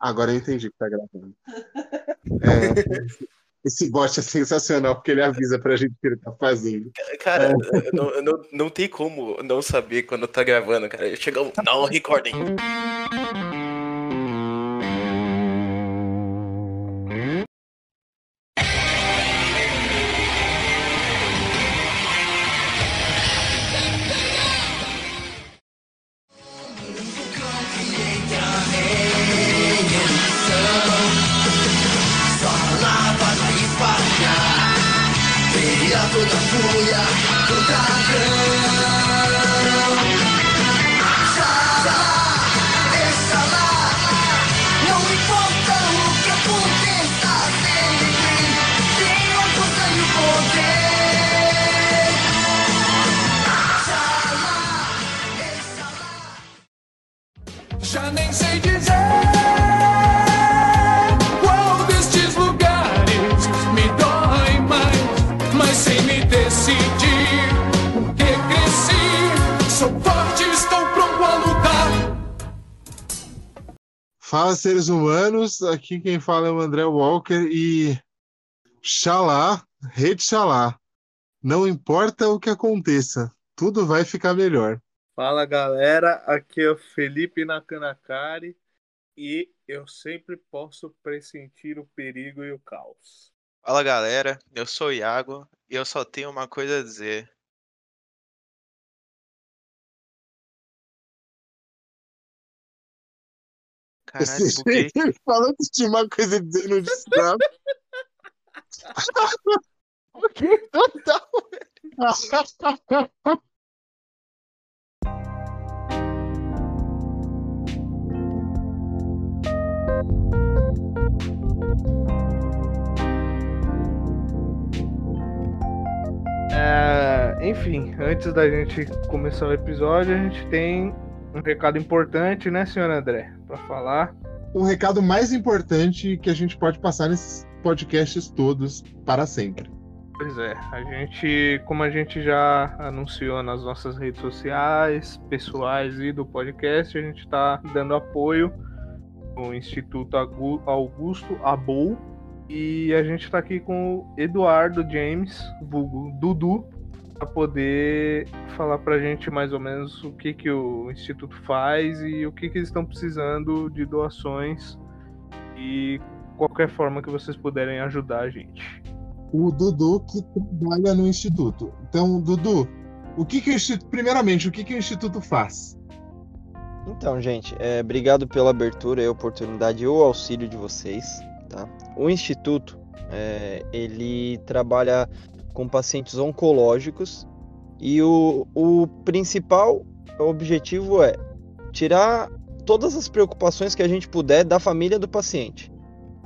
Agora eu entendi que tá gravando. É, esse bot é sensacional porque ele avisa pra gente o que ele tá fazendo. Cara, é. não, não, não tem como não saber quando tá gravando, cara. Chega um. Não, recording. Seres humanos. Aqui quem fala é o André Walker e Xalá, rede Xalá. Não importa o que aconteça, tudo vai ficar melhor. Fala, galera. Aqui é o Felipe Nakanakari e eu sempre posso pressentir o perigo e o caos. Fala, galera. Eu sou o Iago e eu só tenho uma coisa a dizer. Caralho, buguei. Falando que tinha uma coisa dizendo de Scrap. buguei total, É, enfim, antes da gente começar o episódio, a gente tem um recado importante, né, senhor André, para falar. Um recado mais importante que a gente pode passar nesses podcasts todos para sempre. Pois é, a gente, como a gente já anunciou nas nossas redes sociais, pessoais e do podcast, a gente está dando apoio no Instituto Augusto Abou e a gente está aqui com o Eduardo James, vulgo Dudu, para poder falar para a gente mais ou menos o que, que o Instituto faz e o que, que eles estão precisando de doações e qualquer forma que vocês puderem ajudar a gente. O Dudu que trabalha no Instituto. Então, Dudu, o que, que o Instituto. Primeiramente, o que, que o Instituto faz? Então, gente, é, obrigado pela abertura e oportunidade e o auxílio de vocês. Tá? O Instituto é, ele trabalha com pacientes oncológicos e o, o principal objetivo é tirar todas as preocupações que a gente puder da família do paciente,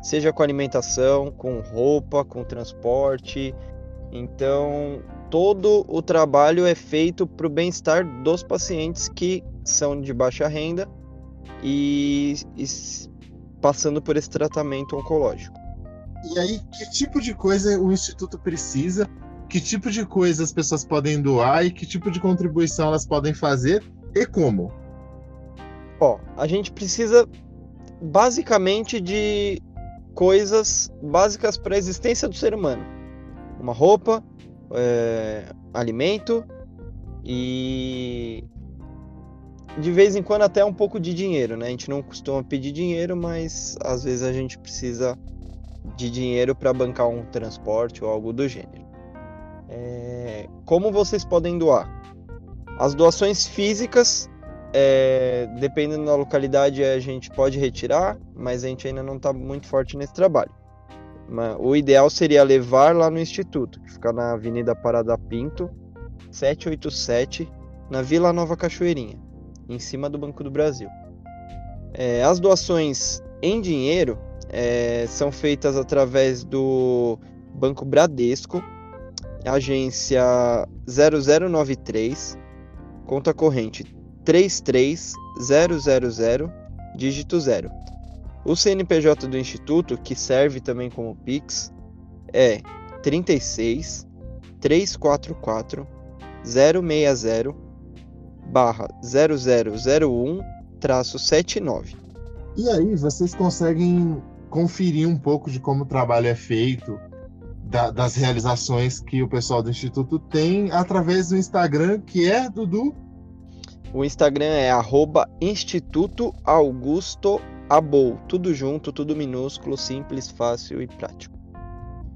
seja com alimentação, com roupa, com transporte. Então, todo o trabalho é feito para o bem-estar dos pacientes que são de baixa renda e, e passando por esse tratamento oncológico. E aí, que tipo de coisa o Instituto precisa que tipo de coisa as pessoas podem doar e que tipo de contribuição elas podem fazer e como? Ó, a gente precisa basicamente de coisas básicas para a existência do ser humano: uma roupa, é, alimento e de vez em quando até um pouco de dinheiro, né? A gente não costuma pedir dinheiro, mas às vezes a gente precisa de dinheiro para bancar um transporte ou algo do gênero. É, como vocês podem doar? As doações físicas, é, dependendo da localidade, a gente pode retirar, mas a gente ainda não está muito forte nesse trabalho. O ideal seria levar lá no Instituto, que fica na Avenida Parada Pinto, 787, na Vila Nova Cachoeirinha, em cima do Banco do Brasil. É, as doações em dinheiro é, são feitas através do Banco Bradesco, agência 0093, conta corrente 33000, dígito 0. O CNPJ do Instituto, que serve também como Pix, é 36 344 060 barra 0001 79. E aí vocês conseguem conferir um pouco de como o trabalho é feito, da, das realizações que o pessoal do Instituto tem através do Instagram, que é, Dudu? O Instagram é arroba Instituto Augusto Abou. Tudo junto, tudo minúsculo, simples, fácil e prático.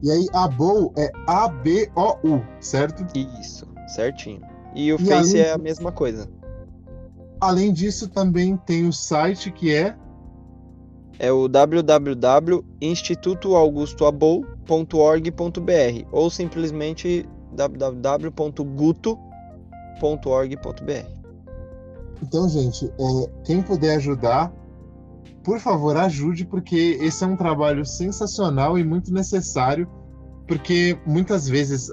E aí, Abou é A-B-O-U, certo? Isso, certinho. E o e Face é a mesma coisa. Além disso, também tem o site que é é o www.institutoaugustoabou.org.br ou simplesmente www.guto.org.br. Então, gente, é, quem puder ajudar, por favor, ajude, porque esse é um trabalho sensacional e muito necessário, porque muitas vezes,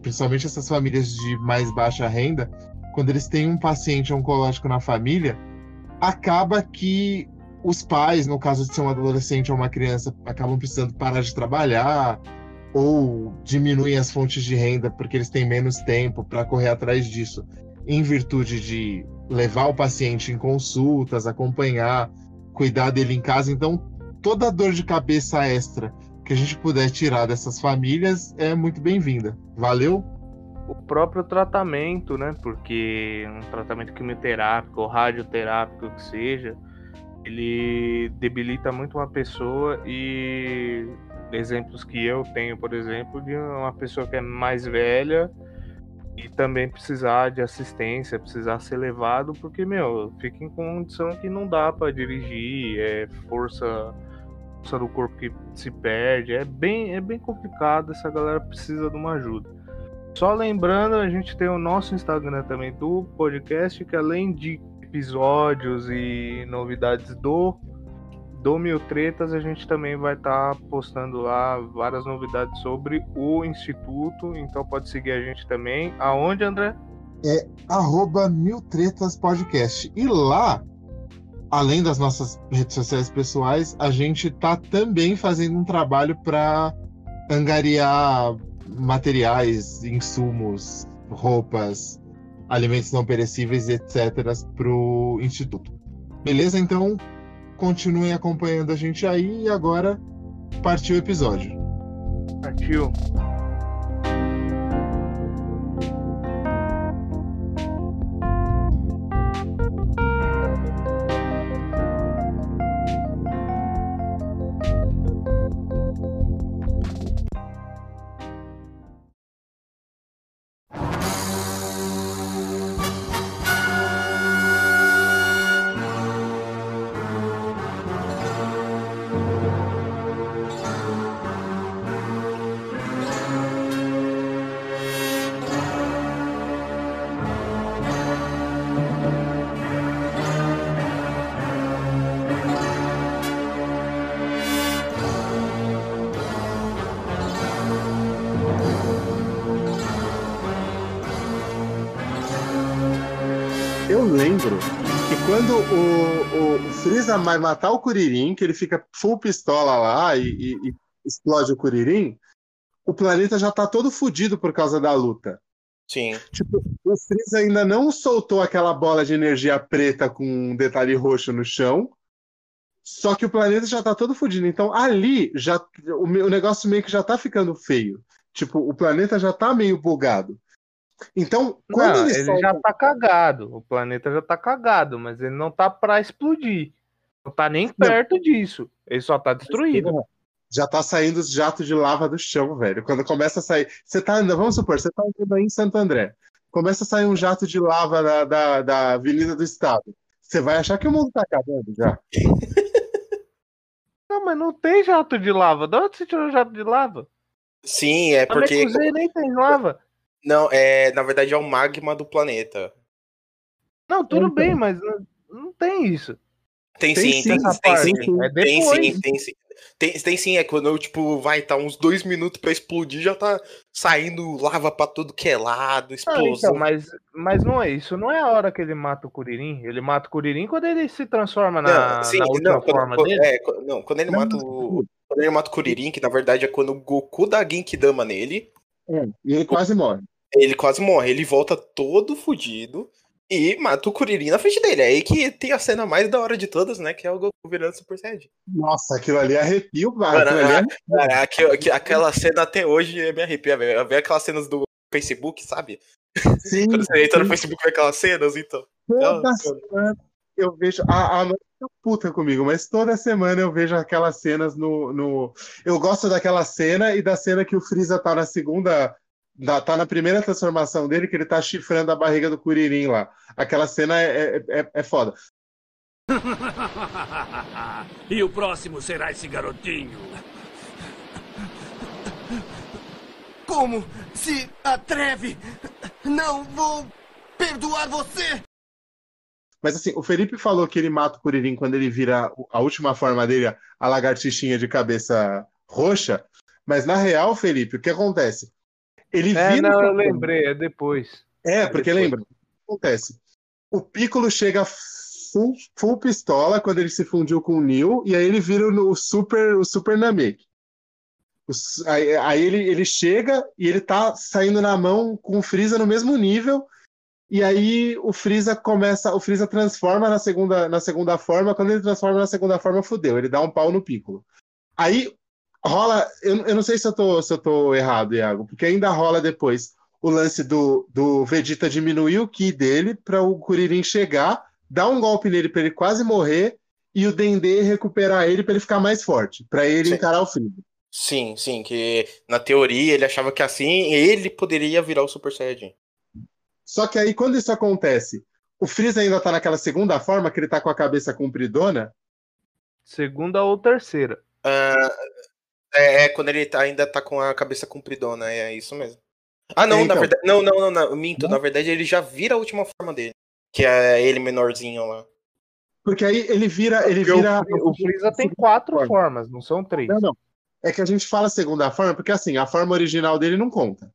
principalmente essas famílias de mais baixa renda, quando eles têm um paciente oncológico na família, acaba que os pais, no caso de ser um adolescente ou uma criança, acabam precisando parar de trabalhar ou diminuem as fontes de renda porque eles têm menos tempo para correr atrás disso, em virtude de levar o paciente em consultas, acompanhar, cuidar dele em casa. Então, toda dor de cabeça extra que a gente puder tirar dessas famílias é muito bem-vinda. Valeu? O próprio tratamento, né? Porque um tratamento quimioterápico ou radioterápico que seja, ele debilita muito uma pessoa e exemplos que eu tenho, por exemplo, de uma pessoa que é mais velha e também precisar de assistência, precisar ser levado, porque, meu, fica em condição que não dá para dirigir, é força, força do corpo que se perde, é bem, é bem complicado, essa galera precisa de uma ajuda. Só lembrando, a gente tem o nosso Instagram também do podcast, que além de episódios e novidades do do Mil Tretas, a gente também vai estar tá postando lá várias novidades sobre o Instituto, então pode seguir a gente também. Aonde, André? É arroba Mil Tretas Podcast. E lá, além das nossas redes sociais pessoais, a gente tá também fazendo um trabalho para angariar materiais, insumos, roupas, alimentos não perecíveis, etc., para o Instituto. Beleza? Então, continuem acompanhando a gente aí e agora partiu o episódio. Partiu. Freeza vai matar o Kuririn, que ele fica full pistola lá e, e, e explode o Kuririn, o planeta já tá todo fodido por causa da luta. Sim. Tipo, o Freeza ainda não soltou aquela bola de energia preta com um detalhe roxo no chão. Só que o planeta já tá todo fodido. Então ali já o, o negócio meio que já tá ficando feio. Tipo, o planeta já tá meio bugado. Então, quando não, ele, ele já tá cagado, o planeta já tá cagado, mas ele não tá para explodir. Não tá nem perto não. disso. Ele só tá destruído. Já tá saindo os jatos de lava do chão, velho. Quando começa a sair. Você tá andando, vamos supor, você tá andando aí em Santo André. Começa a sair um jato de lava da, da, da Avenida do Estado. Você vai achar que o mundo tá acabando já. Não, mas não tem jato de lava. De onde você tirou jato de lava? Sim, é porque. nem tem lava. Não, é, na verdade é o magma do planeta. Não, tudo então. bem, mas não, não, tem isso. Tem, tem sim, tem, tem, tem, sim. É tem sim, tem sim. Tem, tem sim, é quando tipo, vai estar tá uns dois minutos pra explodir, já tá saindo lava pra tudo que é lado, explosão. Não, então, mas, mas não é isso, não é a hora que ele mata o Kuririn. Ele mata o Kuririn quando ele se transforma na, não, sim, na última não, forma quando, dele. É, não, quando ele mata o. Quando ele mata o Kuririn, que na verdade é quando o Goku dá Genkidama nele. É, e ele quase morre. Ele quase morre, ele volta todo fudido. e mata o Kuririn na frente dele. É aí que tem a cena mais da hora de todas, né? Que é o Goku virando Super Saiyajin. Nossa, aquilo ali arrepio, mano. Aquilo ali é... aquilo, aquela cena até hoje me arrepia, velho. Ver aquelas cenas do Facebook, sabe? Sim. Quando você entra no Facebook vê aquelas cenas, então. Toda semana eu vejo. A, a mãe tá puta comigo, mas toda semana eu vejo aquelas cenas no, no. Eu gosto daquela cena e da cena que o Freeza tá na segunda tá na primeira transformação dele que ele tá chifrando a barriga do Kuririn lá. Aquela cena é, é, é, é foda. e o próximo será esse garotinho. Como se atreve? Não vou perdoar você! Mas assim, o Felipe falou que ele mata o Kuririn quando ele vira a última forma dele, a lagartixinha de cabeça roxa. Mas na real, Felipe, o que acontece? Ele é, vira. Não, eu lembrei, é depois. É, é porque depois. lembra. O que acontece? O Piccolo chega full, full pistola quando ele se fundiu com o Neil, e aí ele vira o Super, o super Namek. Aí, aí ele, ele chega e ele tá saindo na mão com o Freeza no mesmo nível. E aí o Freeza começa, o Freeza transforma na segunda, na segunda forma. Quando ele transforma na segunda forma, fudeu, ele dá um pau no Piccolo. Aí rola. Eu, eu não sei se eu, tô, se eu tô errado, Iago, porque ainda rola depois o lance do, do Vegeta diminuir o Ki dele para o Kuririn chegar, dar um golpe nele para ele quase morrer e o Dendê recuperar ele para ele ficar mais forte, para ele sim. encarar o Freeza. Sim, sim, que na teoria ele achava que assim ele poderia virar o Super Saiyajin. Só que aí quando isso acontece, o Freeza ainda tá naquela segunda forma que ele tá com a cabeça compridona? Segunda ou terceira. Uh, é, é, quando ele tá, ainda tá com a cabeça compridona, é, é isso mesmo. Ah, não, é, então. na verdade. Não, não, não, não minto. Não? Na verdade, ele já vira a última forma dele. Que é ele menorzinho lá. Porque aí ele vira. Ele vira... O, o Freeza tem quatro formas. formas, não são três. Não, não. É que a gente fala segunda forma, porque assim, a forma original dele não conta.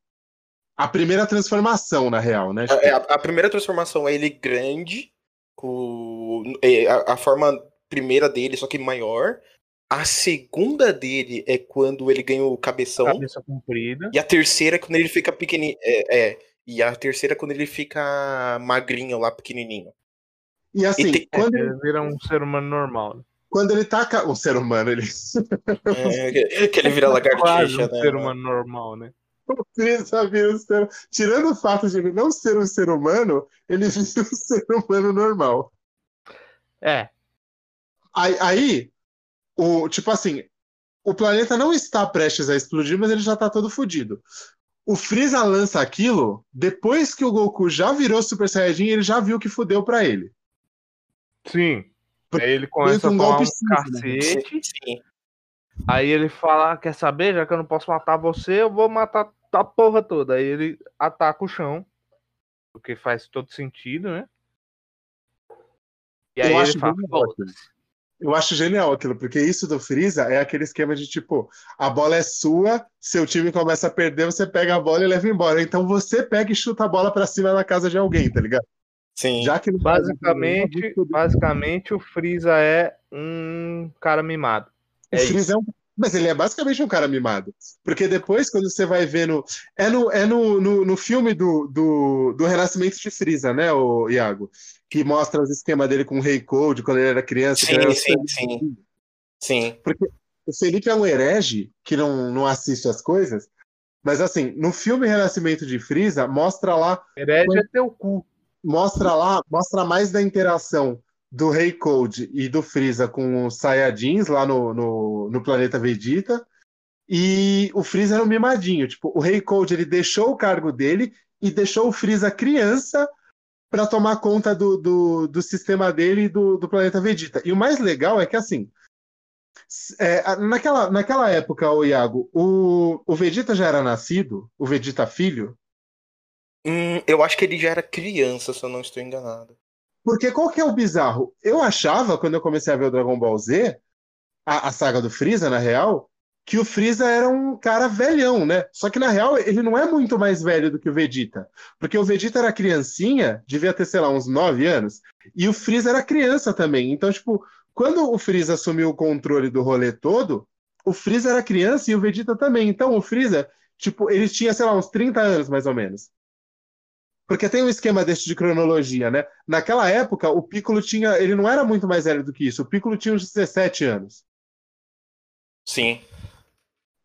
A primeira transformação, na real, né? É, a, a primeira transformação é ele grande, com a, a forma primeira dele, só que maior. A segunda dele é quando ele ganha o cabeção. Cabeça comprida. E a terceira é quando ele fica pequenininho. É, é, E a terceira é quando ele fica magrinho lá, pequenininho. E assim, e tem... quando é, ele vira um ser humano normal. Né? Quando ele tá. Um ser humano, ele. É, que ele vira lagartixa, um né? ser humano normal, né? Ser... Tirando o fato de ele não ser um ser humano, ele vira um ser humano normal. É. Aí, aí o, tipo assim, o planeta não está prestes a explodir, mas ele já está todo fodido. O Freeza lança aquilo depois que o Goku já virou Super Saiyajin ele já viu que fudeu para ele. Sim. Aí ele começa um a tomar um cacete. Sim. Aí ele fala, quer saber, já que eu não posso matar você, eu vou matar a porra toda. Aí ele ataca o chão. Porque faz todo sentido, né? E aí eu ele fala. Eu acho genial aquilo, porque isso do Freeza é aquele esquema de tipo, a bola é sua, seu time começa a perder, você pega a bola e leva embora. Então você pega e chuta a bola para cima na casa de alguém, tá ligado? Sim. Já que basicamente, basicamente o Freeza é um cara mimado. O é Freeza isso. é um mas ele é basicamente um cara mimado. Porque depois, quando você vai vendo. É no, é no, no, no filme do, do, do Renascimento de Freeza, né, o Iago? Que mostra os esquemas dele com o Rei Code quando ele era criança. Sim, era sim, sim. Sim. Porque o Felipe é um herege que não, não assiste as coisas. Mas assim, no filme Renascimento de Freeza, mostra lá. Herege quando... é teu cu. Mostra lá, mostra mais da interação do Rei Code e do Freeza com os Saiyajins lá no, no, no planeta Vegeta. E o Freeza era um mimadinho. Tipo, o Rei Code ele deixou o cargo dele e deixou o Freeza criança para tomar conta do, do, do, sistema dele e do, do planeta Vegeta. E o mais legal é que, assim, é, naquela, naquela época, o Iago, o, o Vegeta já era nascido? O Vegeta filho? Hum, eu acho que ele já era criança, se eu não estou enganado. Porque qual que é o bizarro? Eu achava, quando eu comecei a ver o Dragon Ball Z, a, a saga do Freeza, na real, que o Freeza era um cara velhão, né? Só que na real ele não é muito mais velho do que o Vegeta. Porque o Vegeta era criancinha, devia ter, sei lá, uns 9 anos, e o Freeza era criança também. Então, tipo, quando o Freeza assumiu o controle do rolê todo, o Freeza era criança e o Vegeta também. Então, o Freeza, tipo, ele tinha, sei lá, uns 30 anos mais ou menos. Porque tem um esquema desse de cronologia, né? Naquela época, o Piccolo tinha. Ele não era muito mais velho do que isso. O Piccolo tinha uns 17 anos. Sim.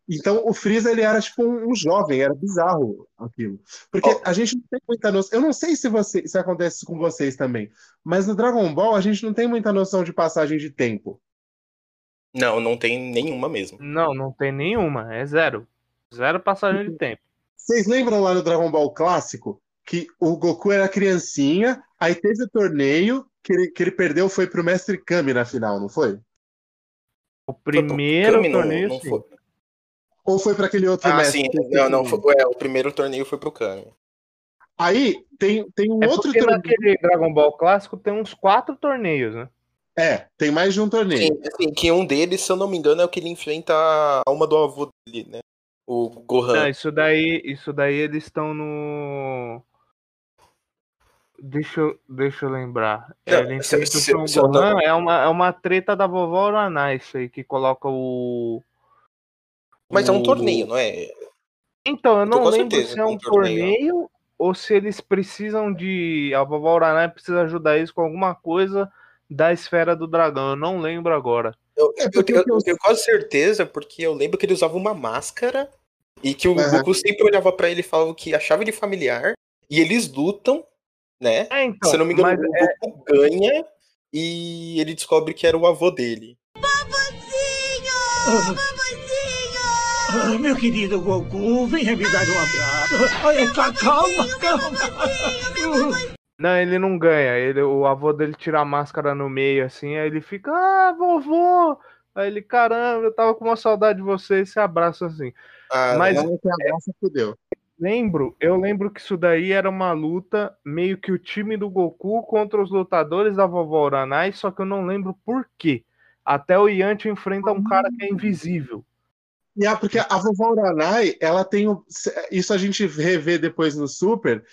Então o Freeza ele era tipo um, um jovem, era bizarro aquilo. Porque oh. a gente não tem muita noção. Eu não sei se, você, se acontece com vocês também, mas no Dragon Ball a gente não tem muita noção de passagem de tempo. Não, não tem nenhuma mesmo. Não, não tem nenhuma. É zero. Zero passagem de tempo. Vocês lembram lá no Dragon Ball clássico que o Goku era criancinha, aí teve o torneio que ele, que ele perdeu foi pro Mestre Kami na final, não foi? O primeiro Kami torneio não, não foi. Ou foi para aquele outro ah, mestre? Sim, não, não, foi, é, o primeiro torneio foi pro Kami. Aí tem, tem um é outro torneio. Naquele Dragon Ball clássico tem uns quatro torneios, né? É, tem mais de um torneio. Sim, assim, que um deles, se eu não me engano, é o que ele enfrenta a alma do avô dele, né? O Gohan. Não, isso daí, isso daí eles estão no. Deixa eu, deixa eu lembrar. Não, ele enfrenta se, o Son Gohan, não... é, uma, é uma treta da vovó Uranai, isso aí, que coloca o. Mas o... é um torneio, não é? Então, eu não eu lembro se é um torneio, torneio ou se eles precisam de. A vovó Uranai precisa ajudar eles com alguma coisa da esfera do dragão. Eu não lembro agora. Eu, é eu, eu, eu tenho quase certeza, porque eu lembro que ele usava uma máscara e que o uhum. Goku sempre olhava para ele e falava que achava ele familiar. E eles lutam, né? É, então, Se eu não me engano, o é Goku é... ganha e ele descobre que era o avô dele. Babazinho! Babazinho! meu querido Goku, venha me dar um abraço. Olha, calma, calma. Não, ele não ganha. Ele, o avô dele tira a máscara no meio, assim, aí ele fica, ah, vovô! Aí ele, caramba, eu tava com uma saudade de você, e se abraça assim. Ah, Mas não se abraça, fudeu. Lembro, eu lembro que isso daí era uma luta meio que o time do Goku contra os lutadores da vovó Uranai, só que eu não lembro por quê. Até o Yanti enfrenta um cara que é invisível. E é porque a vovó Uranai, ela tem. Isso a gente revê depois no Super,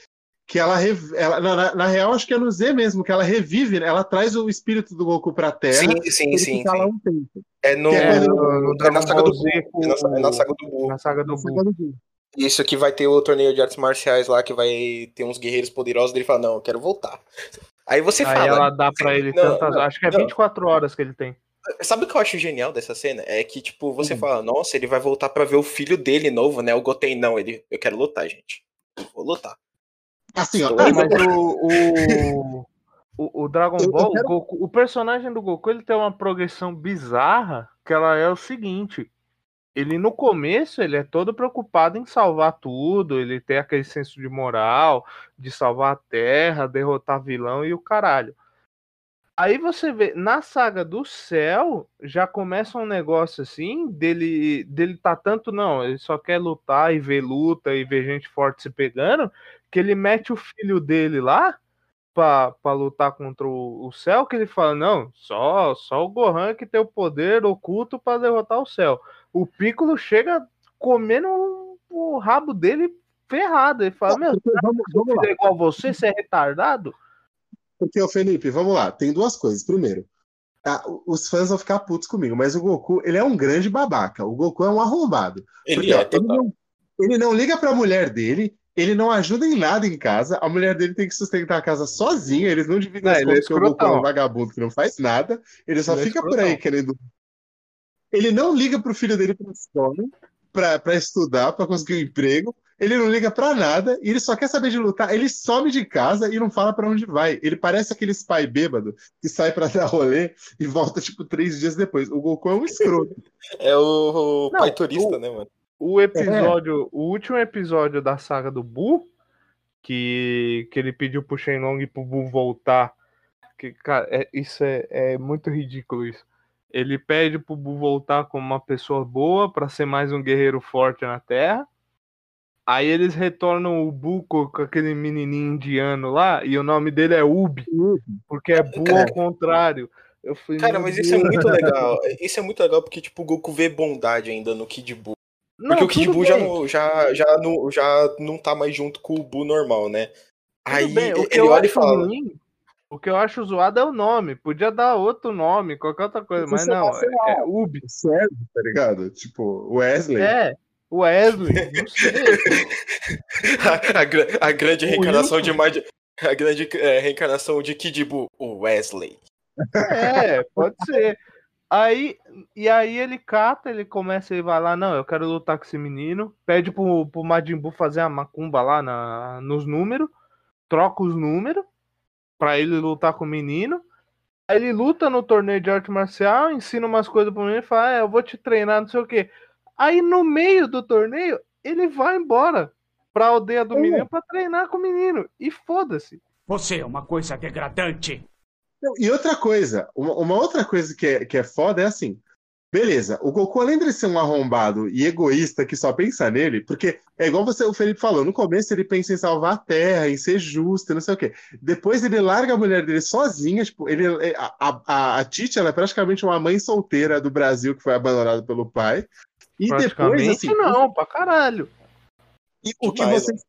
que ela, ela na, na, real acho que é no Z mesmo, que ela revive, né? ela traz o espírito do Goku pra Terra. Sim, sim, sim. sim. Um é no, é, no, no, no, é na saga do Buu. É na, saga do Buu. Isso que vai ter o torneio de artes marciais lá, que vai ter uns guerreiros poderosos, ele fala, não, eu quero voltar. Aí você Aí fala. ela dá pra ele não, tantas. Não, acho que é 24 horas que ele tem. Sabe o que eu acho genial dessa cena? É que, tipo, você hum. fala, nossa, ele vai voltar para ver o filho dele novo, né? O Goten, não, ele. Eu quero lutar, gente. Eu vou lutar. Assim, ó. É, mas o, o, o, o Dragon Ball, quero... o, Goku, o personagem do Goku, ele tem uma progressão bizarra, que ela é o seguinte. Ele no começo ele é todo preocupado em salvar tudo, ele tem aquele senso de moral, de salvar a terra, derrotar vilão e o caralho. Aí você vê, na saga do céu, já começa um negócio assim, dele, dele tá tanto, não, ele só quer lutar e ver luta e ver gente forte se pegando, que ele mete o filho dele lá pra lutar contra o, o céu, que ele fala, não, só, só o Gohan que tem o poder oculto para derrotar o céu. O Piccolo chega comendo o rabo dele ferrado. Ele fala, meu, vamos, vamos lá. é igual você, você é retardado? Porque, o Felipe, vamos lá, tem duas coisas. Primeiro, os fãs vão ficar putos comigo, mas o Goku, ele é um grande babaca. O Goku é um arrombado. Ele, porque, é, ó, ele, não, ele não liga pra mulher dele, ele não ajuda em nada em casa, a mulher dele tem que sustentar a casa sozinha, eles não dividem as coisas, porque o Goku é um vagabundo que não faz nada, ele só ele é fica é por aí querendo. Ele não liga pro filho dele pra escola, pra, pra estudar, pra conseguir um emprego, ele não liga pra nada, e ele só quer saber de lutar, ele some de casa e não fala para onde vai. Ele parece aquele pai bêbado que sai pra dar rolê e volta, tipo, três dias depois. O Goku é um escroto. é o, o não, pai turista, o... né, mano? O episódio, é. o último episódio da saga do Bu, que, que ele pediu pro Shenlong e pro Bu voltar. Que, cara, é, isso é, é muito ridículo isso. Ele pede pro Bu voltar como uma pessoa boa para ser mais um guerreiro forte na Terra. Aí eles retornam o Bu com aquele menininho indiano lá e o nome dele é Ubi, porque é Bu ao contrário. Eu fui, Cara, mas isso é muito legal. Isso é muito legal porque tipo o Goku vê bondade ainda no Kid Buu. Não, Porque o Kid Buu já, não, já, já, não, já não tá mais junto com o Buu normal, né? Aí ele olha e fala. Ruim, o que eu acho zoado é o nome. Podia dar outro nome, qualquer outra coisa, mas não. É, é Ubi. Serve, tá ligado? Tipo, Wesley. É. Wesley, não sei. a, a, a grande reencarnação de Mad... A grande é, reencarnação de Kid Buu, o Wesley. É, pode ser. Aí, e aí ele cata, ele começa e vai lá, não, eu quero lutar com esse menino, pede pro, pro Majin Buu fazer a macumba lá na, nos números, troca os números pra ele lutar com o menino. Aí ele luta no torneio de arte marcial, ensina umas coisas pro menino e fala, é, eu vou te treinar, não sei o quê. Aí no meio do torneio, ele vai embora pra aldeia do menino pra treinar com o menino. E foda-se. Você é uma coisa degradante. E outra coisa, uma, uma, outra coisa que é, que é foda é assim. Beleza, o Goku, além de ser um arrombado e egoísta que só pensa nele, porque é igual você, o Felipe falou, no começo ele pensa em salvar a Terra, em ser justo, não sei o quê. Depois ele larga a mulher dele sozinha, tipo, ele, é, a, a, a Titi, ela é praticamente uma mãe solteira do Brasil que foi abandonada pelo pai. E depois, assim... não, pra caralho. E o que vocês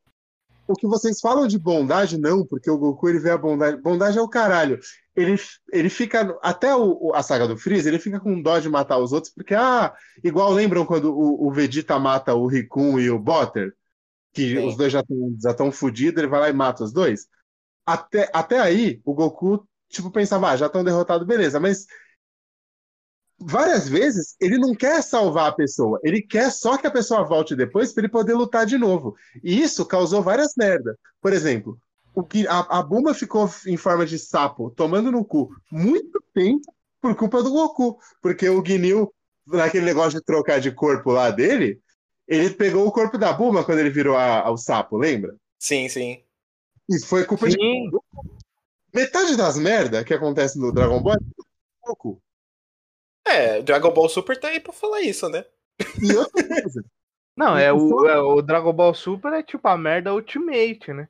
o que vocês falam de bondade, não, porque o Goku ele vê a bondade. Bondade é o caralho. Ele, ele fica. Até o, a saga do Freeza, ele fica com dó de matar os outros, porque, ah, igual lembram quando o, o Vegeta mata o Rikun e o Botter? Que Sim. os dois já estão já tão fodidos, ele vai lá e mata os dois. Até, até aí, o Goku, tipo, pensava, ah, já estão derrotados, beleza, mas várias vezes ele não quer salvar a pessoa, ele quer só que a pessoa volte depois para ele poder lutar de novo. E isso causou várias merdas. Por exemplo, o que a, a Buma ficou em forma de sapo, tomando no cu muito tempo por culpa do Goku, porque o Guinil, naquele negócio de trocar de corpo lá dele, ele pegou o corpo da Buma quando ele virou a, o sapo, lembra? Sim, sim. Isso foi culpa sim. de Metade das merdas que acontece no Dragon Ball é do Goku. É, Dragon Ball Super tá aí pra falar isso, né? E outra coisa. Não, é o, é o Dragon Ball Super é tipo a merda Ultimate, né?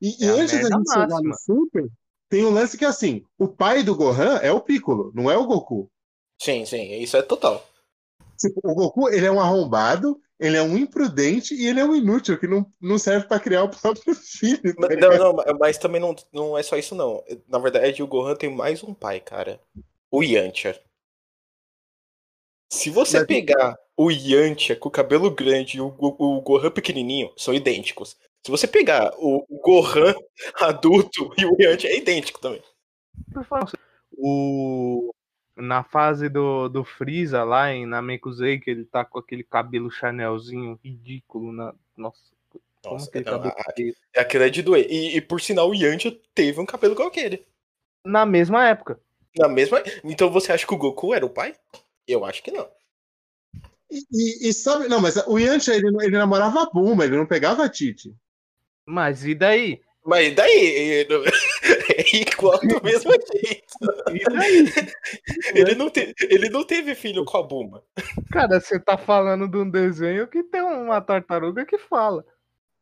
E, é e antes da gente chegar no Super, tem um lance que é assim: o pai do Gohan é o Piccolo, não é o Goku. Sim, sim, isso é total. Tipo, o Goku, ele é um arrombado, ele é um imprudente e ele é um inútil que não, não serve para criar o próprio filho. Tá não, não, mas também não, não é só isso, não. Na verdade, o Gohan tem mais um pai, cara. O Yantia. Se você Mas... pegar o Yantia com o cabelo grande e o, o, o Gohan pequenininho, são idênticos. Se você pegar o Gohan adulto e o Yantia, é idêntico também. O... Na fase do, do Freeza lá em Namekusei, que ele tá com aquele cabelo Chanelzinho ridículo. Na... Nossa, Nossa, que não, a, é aquele é de doer. E, e, por sinal, o Yantia teve um cabelo igual aquele. Na mesma época. Na mesma. Então você acha que o Goku era o pai? Eu acho que não. E, e, e sabe, não, mas o Yancha, ele, ele namorava a Buma, ele não pegava a Titi. Mas e daí? Mas e daí? É igual do mesmo jeito. E daí? Ele não, te, ele não teve filho com a Buma. Cara, você tá falando de um desenho que tem uma tartaruga que fala.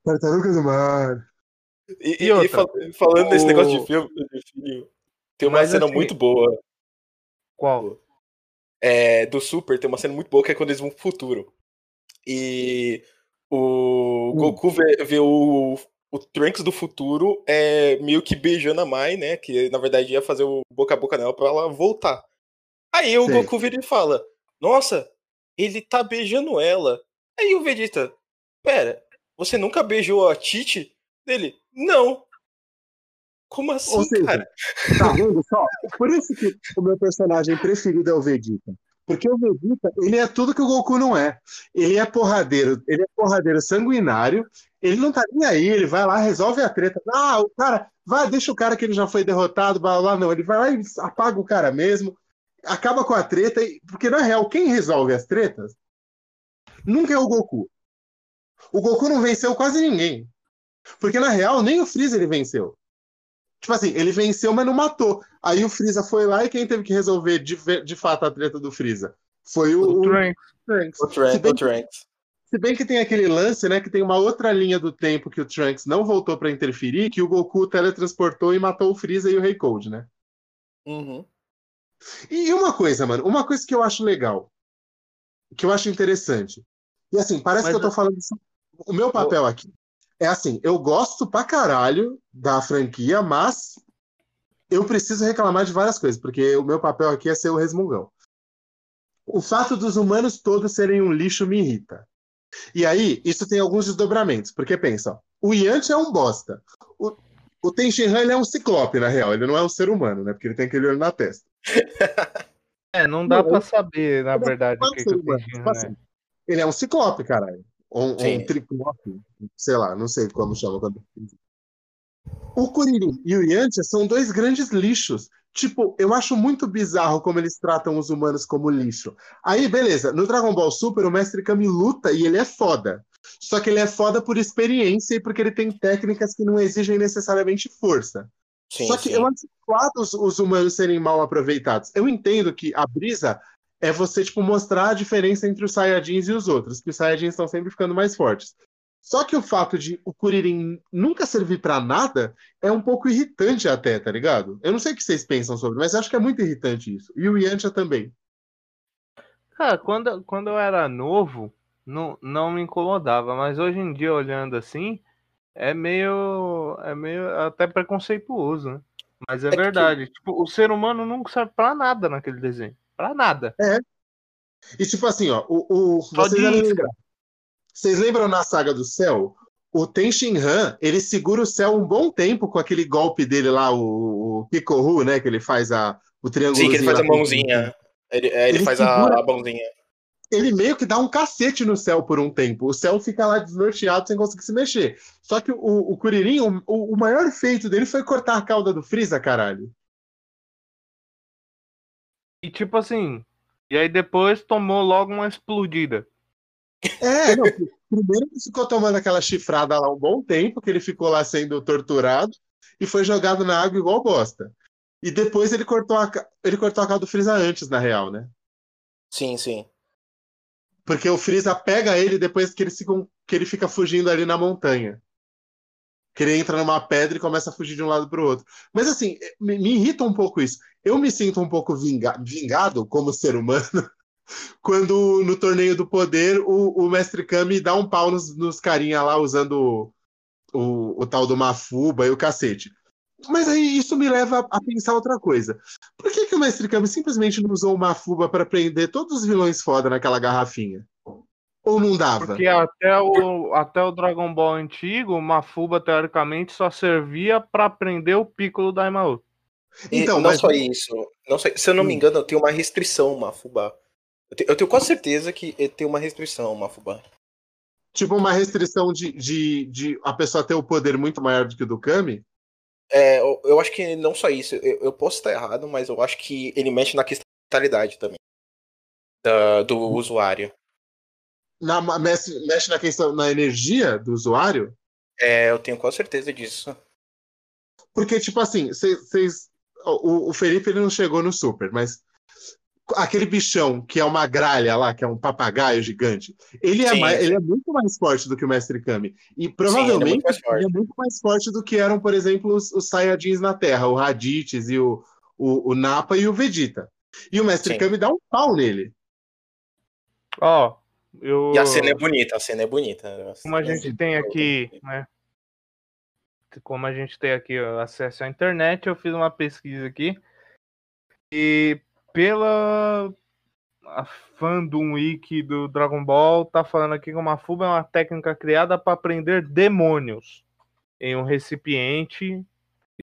Tartaruga do mar. E, e, e falando o... desse negócio de filme, de filho, tem uma Mas cena assim... muito boa. Qual? É, do Super tem uma cena muito boa que é quando eles vão pro futuro. E o hum. Goku vê, vê o, o Trunks do futuro é meio que beijando a Mai, né? Que na verdade ia fazer o boca a boca nela pra ela voltar. Aí o Sim. Goku vira e fala: Nossa, ele tá beijando ela. Aí o Vegeta, pera, você nunca beijou a Titi? Dele, não. Como assim, seja, cara? Tá vendo só? Por isso que o meu personagem preferido é o Vegeta. Porque o Vegeta, ele é tudo que o Goku não é. Ele é porradeiro, ele é porradeiro sanguinário, ele não tá nem aí, ele vai lá, resolve a treta. Ah, o cara, vai, deixa o cara que ele já foi derrotado, blá, blá, não. Ele vai lá e apaga o cara mesmo, acaba com a treta, porque na real, quem resolve as tretas nunca é o Goku. O Goku não venceu quase ninguém. Porque na real, nem o Freeza ele venceu. Tipo assim, ele venceu, mas não matou. Aí o Freeza foi lá e quem teve que resolver de, de fato a treta do Freeza? Foi o, o Trunks. O Trunks. Se, bem que, se bem que tem aquele lance, né, que tem uma outra linha do tempo que o Trunks não voltou para interferir, que o Goku teletransportou e matou o Freeza e o Rei Cold, né? Uhum. E uma coisa, mano, uma coisa que eu acho legal, que eu acho interessante. E assim, parece mas, que eu tô falando. O meu papel aqui é assim, eu gosto pra caralho da franquia, mas eu preciso reclamar de várias coisas, porque o meu papel aqui é ser o resmungão. O fato dos humanos todos serem um lixo me irrita. E aí, isso tem alguns desdobramentos, porque pensa, o Yanti é um bosta. O, o Tenshinhan ele é um ciclope, na real, ele não é um ser humano, né? Porque ele tem aquele olho na testa. É, não dá para saber, na verdade, o que, que o Tenshinhan tipo é. Assim, ele é um ciclope, caralho. Ou, ou um triclope, sei lá, não sei como chama. O Kuririn e o Yantia são dois grandes lixos. Tipo, eu acho muito bizarro como eles tratam os humanos como lixo. Aí, beleza, no Dragon Ball Super, o Mestre Kami luta e ele é foda. Só que ele é foda por experiência e porque ele tem técnicas que não exigem necessariamente força. Sim, Só que sim. eu acho claro os, os humanos serem mal aproveitados. Eu entendo que a brisa é você, tipo, mostrar a diferença entre os Saiyajins e os outros, que os Saiyajins estão sempre ficando mais fortes. Só que o fato de o Kuririn nunca servir para nada é um pouco irritante até, tá ligado? Eu não sei o que vocês pensam sobre, mas acho que é muito irritante isso. E o Yantia também. Cara, quando, quando eu era novo, não, não me incomodava, mas hoje em dia, olhando assim, é meio. é meio até preconceituoso, né? Mas é, é verdade. Que... Tipo, o ser humano nunca serve pra nada naquele desenho. Pra nada. É. E tipo assim, ó, o, o, vocês, lembram, vocês lembram na saga do céu? O Ten Han, ele segura o céu um bom tempo com aquele golpe dele lá, o, o Pikohu, né? Que ele faz a, o triângulo. Sim, que ele faz a mãozinha. Ele, é, ele, ele faz segura... a, a mãozinha ele meio que dá um cacete no céu por um tempo. O céu fica lá desnorteado sem conseguir se mexer. Só que o, o Kuririn, o, o maior feito dele foi cortar a cauda do Freeza, caralho. E tipo assim, e aí depois tomou logo uma explodida. É, não, primeiro ele ficou tomando aquela chifrada lá um bom tempo, que ele ficou lá sendo torturado e foi jogado na água igual bosta. E depois ele cortou a, ele cortou a cauda do Freeza antes, na real, né? Sim, sim. Porque o Freeza pega ele depois que ele, fica, que ele fica fugindo ali na montanha. Que ele entra numa pedra e começa a fugir de um lado para o outro. Mas assim, me, me, irrita um pouco isso. Eu me sinto um pouco vinga, vingado como ser humano quando no torneio do poder o, o mestre Kami dá um pau nos, nos carinha lá usando o, o, o tal do Mafuba e o cacete. Mas aí isso me leva a pensar outra coisa. Por que, que o Mestre Kami simplesmente não usou uma fuba para prender todos os vilões foda naquela garrafinha? Ou não dava? Porque até o, até o Dragon Ball antigo, uma fuba teoricamente só servia para prender o Piccolo da Daimao. Então, não mas... só isso. Não só, se eu não me hum. engano, eu tenho uma restrição, uma fuba. Eu tenho, eu tenho quase certeza que tem uma restrição, uma fuba. Tipo uma restrição de, de, de a pessoa ter o poder muito maior do que o do Kami? É, eu, eu, acho que não só isso, eu, eu, posso estar errado, mas eu acho que ele mexe na cristalidade também da, do hum. usuário. Na, mexe, mexe na questão na energia do usuário? É, eu tenho quase certeza disso. Porque, tipo assim, vocês. O, o Felipe ele não chegou no Super, mas aquele bichão que é uma gralha lá, que é um papagaio gigante, ele é, mais, ele é muito mais forte do que o Mestre Kami. E provavelmente Sim, ele, é ele, é muito mais forte do que eram, por exemplo, os, os Saiyajins na Terra, o Raditz e o, o, o Nappa e o Vegeta. E o Mestre Sim. Kami dá um pau nele. Ó, oh, eu... E a cena é bonita, a cena é bonita. Como a gente tem aqui, né? Como a gente tem aqui acesso à internet, eu fiz uma pesquisa aqui. E pela a fandom wiki do Dragon Ball tá falando aqui que uma fuba é uma técnica criada para prender demônios em um recipiente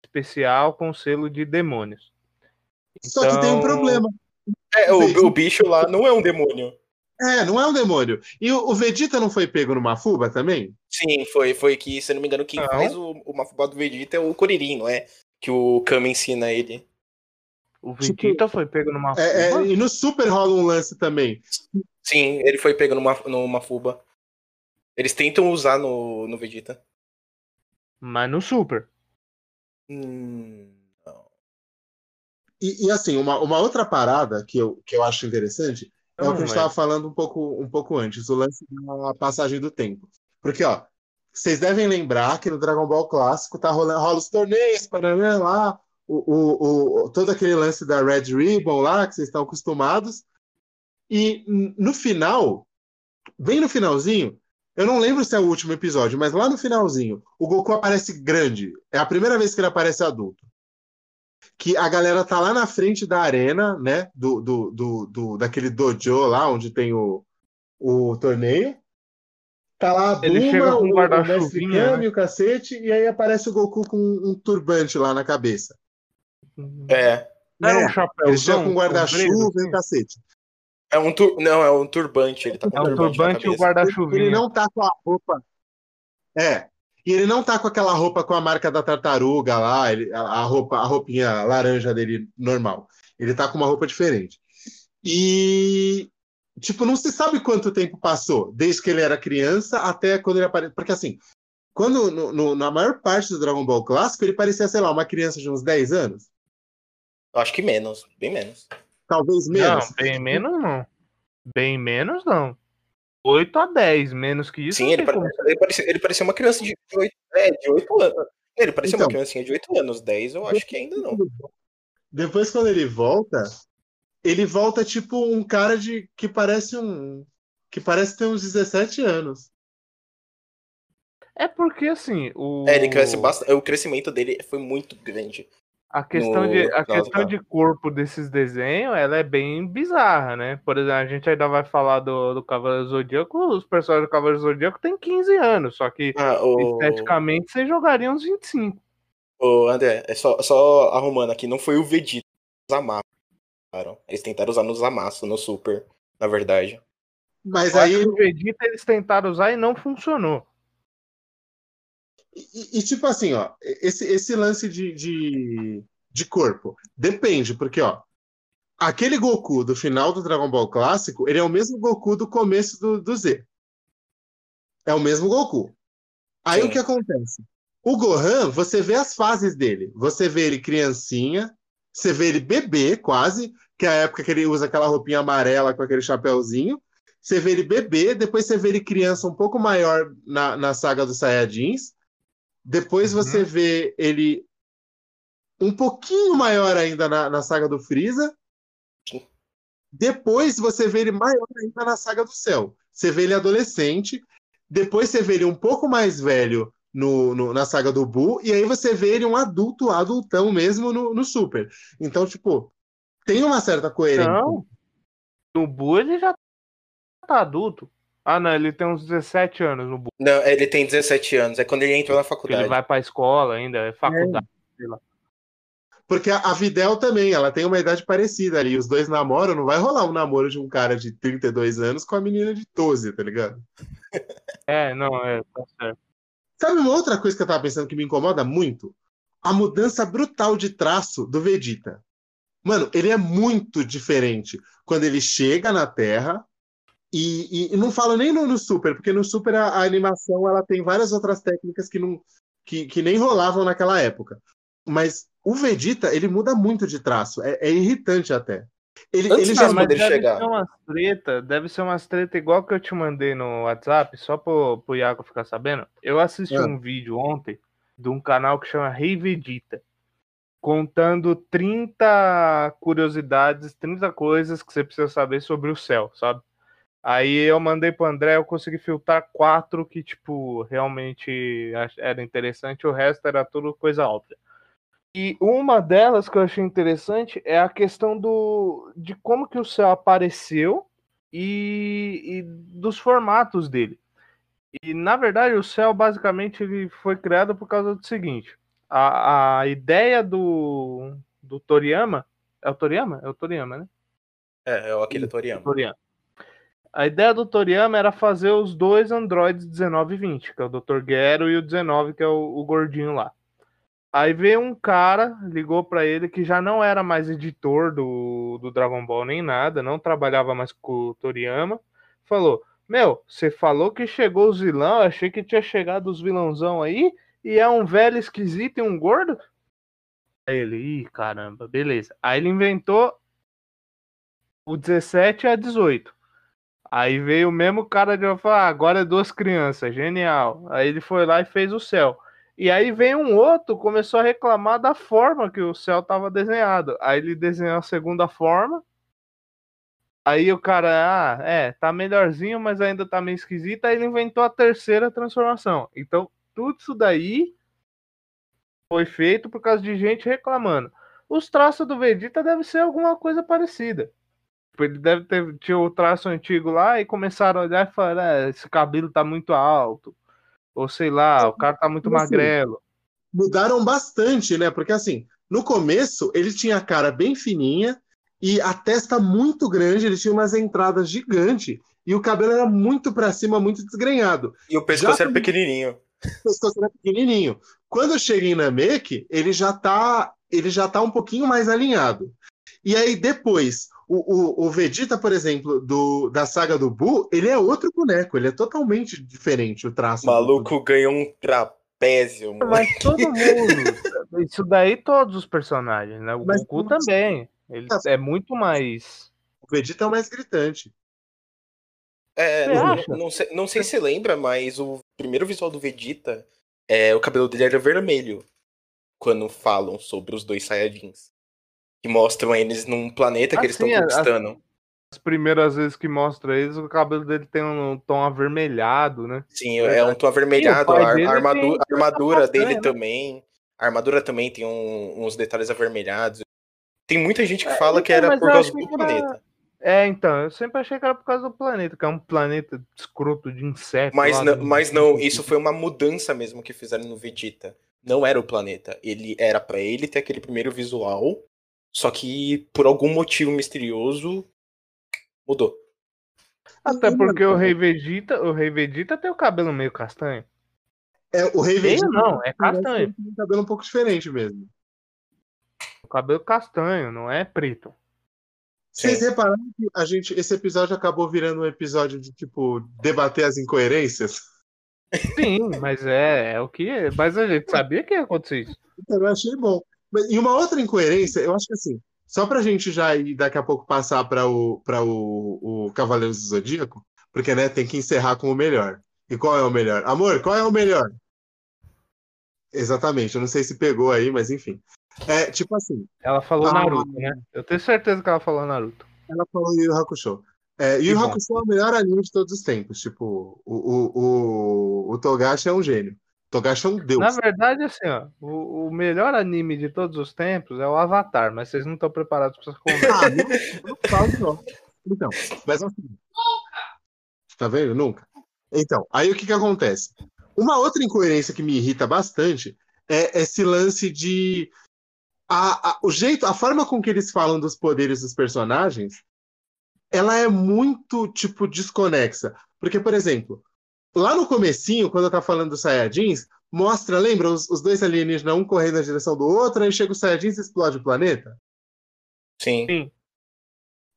especial com selo de demônios. Só então... que tem um então, problema. É, o, o, bicho lá não é um demônio. É, não é um demônio. E o, o Vegeta não foi pego no Mafuba também? Sim, foi, foi que, se não me engano, quem não. faz o, o Mafuba do Vegeta é o Kuririn, não é? Que o Kama ensina ele. O Vegeta tipo, foi pego numa fuba. É, é, e no Super rola um lance também. Sim, ele foi pego numa, numa fuba. Eles tentam usar no, no Vegeta. Mas no Super. Hum, não. E, e, assim, uma, uma outra parada que eu, que eu acho interessante é o que a gente estava falando um pouco, um pouco antes, o lance da passagem do tempo. Porque, ó, vocês devem lembrar que no Dragon Ball clássico tá rolando, rola os torneios, para lá, o, o, o, todo aquele lance da Red Ribbon lá, que vocês estão acostumados. E no final, bem no finalzinho, eu não lembro se é o último episódio, mas lá no finalzinho, o Goku aparece grande. É a primeira vez que ele aparece adulto. Que a galera tá lá na frente da arena, né? Do, do, do, do daquele dojo lá, onde tem o, o torneio. Tá lá a Ele chega com um o, o Mestre guarda-chuvinha, Kami, né? o cacete, e aí aparece o Goku com um turbante lá na cabeça. É. Não um É, chapéu. Ele chega com um guarda-chuva e o cacete. É um tur... Não, é um turbante. Ele tá com É um o turbante, turbante e o cabeça. Ele não tá com a roupa. É. E ele não tá com aquela roupa com a marca da tartaruga lá, ele- a, roupa, a roupinha laranja dele normal. Ele tá com uma roupa diferente. E tipo, não se sabe quanto tempo passou, desde que ele era criança até quando ele apareceu. Porque assim, quando no- no- na maior parte do Dragon Ball clássico, ele parecia, sei lá, uma criança de uns 10 anos, Eu acho que menos, bem menos. talvez menos. Não, bem menos não. Bem menos não. 8 a 10, menos que isso. Sim, ele, pare- ele, parecia, ele parecia uma criança de 8, é, de 8 anos. Ele parecia Então. uma criancinha de 8 anos, 10 eu acho que ainda não. Depois, quando ele volta, ele volta tipo um cara de que parece um que parece ter uns 17 anos. É porque assim, o. É, ele cresce bastante. O crescimento dele foi muito grande. A questão, no- de, a questão de corpo desses desenhos, ela é bem bizarra, né? Por exemplo, a gente ainda vai falar do, do Cavaleiro Zodíaco, os personagens do Cavaleiro Zodíaco têm 15 anos, só que Ah, o, esteticamente você jogaria uns 25. o André, é só, só arrumando aqui, não foi o Vegeta, os usaram. Eles tentaram usar no Zamasu, no Super, na verdade. Mas aí o Vegeta eles tentaram usar e não funcionou. E, e, tipo assim, ó, esse, esse lance de, de, de corpo depende, porque, ó, aquele Goku do final do Dragon Ball clássico, ele é o mesmo Goku do começo do, do Z. É o mesmo Goku. Aí Sim. o que acontece? O Gohan, você vê as fases dele. Você vê ele criancinha, você vê ele bebê, quase, que é a época que ele usa aquela roupinha amarela com aquele chapéuzinho. Você vê ele bebê, depois você vê ele criança um pouco maior na, na saga dos Saiyajins. Depois Uhum. você vê ele um pouquinho maior ainda na, na saga do Freeza. Sim. Depois você vê ele maior ainda na saga do Céu. Você vê ele adolescente. Depois você vê ele um pouco mais velho no, no- na saga do Buu. E aí você vê ele um adulto, adultão mesmo no, no Super. Então, tipo, tem uma certa coerência. Não. No Buu ele já tá adulto. Ah, não, ele tem uns 17 anos no Buu. Não, ele tem 17 anos, é quando ele entrou na Porque faculdade. Ele vai pra escola ainda, é faculdade. sei lá. Porque a, a Videl também, ela tem uma idade parecida ali. Os dois namoram, não vai rolar um namoro de um cara de 32 anos com a menina de 12, tá ligado? É, não, é, tá certo. Sabe uma outra coisa que eu tava pensando que me incomoda muito? A mudança brutal de traço do Vegeta. Mano, ele é muito diferente quando ele chega na Terra. E, e- e não falo nem no, no Super, porque no Super a, a animação ela tem várias outras técnicas que, não, que, que nem rolavam naquela época. Mas o Vegeta, ele muda muito de traço. É, é irritante até. Ele, Antes ele já mas deve chegar. ser umas treta, deve ser umas treta igual que eu te mandei no WhatsApp, só pro, pro Iago ficar sabendo. Eu assisti Ah. um vídeo ontem de um canal que chama Rei Vegeta, contando 30 curiosidades, 30 coisas que você precisa saber sobre o céu, sabe? Aí eu mandei pro André, eu consegui filtrar quatro que, tipo, realmente era interessante, o resto era tudo coisa óbvia. E uma delas que eu achei interessante é a questão do de como que o céu apareceu e, e dos formatos dele. E na verdade o céu basicamente ele foi criado por causa do seguinte: a, a ideia do, do Toriyama é o Toriyama, é o Toriyama, né? É, é Akira Toriyama. Toriyama. A ideia do Toriyama era fazer os dois androides 19 e 20, que é o Dr. Gero e o 19, que é o, o gordinho lá. Aí veio um cara, ligou pra ele que já não era mais editor do, do Dragon Ball nem nada, não trabalhava mais com o Toriyama. Falou: Meu, você falou que chegou os vilão, achei que tinha chegado os vilãozão aí, e é um velho esquisito e um gordo? Aí ele, ih, caramba, beleza. Aí ele inventou o 17 a 18. Aí veio o mesmo cara de falar, ah, agora é duas crianças, genial. Aí ele foi lá e fez o céu. E aí veio um outro, começou a reclamar da forma que o céu estava desenhado. Aí ele desenhou a segunda forma. Aí o cara, ah, é, tá melhorzinho, mas ainda tá meio esquisito. Aí ele inventou a terceira transformação. Então, tudo isso daí foi feito por causa de gente reclamando. Os traços do Vegeta devem ser alguma coisa parecida. Ele deve ter tinha o traço antigo lá e começaram a olhar e falaram: ah, esse cabelo tá muito alto. Ou sei lá, o cara tá muito assim, magrelo. Mudaram bastante, né? Porque assim, no começo ele tinha a cara bem fininha e a testa muito grande, ele tinha umas entradas gigantes e o cabelo era muito para cima, muito desgrenhado. E o pescoço já era pequenininho. O pescoço era pequenininho. Quando eu cheguei em Namek, ele já tá, ele já tá um pouquinho mais alinhado. E aí depois, o, o, o Vegeta, por exemplo, do, da saga do Buu, ele é outro boneco, ele é totalmente diferente o traço. O maluco ganhou um trapézio. Mano. Mas todo mundo. Isso daí todos os personagens, né? O Mas, Goku também. Ele tá. é muito mais. O Vegeta é o mais gritante. É, não, não, sei, não sei se lembra, mas o primeiro visual do Vegeta, é, o cabelo dele era vermelho. Quando falam sobre os dois Saiyajins que mostram eles num planeta que eles estão conquistando. As, as, primeiras vezes que mostra eles, o cabelo dele tem um tom avermelhado, né? Sim, é, um tom avermelhado. a, armadura, a armadura dele né? também. A armadura também tem um, uns detalhes avermelhados. Tem muita gente que é, fala é, que então, era por causa do planeta. É, então, eu sempre achei que era por causa do planeta, que é um planeta escroto de insetos. Mas, não, mas não, isso foi uma mudança mesmo que fizeram no Vegeta. Não era o planeta. Ele era para ele ter aquele primeiro visual só que por algum motivo misterioso mudou. Até porque o Rei Vegeta, o Rei Vegeta tem o cabelo meio castanho. É, o Rei Vegeta não, é castanho. Tem um cabelo um pouco diferente mesmo. O cabelo castanho, não é preto. Vocês repararam que a gente, esse episódio acabou virando um episódio de tipo debater as incoerências? Sim, mas é, é o que. Mas a gente sabia que ia acontecer isso. Então, eu achei bom. E uma outra incoerência, eu acho que assim, só pra gente já ir daqui a pouco passar para o, pra o, o Cavaleiros do Zodíaco, porque né, tem que encerrar com o melhor. E qual é o melhor? Amor, qual é o melhor? Exatamente, eu não sei se pegou aí, mas enfim. É, tipo assim. Ela falou Naruto, né? Eu tenho certeza que ela falou Naruto. Ela falou Yu Hakusho. É, Yu Hakusho é o melhor anime de todos os tempos. Tipo, o, o, o, o Togashi é um gênio. Togashi é um deus. Na verdade, assim, ó, o, o, melhor anime de todos os tempos é o Avatar, mas vocês não estão preparados para essa conversa. ah, não, não falo, não. Então, mas assim. Nunca! Tá vendo? Nunca. Então, aí o que que acontece? Uma outra incoerência que me irrita bastante é esse lance de. A, a, o jeito, a forma com que eles falam dos poderes dos personagens, ela é muito, tipo, desconexa. Porque, por exemplo, lá no comecinho, quando eu tava falando dos Saiyajins, mostra, lembra, os, os, dois alienígenas, um correndo na direção do outro, aí chega o Saiyajins e explode o planeta? Sim. Sim.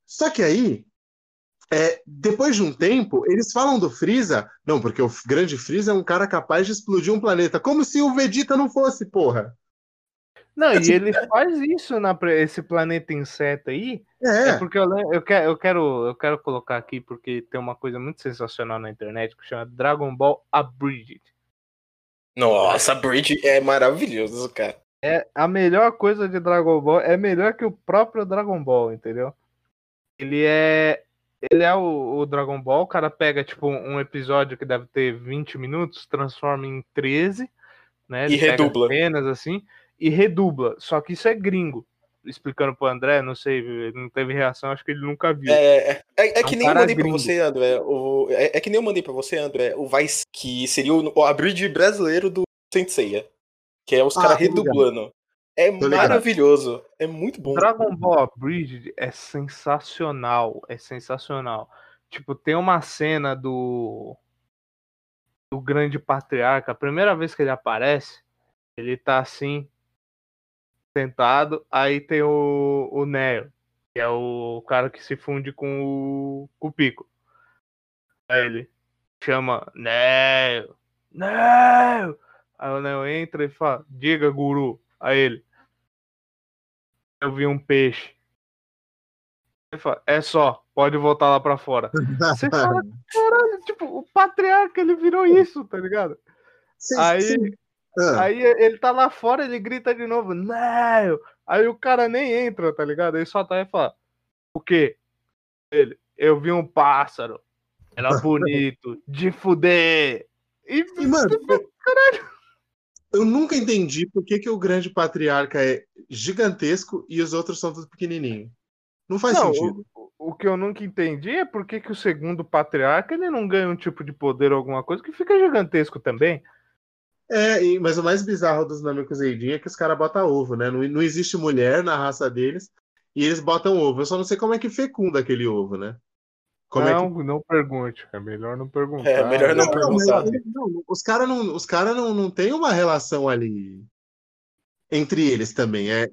Só que aí, é, depois de um tempo, eles falam do Freeza, não, porque o grande Freeza é um cara capaz de explodir um planeta, como se o Vegeta não fosse, porra. Não, e ele faz isso na esse planeta inseto aí. É, é porque eu, eu, quero, eu, quero, eu quero colocar aqui, porque tem uma coisa muito sensacional na internet que chama Dragon Ball Abridged. Nossa, Bridge é maravilhoso, cara. É a melhor coisa de Dragon Ball, é melhor que o próprio Dragon Ball, entendeu? Ele é ele é o, o, Dragon Ball, o cara pega tipo um episódio que deve ter 20 minutos, transforma em 13, né? Ele e redubla. Apenas assim, e redubla. Só que isso é gringo. Explicando pro André, não sei, ele não teve reação, acho que ele nunca viu. É, é, é, é que é um nem eu mandei gringo. pra você, André. O, é, é, que nem eu mandei pra você, André, o Vice, que seria o, o abridge brasileiro do Senseiya. Que é os ah, caras redublando. É maravilhoso. É muito bom. Dragon Ball Bridge é sensacional. É sensacional. Tipo, tem uma cena do. Do grande patriarca. A primeira vez que ele aparece, ele tá assim, sentado, aí tem o, o Neo, que é o cara que se funde com o, com o Pico. Aí ele chama Neo, Neo! Aí o Neo entra e fala, diga, guru. Aí ele, eu vi um peixe. Ele fala, é só, pode voltar lá pra fora. Você fala, caralho, tipo, o patriarca, ele virou isso, tá ligado? Sim, aí... Sim ah. Aí ele tá lá fora, ele grita de novo, não! Aí o cara nem entra, tá ligado? Aí só tá e fala, o quê? Ele, eu vi um pássaro, era bonito, de fuder. E, e mano, caralho. Eu nunca entendi por que, que o grande patriarca é gigantesco e os outros são todos pequenininhos. Não faz não, sentido. O, o que eu nunca entendi é por que, que o segundo patriarca ele não ganha um tipo de poder ou alguma coisa que fica gigantesco também. É, e, mas o mais bizarro dos Namekuseidin é que os caras botam ovo, né? Não, não existe mulher na raça deles e eles botam ovo. Eu só não sei como é que fecunda aquele ovo, né? Como não, é que... não pergunte. É melhor não perguntar. É melhor não, não perguntar. Não, os caras não, os cara não, não tem uma relação ali entre eles também. É, é,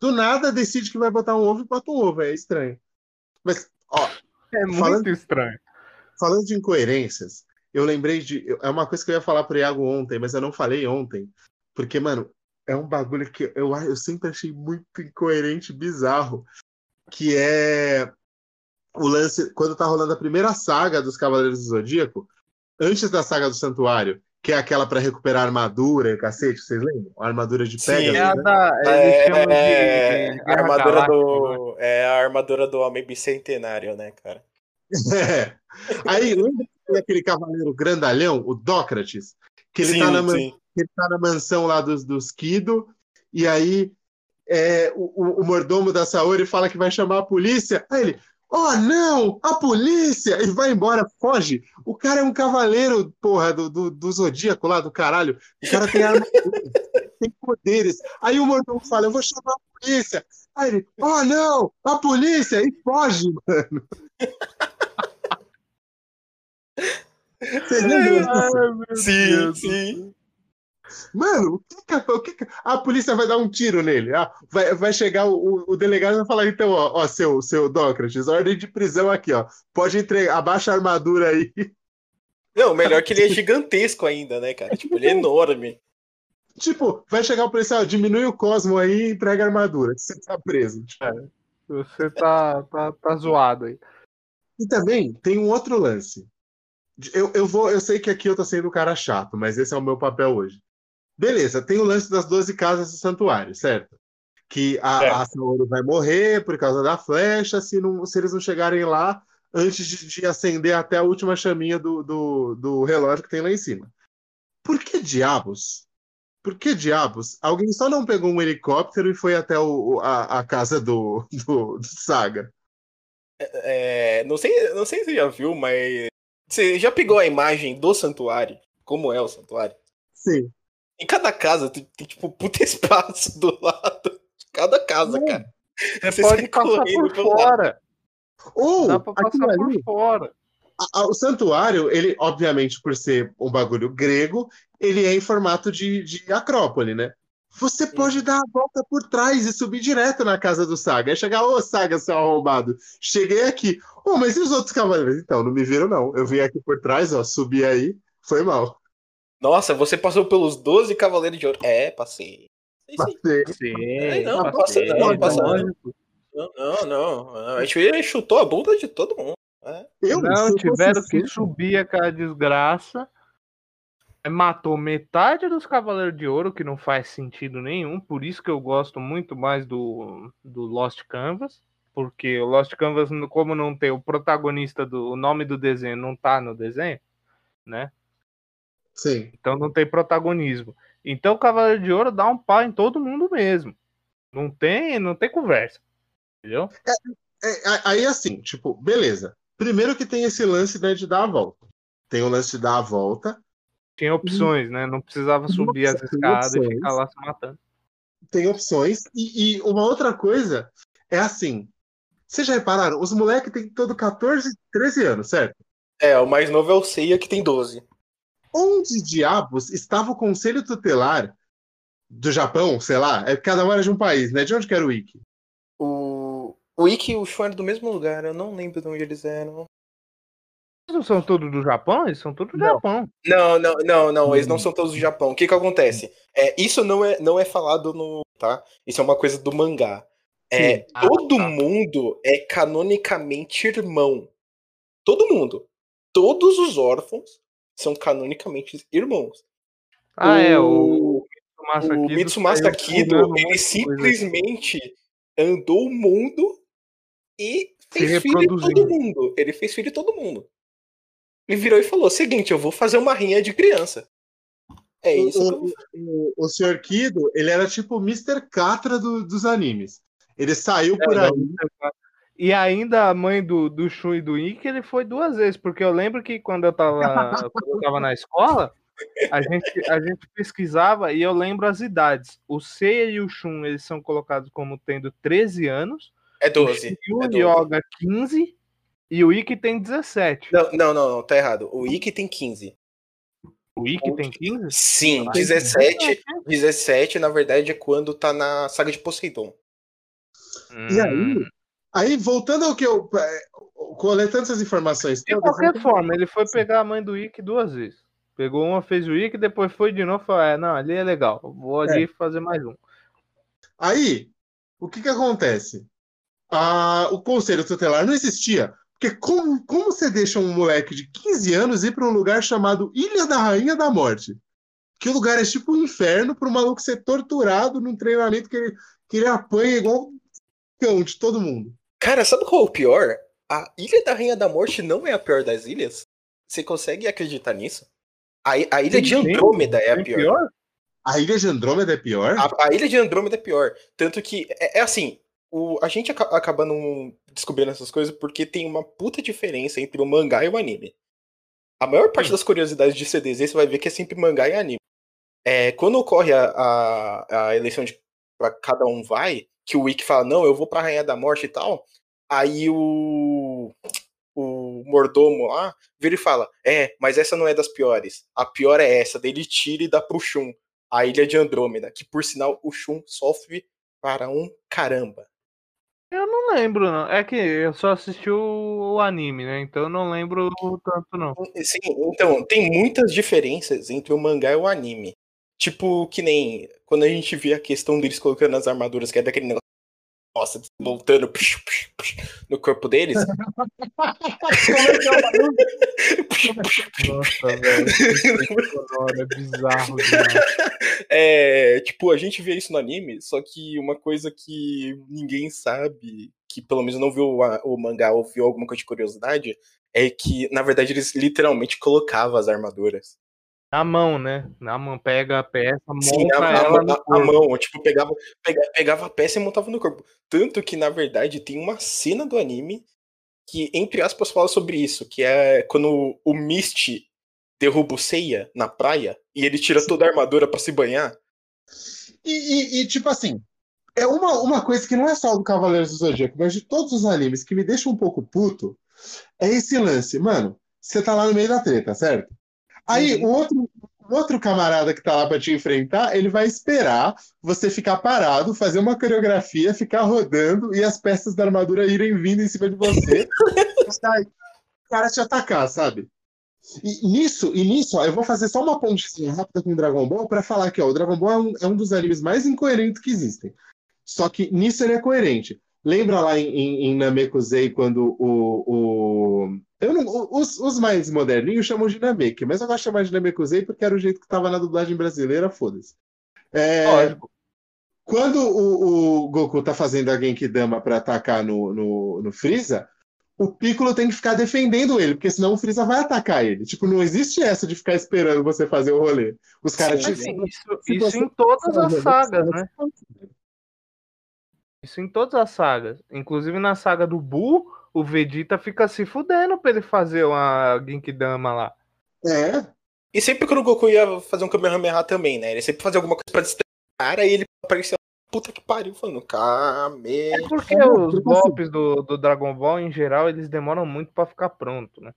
do nada decide que vai botar um ovo e bota um ovo. É estranho. Mas, ó. É muito falando, estranho. Falando de incoerências, eu lembrei de. É uma coisa que eu ia falar pro Iago ontem, mas eu não falei ontem. Porque, mano, é um bagulho que eu, eu sempre achei muito incoerente, bizarro. Que é o lance. Quando tá rolando a primeira saga dos Cavaleiros do Zodíaco, antes da saga do Santuário, que é aquela para recuperar armadura e cacete, vocês lembram? A armadura de Pegasus, Sim, é a, né? da, é, é, de, de a armadura do é a armadura do homem bicentenário, né, cara? É. Aí lembra aquele cavaleiro grandalhão, o Dócrates, que ele, sim, tá, na man... ele tá na mansão lá dos, dos Kido, e aí é, o, o, mordomo da Saori fala que vai chamar a polícia. Aí ele, Oh, não! A polícia! E vai embora, foge! O cara é um cavaleiro, porra, do, do, do Zodíaco lá, do caralho. O cara tem arma, tem poderes. Aí o mordomo fala: Eu vou chamar a polícia. Aí ele: Oh, não! A polícia! E foge, mano. Você lembra? sim, sim. Mano, o que, que, o que, que, a polícia vai dar um tiro nele? Ah, vai, vai chegar o, o delegado e vai falar: então, ó, ó, seu, seu Dócrates, ordem de prisão aqui, ó. Pode entregar, abaixa a armadura aí. Não, melhor que ele é gigantesco ainda, né, cara? Tipo, ele é enorme. Tipo, vai chegar o policial, diminui o Cosmo aí e entrega a armadura. Você tá preso. É, você tá, tá, tá zoado aí. E também tem um outro lance. Eu, eu vou, eu sei que aqui eu tô sendo o cara chato, mas esse é o meu papel hoje. Beleza, tem o lance das 12 casas do santuário, certo? Que a, é. a Saori vai morrer por causa da flecha se, não, se eles não chegarem lá antes de, de acender até a última chaminha do, do, do relógio que tem lá em cima. Por que diabos? Por que diabos? Alguém só não pegou um helicóptero e foi até o, a, a casa do, do, do Saga? É, não, sei, não sei se você já viu, mas você já pegou a imagem do santuário? Como é o santuário? Sim. Em cada casa tem, tem tipo puta espaço do lado de cada casa, cara. Você, pode passar por fora. Ou, Dá pra passar por fora. A, a, o santuário, ele, obviamente, por ser um bagulho grego, ele é em formato de, de acrópole, né? Você pode dar a volta por trás e subir direto na casa do Saga. Aí chegar, ô Saga, seu arrombado, cheguei aqui. Ô, oh, mas e os outros cavaleiros? Então, não me viram, não. Eu vim aqui por trás, ó, subi aí, foi mal. Nossa, você passou pelos 12 Cavaleiros de Ouro. É, passei. Passei. Sim, não, não passei, não, não, não, não, não. A gente chutou a bunda de todo mundo. É. Eu não, tiveram que subir aquela desgraça. Matou metade dos Cavaleiros de Ouro, que não faz sentido nenhum. Por isso que eu gosto muito mais do, do Lost Canvas. Porque o Lost Canvas, como não tem o protagonista do o nome do desenho, não tá no desenho, né? Sim. Então não tem protagonismo. Então o Cavaleiro de Ouro dá um pau em todo mundo mesmo. Não tem, não tem conversa. Entendeu? É, é, aí assim, tipo, beleza. Primeiro que tem esse lance né, de dar a volta. Tem o lance de dar a volta. Tinha opções, né? Não precisava subir as escadas e ficar lá se matando. Tem opções. E, e, uma outra coisa é assim. Vocês já repararam? Os moleques têm todo 14, 13 anos, certo? É, o mais novo é o Seiya, que tem 12. Onde diabos estava o conselho tutelar do Japão, sei lá? É cada um era de um país, né? De onde que era o Ikki? O, o Ikki e o Shun eram do mesmo lugar, eu não lembro de onde eles eram. Eles não são todos do Japão? Eles são todos do não. Japão. Não, não, não, não, eles não hum. são todos do Japão. O que que acontece? É, isso não é, não é falado no, tá? Isso é uma coisa do mangá. É, ah, todo tá. mundo é canonicamente irmão. Todo mundo. Todos os órfãos são canonicamente irmãos. Ah, o, é, o, o Mitsumasa Kido, ele simplesmente andou o mundo e fez filho de todo mundo. Ele fez filho de todo mundo. Ele virou e falou: seguinte, eu vou fazer uma rinha de criança. É isso. O, o, o, Sr. Kido, ele era tipo o Mr. Catra do, dos animes. Ele saiu por é, aí. E ainda a mãe do, do Shun e do Ikki, ele foi duas vezes, porque eu lembro que quando eu tava, quando eu tava na escola, a gente, a gente pesquisava e eu lembro as idades. O Seiya e o Shun, eles são colocados como tendo 13 anos. É 12. O é 12. Yoga 15 e o Ikki tem 17. Não, não, não, não, tá errado. O Ikki tem 15. O Ikki tem 15? Sim, 17, 17, na verdade, é quando tá na saga de Poseidon. E aí, aí, voltando ao que eu. é, Coletando essas informações. De todas, qualquer forma, ele foi pegar a mãe do Ikki duas vezes. Pegou uma, fez o Ikki, depois foi de novo e falou: é, não, ali é legal, vou ali fazer mais um. Aí, o que que acontece? Ah, o conselho tutelar não existia. Porque como, como você deixa um moleque de 15 anos ir para um lugar chamado Ilha da Rainha da Morte? Que o lugar é tipo um inferno para o maluco ser torturado num treinamento que ele, que ele apanha igual um cão de todo mundo. Cara, sabe qual é o pior? A Ilha da Rainha da Morte não é a pior das ilhas? Você consegue acreditar nisso? A, a Ilha de. Andrômeda é a Tem pior. A Ilha de Andrômeda é pior? A, a Ilha de Andrômeda é pior. Tanto que, é, é assim, o, a gente aca- acaba não descobrindo essas coisas porque tem uma puta diferença entre o mangá e o anime. A maior parte das curiosidades de CDZ você vai ver que é sempre mangá e anime. É, quando ocorre a, a, a eleição de pra cada um vai, que o Wiki fala, não, eu vou pra Rainha da Morte e tal, aí o, o mordomo lá vira e fala, é, mas essa não é das piores. A pior é essa, daí ele tira e dá pro Shun, a Ilha de Andrômeda, que por sinal o Shun sofre para um caramba. Eu não lembro, não. É que eu só assisti o, o anime, né? Então eu não lembro tanto, não. Sim, então, tem muitas diferenças entre o mangá e o anime. Tipo, que nem quando a gente vê a questão deles colocando as armaduras, que é daquele negócio. Nossa, voltando psh, psh, psh, no corpo deles. Nossa, velho. É bizarro. É, tipo, a gente vê isso no anime, só que uma coisa que ninguém sabe, que pelo menos não viu a- o mangá ou viu alguma coisa de curiosidade, é que, na verdade, eles literalmente colocavam as armaduras. Na mão, né? Na mão, pega a peça, monta Sim, a, a- ela a- no a corpo. mão, tipo, pegava, pega- pegava a peça e montava no corpo. Tanto que, na verdade, tem uma cena do anime que, entre aspas, fala sobre isso, que é quando o Misty derruba o Seiya na praia e ele tira toda a armadura pra se banhar. E, e- e, tipo assim, é uma, uma coisa que não é só do Cavaleiros do Zodíaco, mas de todos os animes que me deixa um pouco puto, é esse lance. Mano, você tá lá no meio da treta, certo? Aí o outro, o outro camarada que tá lá pra te enfrentar, ele vai esperar você ficar parado, fazer uma coreografia, ficar rodando e as peças da armadura irem vindo em cima de você. Aí, o cara te atacar, sabe? E nisso, e nisso, ó, eu vou fazer só uma pontezinha rápida com o Dragon Ball para falar que ó, o Dragon Ball é um, é um dos animes mais incoerentes que existem. Só que nisso ele é coerente. Lembra lá em, em, em Namekusei quando o. o... Eu não, os, os mais moderninhos chamam de Namek, mas eu gosto de chamar de Namekusei porque era o jeito que estava na dublagem brasileira, foda-se. É, Lógico. quando o, o Goku tá fazendo a Genkidama para atacar no, no, no Freeza, o Piccolo tem que ficar defendendo ele, porque senão o Freeza vai atacar ele. Tipo, não existe essa de ficar esperando você fazer o rolê. Os caras te isso isso em todas as sagas, né? né? Isso em todas as sagas. Inclusive na saga do Buu, o Vegeta fica se fudendo pra ele fazer uma Genkidama lá. É, E sempre quando o Goku ia fazer um Kamehameha também, né? Ele sempre fazia alguma coisa pra distrair o cara e ele aparecia puta que pariu, falando Kame. É porque É, os golpes do, do Dragon Ball, em geral, eles demoram muito pra ficar pronto, né?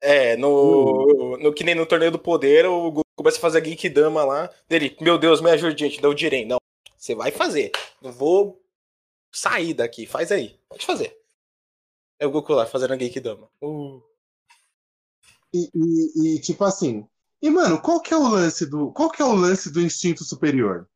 É, no, no que nem no Torneio do Poder, o Goku começa a fazer a Genkidama lá. Dele, meu Deus, me ajude, gente, dá o Jiren. Não, você vai fazer. Não vou sair daqui, faz aí. Pode fazer. É o Goku lá fazendo a Genkidama. Uh. e, e- e, tipo assim. E, mano, qual que é o lance do. Qual que é o lance do instinto superior?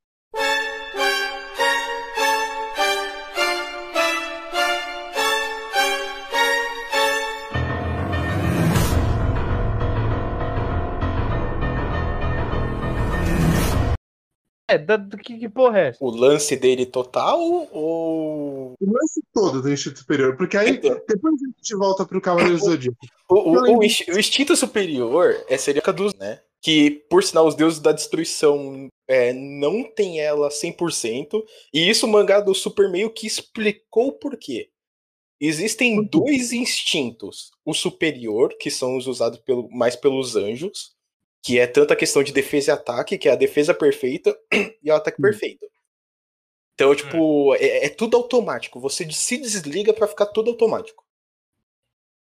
É, da, do que, que porra é essa? O lance dele total ou. O lance todo do instinto superior. Porque aí, Então. depois a gente volta pro Cavaleiro do Zodíaco. O, o- lembro- o o instinto superior é seria dos, né? Que, por sinal, os deuses da destruição é, não tem ela 100%. E isso o mangá do Super meio que explicou o porquê. Existem dois instintos. O superior, que são os usados pelo, mais pelos anjos, que é tanto a questão de defesa e ataque, que é a defesa perfeita e o ataque perfeito. Então, tipo, é, é tudo automático. Você se desliga para ficar tudo automático.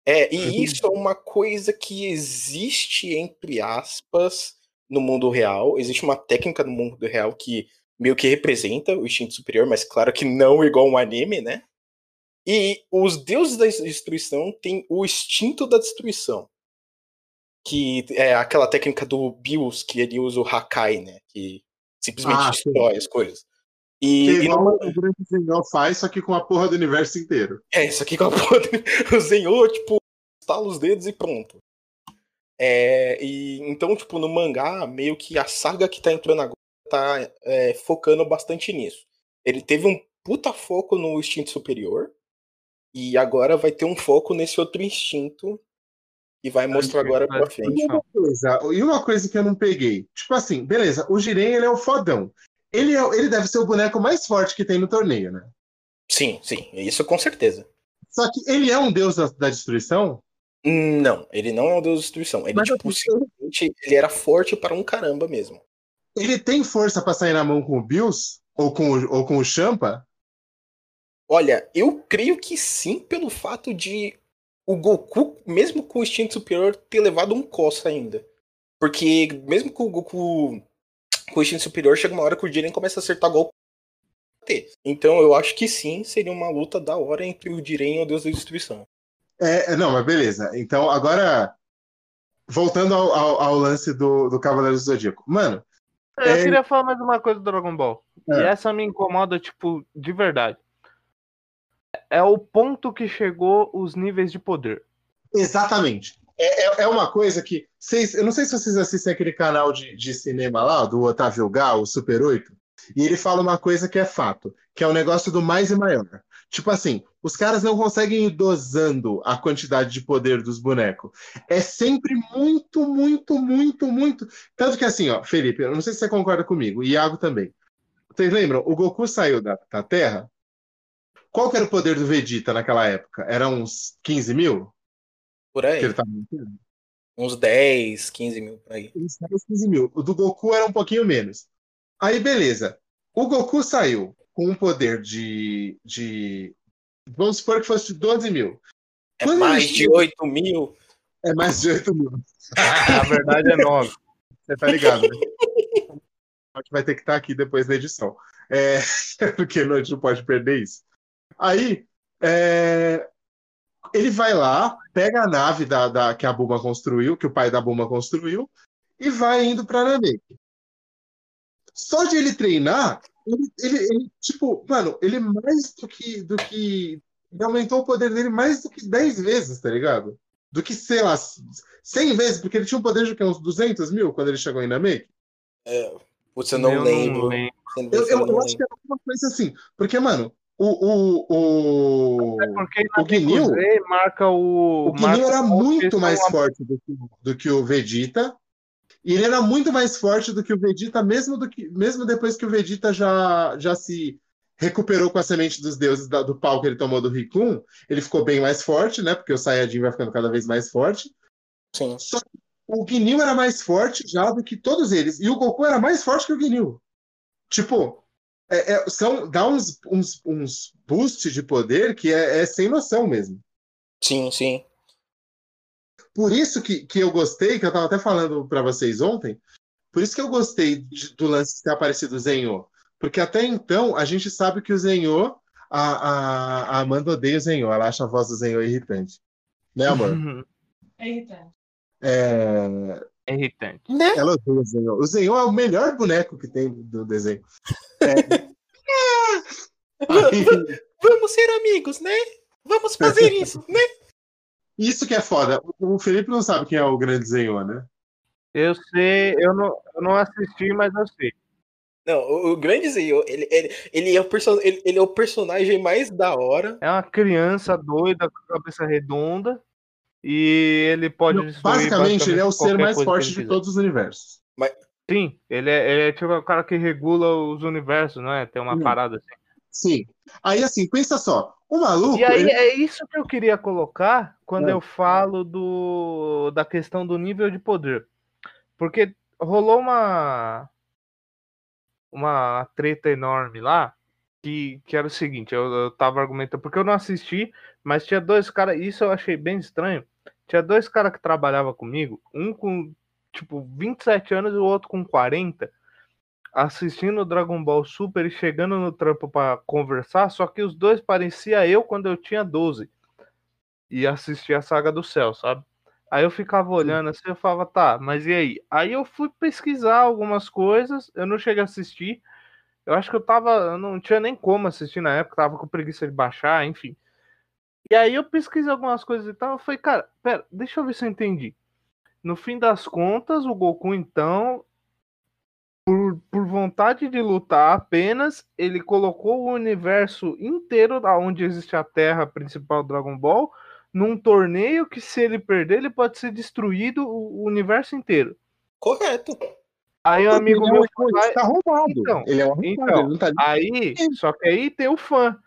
É, e isso é uma coisa que existe, entre aspas, no mundo real. Existe uma técnica no mundo real que meio que representa o instinto superior, mas claro que não igual um anime, né? E os deuses da destruição têm o instinto da destruição. Que é aquela técnica do Bios, que ele usa o Hakai, né? Que simplesmente ah, destrói as coisas. E, que e o Grande Zenhou faz, só que com a porra do universo inteiro. É, isso aqui com a porra do... O tipo, estala os dedos e pronto. É, e então, tipo, no mangá, meio que a saga que tá entrando agora tá é, focando bastante nisso. Ele teve um puta foco no instinto superior, e agora vai ter um foco nesse outro instinto e vai mostrar agora pra frente. E uma, coisa, e uma coisa que eu não peguei. Tipo assim, beleza, o Jiren ele é o fodão. Ele, é, ele deve ser o boneco mais forte que tem no torneio, né? Sim, sim, isso com certeza. Só que ele é um deus da, da destruição? Não, ele não é um deus da destruição. Ele, Mas tipo, simplesmente ele era forte para um caramba mesmo. Ele tem força para sair na mão com o Bills? Ou com, ou com o Champa? Olha, eu creio que sim, pelo fato de o Goku, mesmo com o instinto superior, ter levado um coça ainda. Porque mesmo com o Goku com o instinto superior, chega uma hora que o Jiren começa a acertar golpe. Então eu acho que sim, seria uma luta da hora entre o Jiren e o Deus da Destruição. É, é, não, mas beleza. Então, agora, voltando ao, ao, ao lance do, do Cavaleiro do Zodíaco. Mano. Eu é... queria falar mais uma coisa do Dragon Ball. É. E essa me incomoda, tipo, de verdade. É o ponto que chegou os níveis de poder. Exatamente. É, é, é uma coisa que. Vocês, eu não sei se vocês assistem aquele canal de, de cinema lá, do Otávio Gal, o Super 8. E ele fala uma coisa que é fato, que é o negócio do mais e maior. Tipo assim, os caras não conseguem ir dosando a quantidade de poder dos bonecos. É sempre muito, muito, muito, muito. Tanto que assim, ó, Felipe, eu não sei se você concorda comigo, Iago também. Vocês lembram? O Goku saiu da, da Terra. Qual que era o poder do Vegeta naquela época? Era uns 15 mil? Por aí. Uns 10, 15 mil por aí. Uns 10, 15 mil. O do Goku era um pouquinho menos. Aí, beleza. O Goku saiu com um poder de, de. Vamos supor que fosse de 12 mil. É Quando mais de 8 mil. É mais de 8 mil. A verdade é 9. Você tá ligado, né? A gente vai ter que estar tá aqui depois da edição. É... Porque a gente não pode perder isso. Aí, é... ele vai lá, pega a nave da, da, que a Buma construiu, que o pai da Buma construiu, e vai indo para Namek. Só de ele treinar, ele, ele, ele, tipo, mano, ele mais do que, do que. Ele aumentou o poder dele mais do que 10 vezes, tá ligado? Do que, sei lá, 100 vezes, porque ele tinha um poder de uns 200 mil quando ele chegou em Namek. É, você não lembra. Eu, eu, eu acho que é alguma coisa assim. Porque, mano, o, o, o, é porque o Guinil marca o. O Guinil era muito mais forte do que, do que o Vegeta. E ele era muito mais forte do que o Vegeta, mesmo, do que, mesmo depois que o Vegeta já, já se recuperou com a semente dos deuses da, do pau que ele tomou do Rikun. Ele ficou bem mais forte, né? Porque o Saiyajin vai ficando cada vez mais forte. Sim. Só que o Ginyu era mais forte já do que todos eles. E o Goku era mais forte que o Ginyu. Tipo, é, é, são, dá uns, uns, uns boosts de poder que é, é sem noção mesmo. Sim, sim. Por isso que, que eu gostei, que eu estava até falando para vocês ontem, por isso que eu gostei de, do lance de ter aparecido o Zenho. Porque até então a gente sabe que o Zenho, a, a, a Amanda odeia o Zenho, ela acha a voz do Zenho irritante. Né, amor? É irritante. É... é irritante. Né? Ela odeia o Zenho. O Zenho é o melhor boneco que tem do desenho. É... Aí... Vamos ser amigos, né? Vamos fazer isso, né? Isso que é foda. O Felipe não sabe quem é o grande Zenhô, né? Eu sei, eu não, eu não assisti, mas eu sei. Não, o, o grande Zenhô, ele, ele, ele, é o person, ele, ele é o personagem mais da hora. É uma criança doida com a cabeça redonda. E ele pode. Não, basicamente, ele é o ser mais forte de todos os universos. Mas... Sim, ele é, ele é, tipo o cara que regula os universos, não é? Tem uma parada assim. Sim. Aí, assim, pensa só. O maluco. E aí, ele... é isso que eu queria colocar quando é. eu falo do, da questão do nível de poder. Porque rolou uma. Uma treta enorme lá. Que, que era o seguinte: eu, eu tava argumentando. Porque eu não assisti, mas tinha dois caras. Isso eu achei bem estranho. Tinha dois caras que trabalhavam comigo. Um com, tipo, 27 anos e o outro com 40 assistindo o Dragon Ball Super e chegando no trampo para conversar, só que os dois parecia eu quando eu tinha 12 e assistia a Saga do Céu, sabe? Aí eu ficava olhando assim, eu falava, tá, mas e aí? Aí eu fui pesquisar algumas coisas, eu não cheguei a assistir. Eu acho que eu tava, eu não tinha nem como assistir na época, tava com preguiça de baixar, enfim. E aí eu pesquisei algumas coisas e tal, eu falei, cara, pera, deixa eu ver se eu entendi. No fim das contas, o Goku então por, por vontade de lutar apenas, ele colocou o universo inteiro, onde existe a Terra principal do Dragon Ball, num torneio que, se ele perder, ele pode ser destruído o universo inteiro. Correto. Aí o amigo meu vai... tá roubado. Então, ele é um então ele tá... aí, só que aí tem o fã.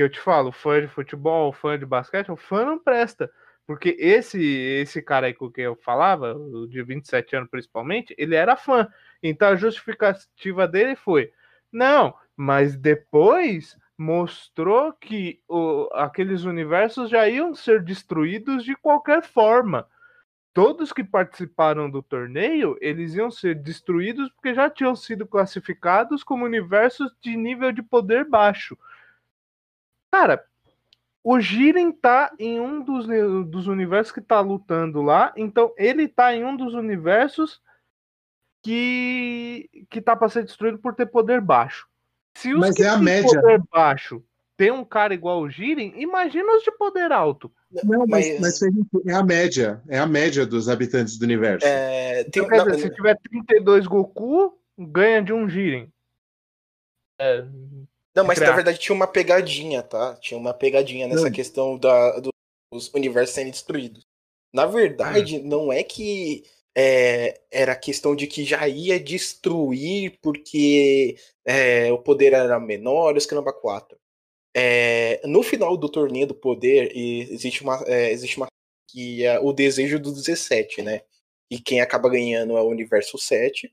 Que eu te falo, fã de futebol, fã de basquete, o fã não presta. Porque esse esse cara aí com que eu falava, de 27 anos principalmente, ele era fã. Então a justificativa dele foi: não, mas depois mostrou que o, aqueles universos já iam ser destruídos de qualquer forma. Todos que participaram do torneio, eles iam ser destruídos porque já tinham sido classificados como universos de nível de poder baixo. Cara, o Jiren tá em um dos, dos universos que tá lutando lá, então ele tá em um dos universos que que tá para ser destruído por ter poder baixo. Se os Mas que é a média. poder baixo tem um cara igual o Jiren, imagina os de poder alto. Não, mas, mas... é a média. É a média dos habitantes do universo. É, tem... então, dizer, se tiver 32 Goku, ganha de um Jiren. É, não, mas na verdade tinha uma pegadinha, tá? Tinha uma pegadinha nessa não. questão da, dos universos sendo destruídos. Na verdade, hum. não é que é, era questão de que já ia destruir porque é, o poder era menor, os caramba 4. É, no final do torneio do poder, existe uma, é, existe uma que é o desejo do 17, né? E quem acaba ganhando é o universo 7.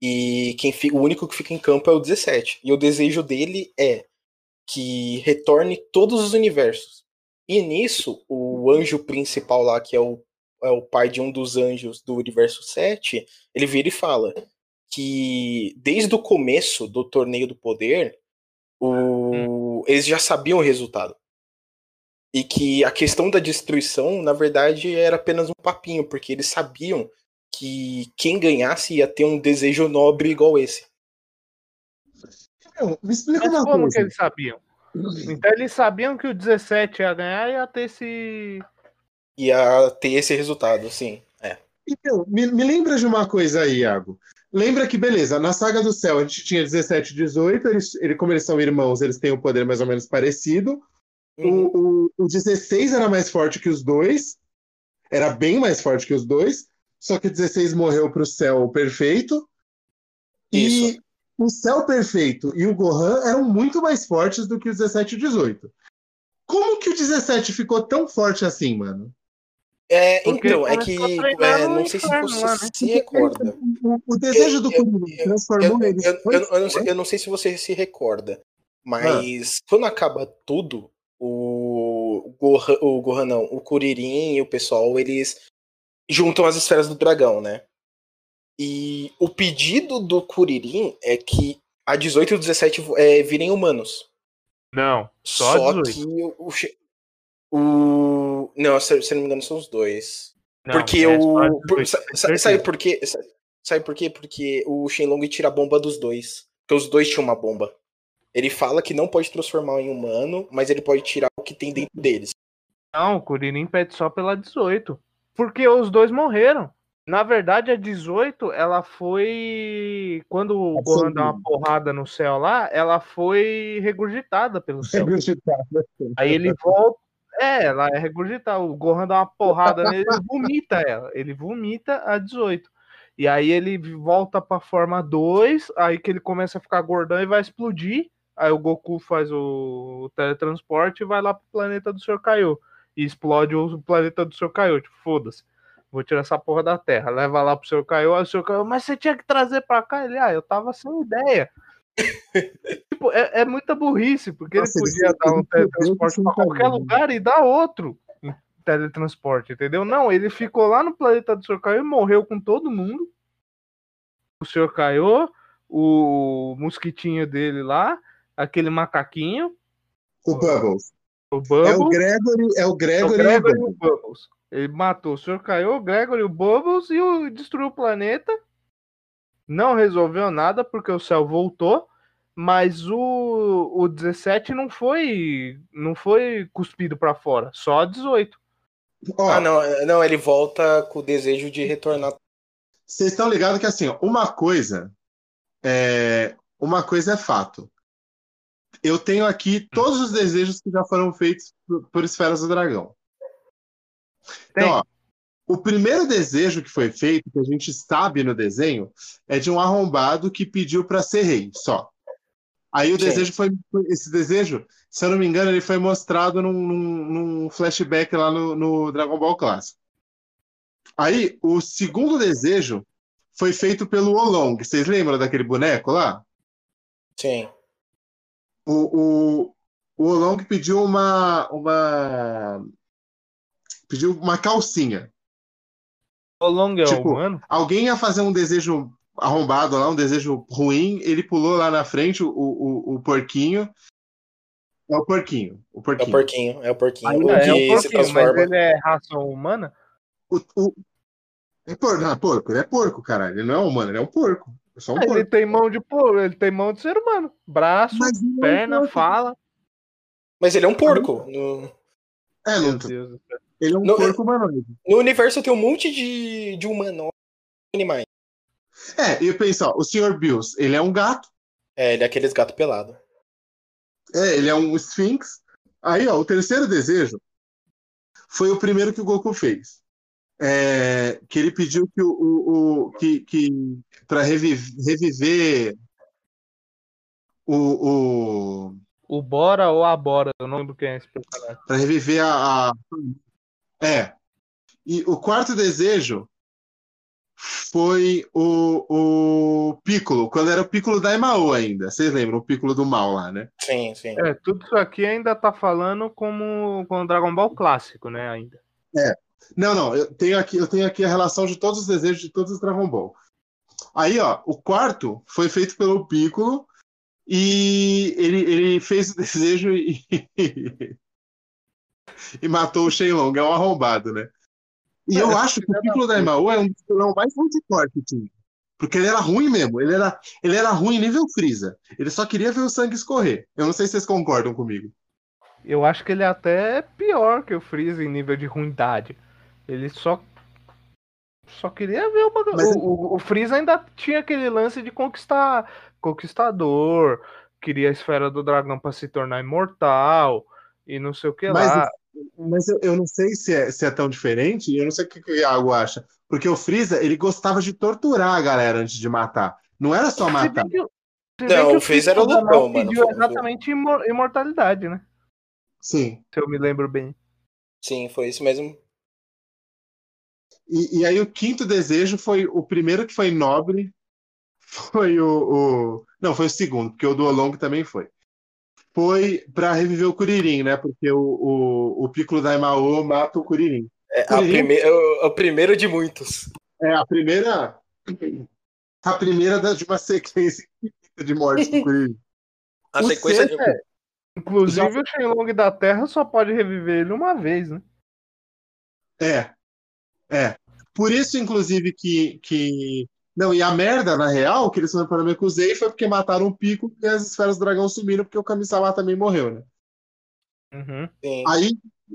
E quem fica, o único que fica em campo é o 17. E o desejo dele é que retorne todos os universos. E nisso, o anjo principal lá, que é o é o pai de um dos anjos do universo 7, ele vira e fala que desde o começo do torneio do poder, o... Hum. eles já sabiam o resultado. E que a questão da destruição, na verdade, era apenas um papinho, porque eles sabiam que quem ganhasse ia ter um desejo nobre igual esse. Meu, me explica Mas uma como coisa. que eles sabiam? Então eles sabiam que o 17 ia ganhar e ia ter esse ia ter esse resultado, sim. É. Então, me, me lembra de uma coisa aí, Iago. Lembra que, beleza, na Saga do Céu a gente tinha 17 e 18, eles, ele, como eles são irmãos, eles têm um poder mais ou menos parecido. Uhum. O, o, o 16 era mais forte que os dois, era bem mais forte que os dois, só que o 16 morreu pro céu perfeito. Isso. E o céu perfeito e o Gohan eram muito mais fortes do que o 17 e 18. Como que o 17 ficou tão forte assim, mano? É, então, é que é, não sei se você né? se recorda. O, o desejo do Kuri transformou ele. Eu, eu, eu, não sei, eu não sei se você se recorda, mas ah. quando acaba tudo, o Gohan, o Gohan não, o Kuririn e o pessoal, eles juntam as esferas do dragão, né? E o pedido do Kuririn é que a 18 e o 17 é, virem humanos. Não, só, só que o, o. Não, se, se não me engano, são os dois. Não, porque é o. Por, sabe, sabe por quê? Sabe por quê? Porque o Shenlong tira a bomba dos dois. Porque os dois tinham uma bomba. Ele fala que não pode transformar em humano, mas ele pode tirar o que tem dentro deles. Não, o Kuririn pede só pela 18. Porque os dois morreram. Na verdade, a 18, ela foi. Quando o Gohan dá uma porrada no céu lá, ela foi regurgitada pelo céu. Regurgitada. Aí ele volta. É, ela é regurgitada. O Gohan dá uma porrada nele, ele vomita ela. Ele vomita a 18. E aí ele volta pra forma 2, aí que ele começa a ficar gordão e vai explodir. Aí o Goku faz o, o teletransporte e vai lá pro planeta do Sr. Kaiô. E explode o planeta do Sr. Kaiô. Tipo, foda-se. Vou tirar essa porra da Terra. Leva lá pro Sr. Kaiô. Aí o Sr. Kaiô, mas você tinha que trazer pra cá. Ele, ah, eu tava sem ideia. tipo, é, é, muita burrice, porque Nossa, ele podia dar um teletransporte pra qualquer lugar e dar outro teletransporte, entendeu? Não, ele ficou lá no planeta do Sr. Kaiô e morreu com todo mundo. O Sr. Kaiô, o mosquitinho dele lá, aquele macaquinho. O Bubbles. O Bubbles. É o Gregory, é o Gregory, é o Gregory e o Bubbles. Ele matou o Sr. Kaiô, o Gregory, o Bubbles e o, destruiu o planeta. Não resolveu nada porque o céu voltou, mas o, o 17 não foi não foi cuspido para fora, só 18. ah, não, não, ele volta com o desejo de retornar. Vocês estão ligados que assim, uma coisa é, uma coisa é fato. Eu tenho aqui todos os desejos que já foram feitos por, por Esferas do Dragão. Tem. Então, ó, o primeiro desejo que foi feito, que a gente sabe no desenho, é de um arrombado que pediu para ser rei, só. Aí o Sim. desejo foi. Esse desejo, se eu não me engano, ele foi mostrado num, num, num flashback lá no, no Dragon Ball Clássico. Aí, o segundo desejo foi feito pelo Olong. Vocês lembram daquele boneco lá? Sim. O, o, o Olong pediu uma, uma. Pediu uma calcinha. O Olong é tipo, humano? Alguém ia fazer um desejo arrombado lá, um desejo ruim, ele pulou lá na frente, o, o, o porquinho. É o porquinho. O porquinho. É o porquinho, é o porquinho. É, é o porquinho, mas ele é raça humana? O, o, é porco, não, é porco, ele é porco, caralho. Ele não é humano, ele é um porco. É só um. Ele tem mão de porco, ele tem mão de ser humano. Braço, perna, é um fala. Mas ele é um porco. No... É, não. Ele é um no, porco humanoide. No universo tem um monte de, de humanoides animais. É, e eu penso, ó, o Sr. Bills, ele é um gato. É, ele é aqueles gato pelado. É, ele é um Sphinx. Aí, ó, o terceiro desejo foi o primeiro que o Goku fez é, que ele pediu que o, o, o que, que para reviver, reviver o, o o Bora ou a Bora, eu não lembro quem é esse personagem. Para reviver a, a, é e o quarto desejo foi o, o Piccolo, quando era o Piccolo da Emao ainda. Vocês lembram? O Piccolo do mal lá, né? Sim, sim. É, tudo isso aqui ainda tá falando como com o Dragon Ball clássico, né, ainda. É. Não, não, eu tenho aqui, eu tenho aqui a relação de todos os desejos de todos os Dragon Ball. Aí, ó, o quarto foi feito pelo Piccolo e ele, ele fez o desejo e, e matou o Shenlong. É um arrombado, né? E eu acho que o Piccolo da Emao é um dos vilões mais hardcore que tinha. Porque ele era ruim mesmo. Ele era, ele era ruim nível Freeza. Ele só queria ver o sangue escorrer. Eu não sei se vocês concordam comigo. Eu acho que ele é até pior que o Freeza em nível de ruindade. Ele só só queria ver uma... Mas... o, o, o Freeza ainda tinha aquele lance de conquistar conquistador, queria a esfera do dragão para se tornar imortal e não sei o que mas, lá. Mas eu, eu não sei se é, se é tão diferente, e eu não sei o que, que o Iago acha. Porque o Freeza, ele gostava de torturar a galera antes de matar. Não era só matar. não, o Freeza era o Lupão, mano. Pediu exatamente imortalidade, né? Sim. Se eu me lembro bem. Sim, foi isso mesmo. E, e, aí o quinto desejo foi o primeiro que foi nobre, foi o, o... não foi o segundo, porque o do Olong também foi. Foi para reviver o Kuririn, né? Porque o, o, o Piccolo da Emao mata o Kuririn. É, Kuririn... Prime... é, o, é o primeiro de muitos. É a primeira, a primeira de uma sequência de mortes do Kuririn. A o sequência de... é... Inclusive Já... o Shenlong da Terra só pode reviver ele uma vez, né? É, é. Por isso, inclusive, que. que... Não, e a merda, na real, que eles foram para Mekuzei foi porque mataram o Pico e as esferas do dragão sumiram porque o Kami-sama também morreu, né? Uhum. Aí,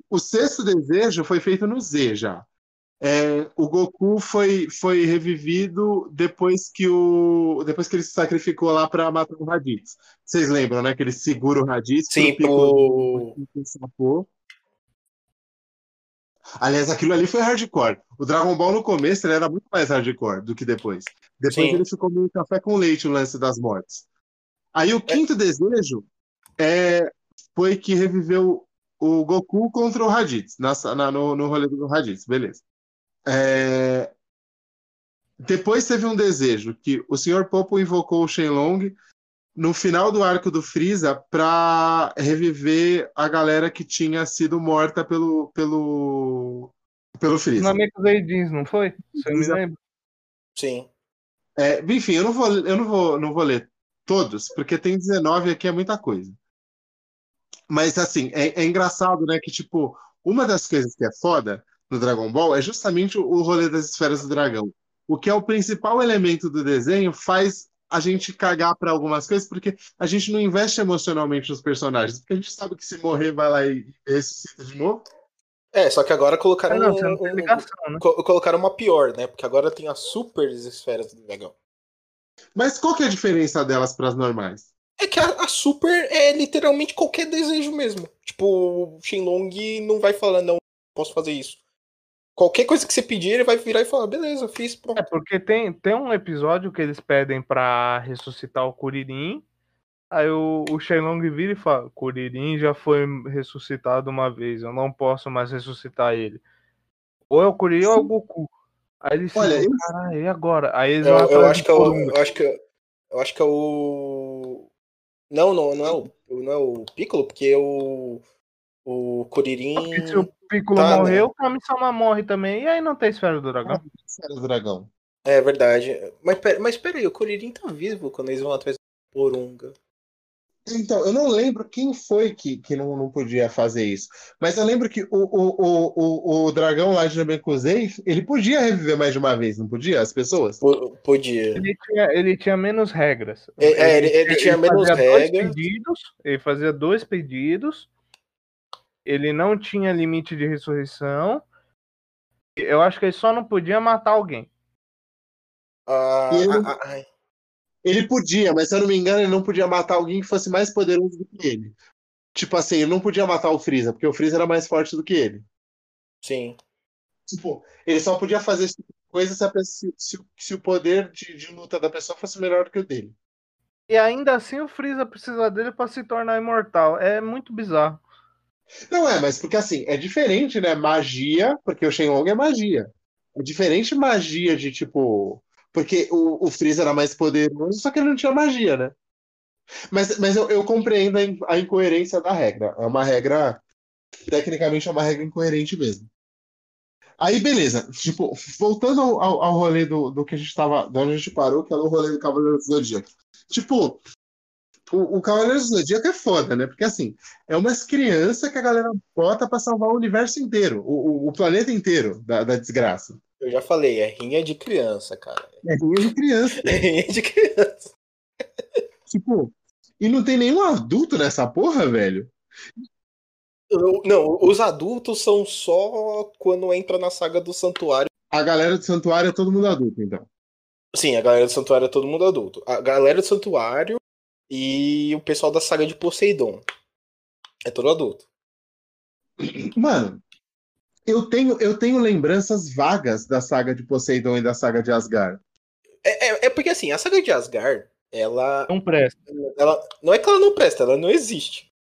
o sexto desejo foi feito no Z já. É, o Goku foi, foi revivido depois que o depois que ele se sacrificou lá para matar o Raditz. Vocês lembram, né? Que ele segura o Raditz. Sim, o Piccolo... Aliás, aquilo ali foi hardcore. O Dragon Ball no começo ele era muito mais hardcore do que depois. Depois Sim. ele ficou meio café com leite o lance das mortes. Aí o é. quinto é. desejo é, foi que reviveu o Goku contra o Raditz, na, na, no, no rolê do Raditz, beleza. É, depois teve um desejo que o Sr. Popo invocou o Shenlong no final do arco do Freeza para reviver a galera que tinha sido morta pelo pelo pelo Freeza. Nameku Zeidins, não foi? Você me lembra? Sim. É, enfim, eu não vou eu não vou não vou ler todos, porque tem 19 aqui é muita coisa. Mas assim, é, é engraçado, né, que tipo, uma das coisas que é foda no Dragon Ball é justamente o rolê das esferas do dragão. O que é o principal elemento do desenho faz a gente cagar para algumas coisas, porque a gente não investe emocionalmente nos personagens. Porque a gente sabe que se morrer, vai lá e ressuscita de novo. É, só que agora colocaram, não, não um, ligação, né? colocaram uma pior, né? Porque agora tem as super esferas do dragão. Mas qual que é a diferença delas para as normais? É que a, a, super é literalmente qualquer desejo mesmo. Tipo, o Shenlong não vai falar, não, posso fazer isso. Qualquer coisa que você pedir, ele vai virar e falar, beleza, fiz, pronto. É, porque tem, tem um episódio que eles pedem pra ressuscitar o Kuririn. Aí o, o Shenlong vira e fala, Kuririn já foi ressuscitado uma vez, eu não posso mais ressuscitar ele. Ou é o Kuririn ou é o Goku. Aí eles Olha, ficam, caralho, e agora? Aí eles eu, eu acho que é o, eu acho que eu acho que é o não, não, não é o, não é o Piccolo, porque o o Kuririn. se o Piccolo tá, morreu, né? o Kami-sama morre também. E aí não tem Esfera do Dragão. Esfera do Dragão. É verdade. Mas, mas peraí, o Kuririn tá vivo quando eles vão atrás do Porunga. Então, eu não lembro quem foi que, que não, não podia fazer isso. Mas eu lembro que o, o, o, o, o dragão lá de Namekusei, ele podia reviver mais de uma vez, não podia? As pessoas? P podia. Ele tinha, ele tinha menos regras. É, é ele, ele, ele, tinha ele menos regras. Pedidos, ele fazia dois pedidos ele não tinha limite de ressurreição. Eu acho que ele só não podia matar alguém. Uh, ele, ele, podia, mas se eu não me engano, ele não podia matar alguém que fosse mais poderoso do que ele. Tipo assim, ele não podia matar o Freeza, porque o Freeza era mais forte do que ele. Sim. Tipo, ele só podia fazer esse tipo de coisa se, se, se, o poder de, de luta da pessoa fosse melhor do que o dele. E ainda assim o Freeza precisa dele para se tornar imortal. É muito bizarro. Não é, mas porque assim, é diferente, né? Magia, porque o Shenlong é magia. É diferente magia de tipo. Porque o, o Freeza era mais poderoso, só que ele não tinha magia, né? Mas, mas eu, eu compreendo a, incoerência da regra. É uma regra. Tecnicamente é uma regra incoerente mesmo. Aí, beleza. Tipo, voltando ao, ao rolê do, do que a gente tava. De onde a gente parou, que era o rolê do Cavaleiro do Zodíaco. Tipo, o, o Cavaleiro do Zodíaco é foda, né? Porque assim, é umas crianças que a galera bota pra salvar o universo inteiro, o, o, o planeta inteiro da, da, desgraça. Eu já falei, é rinha de criança, cara. É rinha de criança. É rinha de criança. tipo, e não tem nenhum adulto nessa porra, velho? Não, os adultos são só quando entra na saga do santuário. A galera do santuário é todo mundo adulto, então. Sim, a galera do santuário é todo mundo adulto. A galera do santuário e o pessoal da saga de Poseidon. É todo adulto. Mano, eu tenho, eu tenho lembranças vagas da saga de Poseidon e da saga de Asgard. É, é, é porque assim, a saga de Asgard, ela. Não presta. Ela, não é que ela não presta, ela não existe.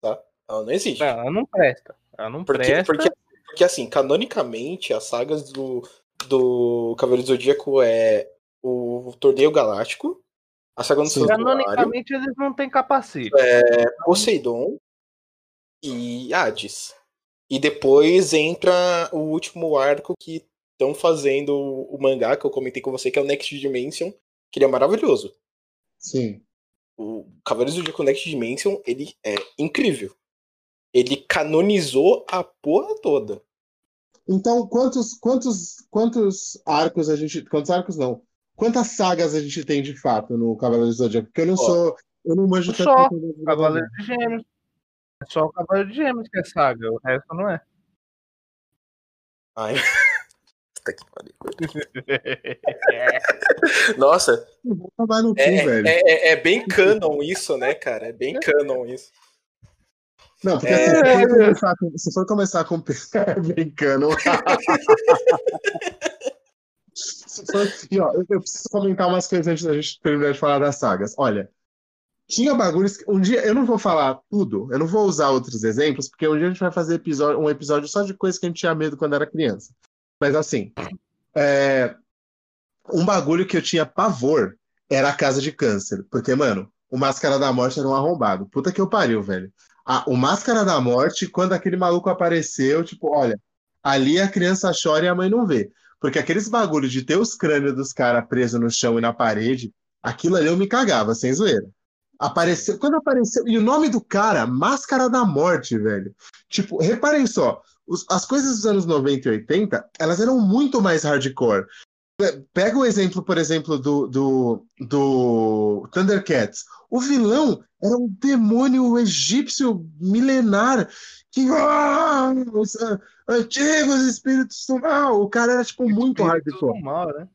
Tá? Ela não existe. Não, ela não presta. Ela não porque, presta. Porque, porque assim, canonicamente, as sagas do, do Cavaleiro do Zodíaco é o Torneio Galáctico, a saga do Canonicamente eles não têm capacete. É Poseidon e Hades. E depois entra o último arco que estão fazendo o mangá que eu comentei com você, que é o Next Dimension, que ele é maravilhoso. Sim. O Cavaleiros do Zodíaco Next Dimension, ele é incrível. Ele canonizou a porra toda. Então, quantos, quantos, quantos arcos a gente. Quantos arcos não? Quantas sagas a gente tem de fato no Cavaleiro do Zodíaco? Porque eu não sou. Eu não manjo tanto. Só o Cavaleiro de Gêmeos. É só o Cavaleiro de Gêmeos que é saga, o resto não é. Ai. que pariu. Nossa. No cu, é, é, é, é, bem canon isso, né, cara? É bem canon isso. Não, porque assim, se, for começar com, se for começar com é bem canon. E ó, eu, preciso comentar umas coisas antes da gente terminar de falar das sagas. Olha, tinha bagulhos. Um dia, eu não vou falar tudo, eu não vou usar outros exemplos, porque um dia a gente vai fazer episódio, um episódio só de coisas que a gente tinha medo quando era criança. Mas assim, é, um bagulho que eu tinha pavor era a casa de câncer. Porque, mano, o Máscara da Morte era um arrombado. Puta que eu pariu, velho. A, o Máscara da Morte, quando aquele maluco apareceu, tipo, olha, ali a criança chora e a mãe não vê. Porque aqueles bagulhos de ter os crânios dos caras presos no chão e na parede, aquilo ali eu me cagava, sem zoeira. Apareceu, quando apareceu, e o nome do cara, Máscara da Morte, velho. Tipo, reparem só, os, as coisas dos anos 90 e 80, elas eram muito mais hardcore. Pega o exemplo, por exemplo, do, do, do Thundercats. O vilão era um demônio egípcio milenar que ah, antigos espíritos do mal. O cara era tipo muito hardcore. Mal, né?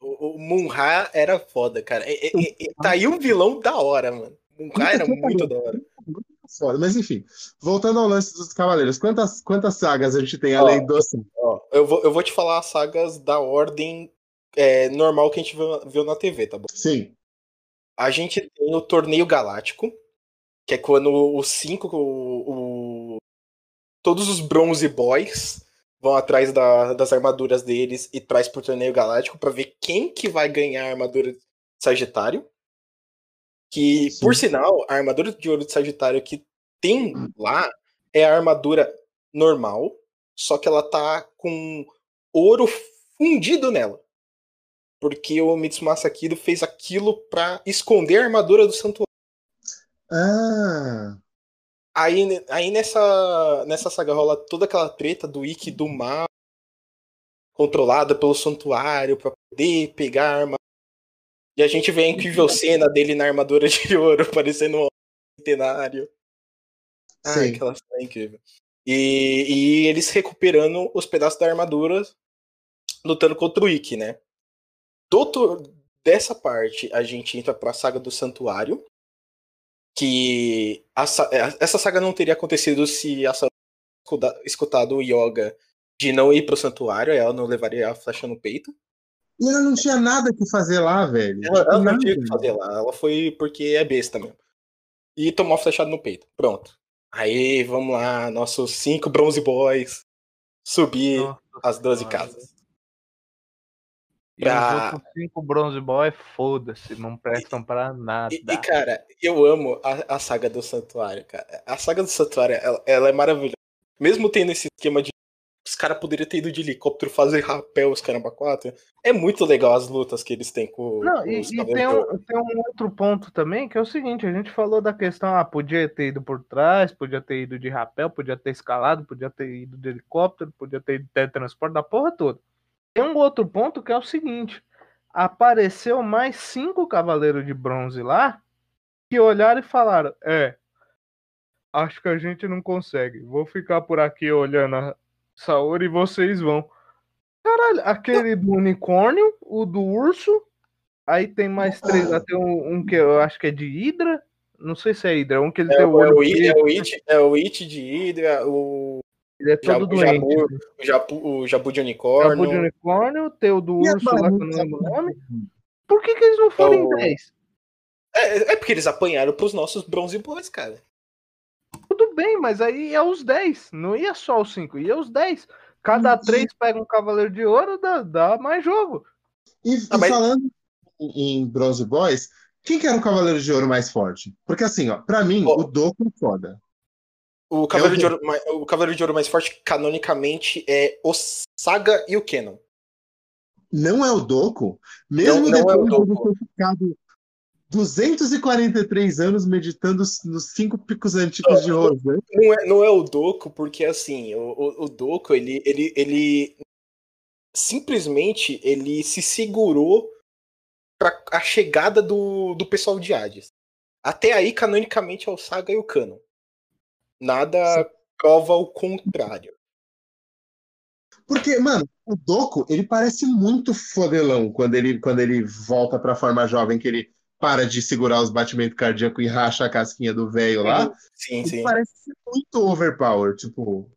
O, o Munra era foda, cara. E, e, e, tá aí um vilão da hora, mano. Munra era muito da hora. Foda. Mas enfim, voltando ao lance dos Cavaleiros, quantas, quantas sagas a gente tem além do. Ó, eu, vou, eu vou te falar as sagas da ordem é, normal que a gente viu, viu na TV, tá bom? Sim. A gente tem o Torneio Galáctico, que é quando os cinco. O, o, todos os Bronze Boys vão atrás da, das armaduras deles e traz pro torneio galáctico para ver quem que vai ganhar a armadura de Sagitário. Que, Sim. por sinal, a armadura de ouro de Sagitário que tem lá é a armadura normal, só que ela tá com ouro fundido nela. Porque o Mitsumasa Kido fez aquilo para esconder a armadura do santuário. Ah. Aí, aí nessa, nessa saga rola toda aquela treta do Ikki do mal controlada pelo santuário para poder pegar a arma. E a gente vê a incrível cena dele na armadura de ouro, parecendo um centenário. Ah, aquela cena é incrível. E, e eles recuperando os pedaços da armadura lutando contra o Ikki, né? Do, dessa parte, a gente entra pra saga do santuário, que a, é, essa saga não teria acontecido se a escutado o Yoga de não ir pro santuário, ela não levaria a flecha no peito. E ela não tinha nada que fazer lá, velho. Ela, ela não tinha que fazer lá, ela foi porque é besta mesmo. E tomou a flechada no peito. Pronto. Aí, vamos lá, nossos cinco Bronze Boys subir Nossa, as 12 casas. E os outros cinco Bronze Boy, foda-se, não prestam pra nada. E, e, cara, eu amo a, a, saga do Santuário, cara. A saga do Santuário, ela, ela é maravilhosa. Mesmo tendo esse esquema de os caras poderiam ter ido de helicóptero fazer rapel, os caramba quatro. É muito legal as lutas que eles têm com, Não, com e, e tem, um, tem um outro ponto também, que é o seguinte, a gente falou da questão, ah, podia ter ido por trás, podia ter ido de rapel, podia ter escalado, podia ter ido de helicóptero, podia ter ido de teletransporte, da porra toda. Tem um outro ponto que é o seguinte: apareceu mais cinco cavaleiros de bronze lá que olharam e falaram: É, acho que a gente não consegue. Vou ficar por aqui olhando a Saori e vocês vão. Caralho, aquele do unicórnio, o do urso. Aí tem mais três. Lá tem um, um, que eu acho que é de Hidra. Não sei se é Hidra. Um que ele é, tem o olho. É o, It, é, o It, é o It de Hidra. O ele é todo doente. Jabu, né? o, jabu, o jabu de unicórnio. Jabu de unicórnio, tem o do urso lá, que eu não lembro o nome. Por que, que eles não foram então, em 10? É, é porque eles apanharam pros nossos bronze boys, cara. Tudo bem, mas aí é os 10. Não ia só os 5, ia os 10. Cada 3 pega um cavaleiro de ouro, dá, dá mais jogo. E, ah, mas... falando em Bronze Boys, quem que era o cavaleiro de ouro mais forte? Porque assim, ó, pra mim, oh. o Doku é foda. O Cavaleiro, de Ouro, o Cavaleiro de Ouro mais forte, canonicamente, é o Saga e o Kenon. Não é o Doku? Mesmo não, não é depois é de ter ficado 243 anos meditando nos cinco picos antigos de Rosa. Não é, não é o Doku, porque assim, o, o, o Doku, ele, ele, ele simplesmente ele se segurou para a chegada do, do pessoal de Hades. Até aí, canonicamente, é o Saga e o Canon. Nada Sim. prova o contrário. Porque, mano, o Doku, ele parece muito fodelão quando ele, quando ele volta pra forma jovem, que ele para de segurar os batimentos cardíacos e racha a casquinha do velho lá. Sim, ele sim. Parece muito overpower, tipo.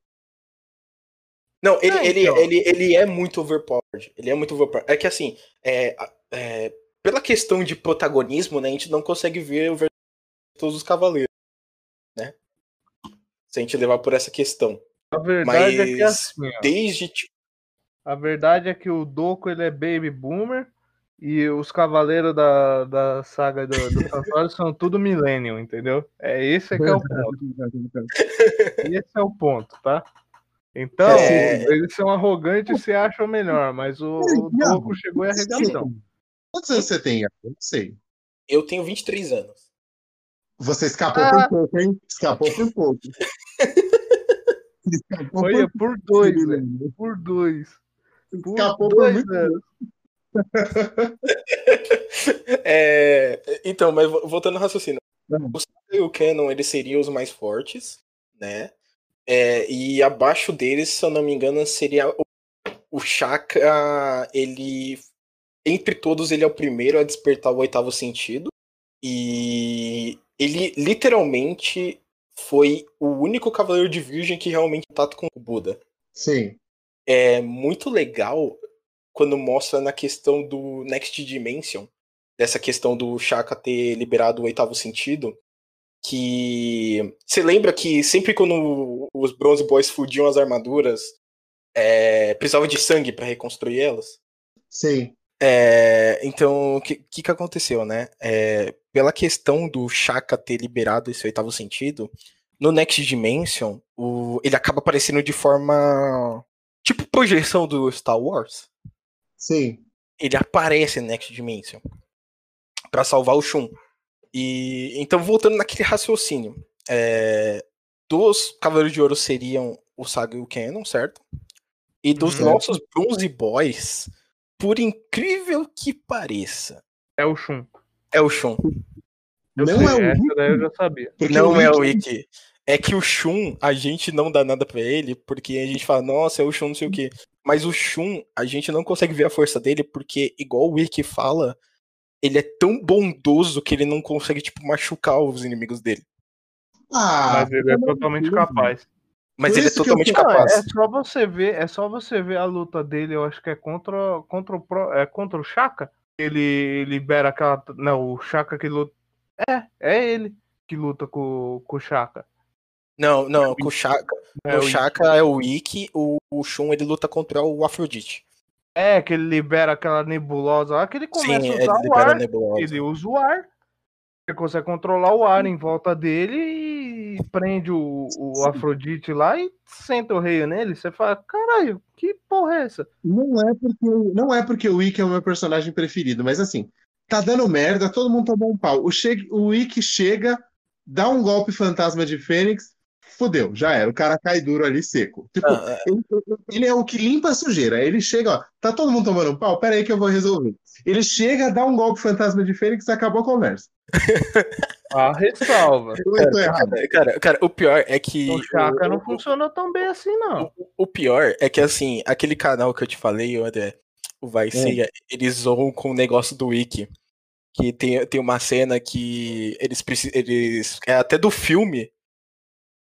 Não, ele, é, ele, então. ele, ele é muito overpowered. Ele é muito overpowered. É que assim, é, é, pela questão de protagonismo, né, a gente não consegue ver o todos os cavaleiros? Se a gente levar por essa questão. A verdade Mas, é que é assim, desde a verdade é que o Doku ele é baby boomer e os cavaleiros da, da saga do, do Santuário são tudo millennium, entendeu? É esse é que é o ponto. Esse é o ponto, tá? Então, é... eles são arrogantes e se acham melhor, mas o, o Doku chegou e arregaçou. Quantos anos você tem? Eu não sei. Eu tenho 23 anos. Você escapou ah. por pouco, hein? Escapou por pouco. escapou Olha, por, por dois, velho. Por dois. Por escapou dois por muito anos. é, então, mas voltando ao raciocínio. Uhum. O Saga e o Canon, eles seriam os mais fortes, né? É, e abaixo deles, se eu não me engano, seria o, o Shaka, ele entre todos, ele é o primeiro a despertar o oitavo sentido. E ele literalmente foi o único cavaleiro de virgem que realmente contato com o Buda. Sim. É muito legal quando mostra na questão do Next Dimension, dessa questão do Shaka ter liberado o oitavo sentido, que você lembra que sempre quando os Bronze Boys fudiam as armaduras, é, precisava de sangue para reconstruir elas? Sim. É, então, o que, que, que aconteceu, né? É, pela questão do Shaka ter liberado esse oitavo sentido, no Next Dimension, o, ele acaba aparecendo de forma. Tipo projeção do Star Wars. Sim. Ele aparece no Next Dimension para salvar o Shun. E então, voltando naquele raciocínio, é, dos Cavaleiros de Ouro seriam o Saga e o Canon, certo? E dos uhum. nossos Bronze Boys por incrível que pareça. É o Shun. É o Shun. Eu não sei, é o Wiki. Daí eu já sabia. Porque não o é o Wiki. É que o Shun, a gente não dá nada para ele, porque a gente fala, nossa, é o Shun, não sei o quê. Mas o Shun, a gente não consegue ver a força dele, porque, igual o Wiki fala, ele é tão bondoso que ele não consegue, tipo, machucar os inimigos dele. Ah, Mas ele é totalmente capaz. Mas ele é totalmente capaz. É só você ver, é só você ver a luta dele, eu acho que é contra, contra o Pro, é contra o Chaka. Ele libera aquela, não, o Chaka que luta. É, é ele que luta com, com o Chaka. Não, não, com o Chaka. É, o Chaka é o Ikki, o, o Shun ele luta contra o Afrodite. É, que ele libera aquela nebulosa lá, que ele começa Sim, a usar o ar. Ele usa o ar. Ele consegue controlar o ar em volta dele e prende o, o Afrodite lá e senta o rei nele, você fala, caralho, que porra é essa? Não é porque, não é porque o Ikki é o meu personagem preferido, mas assim, tá dando merda, todo mundo tomou um pau. O, che o Ikki chega, dá um golpe fantasma de Fênix, fodeu, já era. O cara cai duro ali seco. Tipo, ah, é. ele, ele, é o que limpa a sujeira. Ele chega, ó, tá todo mundo tomando um pau? Pera aí que eu vou resolver. Ele chega, dá um golpe fantasma de Fênix e acabou a conversa. Ah, ressalva. Cara, cara, cara, o pior é que. O Chaka não funcionou tão bem assim, não. O, o, pior é que, assim, aquele canal que eu te falei, André, o Vai é. Ser, eles zoam com o negócio do Wiki. Que tem, tem uma cena que eles precisam. Eles, é até do filme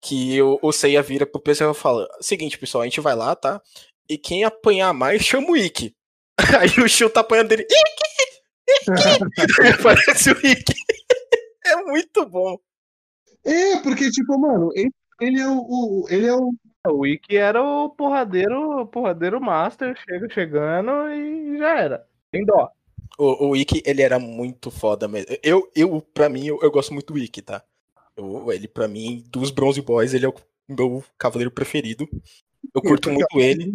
que o, o Seiya vira pro pessoal e fala: Seguinte, pessoal, a gente vai lá, tá? E quem apanhar mais chama o Ikki. Aí o Shio tá apanhando dele. Ikki! Ikki! Aparece o Ikki. É muito bom. É, porque, tipo, mano, ele, ele é o, o. Ele é o. O Ikki era o porradeiro, o porradeiro master, chega chegando e já era. Tem dó. O, o Ikki, ele era muito foda mesmo. Eu, eu pra mim, eu, eu gosto muito do Ikki, tá? Eu, ele, para mim, dos Bronze Boys, ele é o meu cavaleiro preferido. Eu curto muito ele.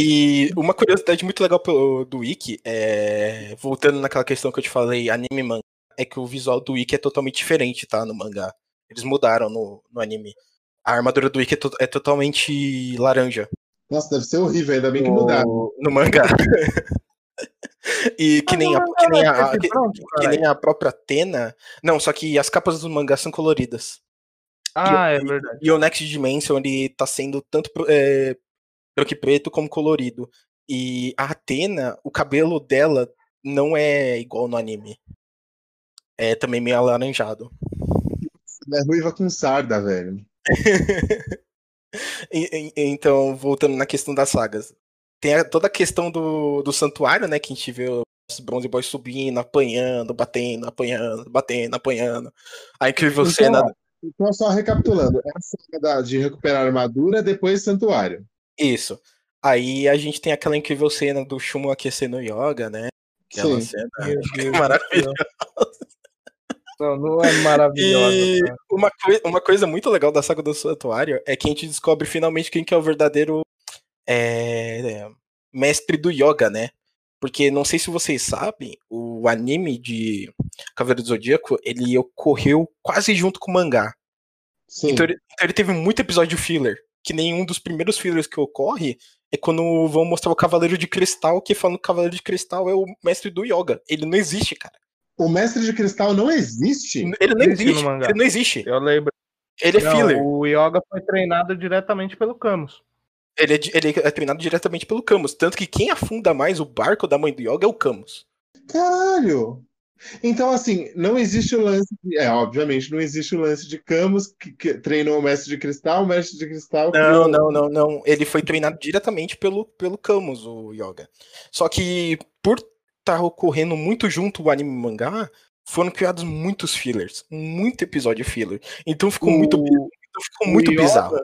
E uma curiosidade muito legal do Wiki é. Voltando naquela questão que eu te falei, anime manga, é que o visual do Wiki é totalmente diferente, tá? No mangá. Eles mudaram no, no anime. A armadura do Wiki é, to é totalmente laranja. Nossa, deve ser horrível, ainda bem que mudaram. No mangá. E que nem, a, que, nem a, que, que, nem a própria Tena. Não, só que as capas do mangá são coloridas. Ah, e, é verdade. E o Next Dimension ele tá sendo tanto é, e preto como colorido. E a Atena, o cabelo dela não é igual no anime. É também meio alaranjado. É ruiva com sarda, velho. e, e, então, voltando na questão das sagas tem toda a questão do, do santuário, né? Que a gente vê Bronze Boy subindo, apanhando, batendo, apanhando, batendo, apanhando. A incrível então, cena. Então, só recapitulando, é a cena de recuperar a armadura, depois santuário. Isso. Aí a gente tem aquela incrível cena do Shumo aquecendo yoga, né? Aquela Sim. cena é maravilhosa. Não, não é maravilhosa. E uma, coi uma coisa muito legal da saga do Santuário é que a gente descobre finalmente quem que é o verdadeiro é, mestre do yoga, né? Porque não sei se vocês sabem, o anime de Cavaleiro do Zodíaco, ele ocorreu quase junto com o mangá. Sim. Então, ele, então ele teve muito episódio filler. Que nenhum dos primeiros fillers que ocorre é quando vão mostrar o Cavaleiro de Cristal, que falando que o Cavaleiro de Cristal é o mestre do yoga. Ele não existe, cara. O mestre de cristal não existe? Ele não existe, existe ele não existe. Eu lembro. Ele é não, filler. O yoga foi treinado diretamente pelo Camus. Ele é, ele é treinado diretamente pelo Camus. Tanto que quem afunda mais o barco da mãe do Yoga é o Camus. Caralho! Então, assim, não existe o lance. De, é, obviamente, não existe o lance de Camus que, que treinou o mestre de cristal, o mestre de cristal. Não, não, não, não. Ele foi treinado diretamente pelo, pelo Camus, o Yoga. Só que, por estar tá ocorrendo muito junto o anime e o mangá, foram criados muitos fillers. Muito episódio filler. Então ficou o... muito, então ficou muito yoga, bizarro.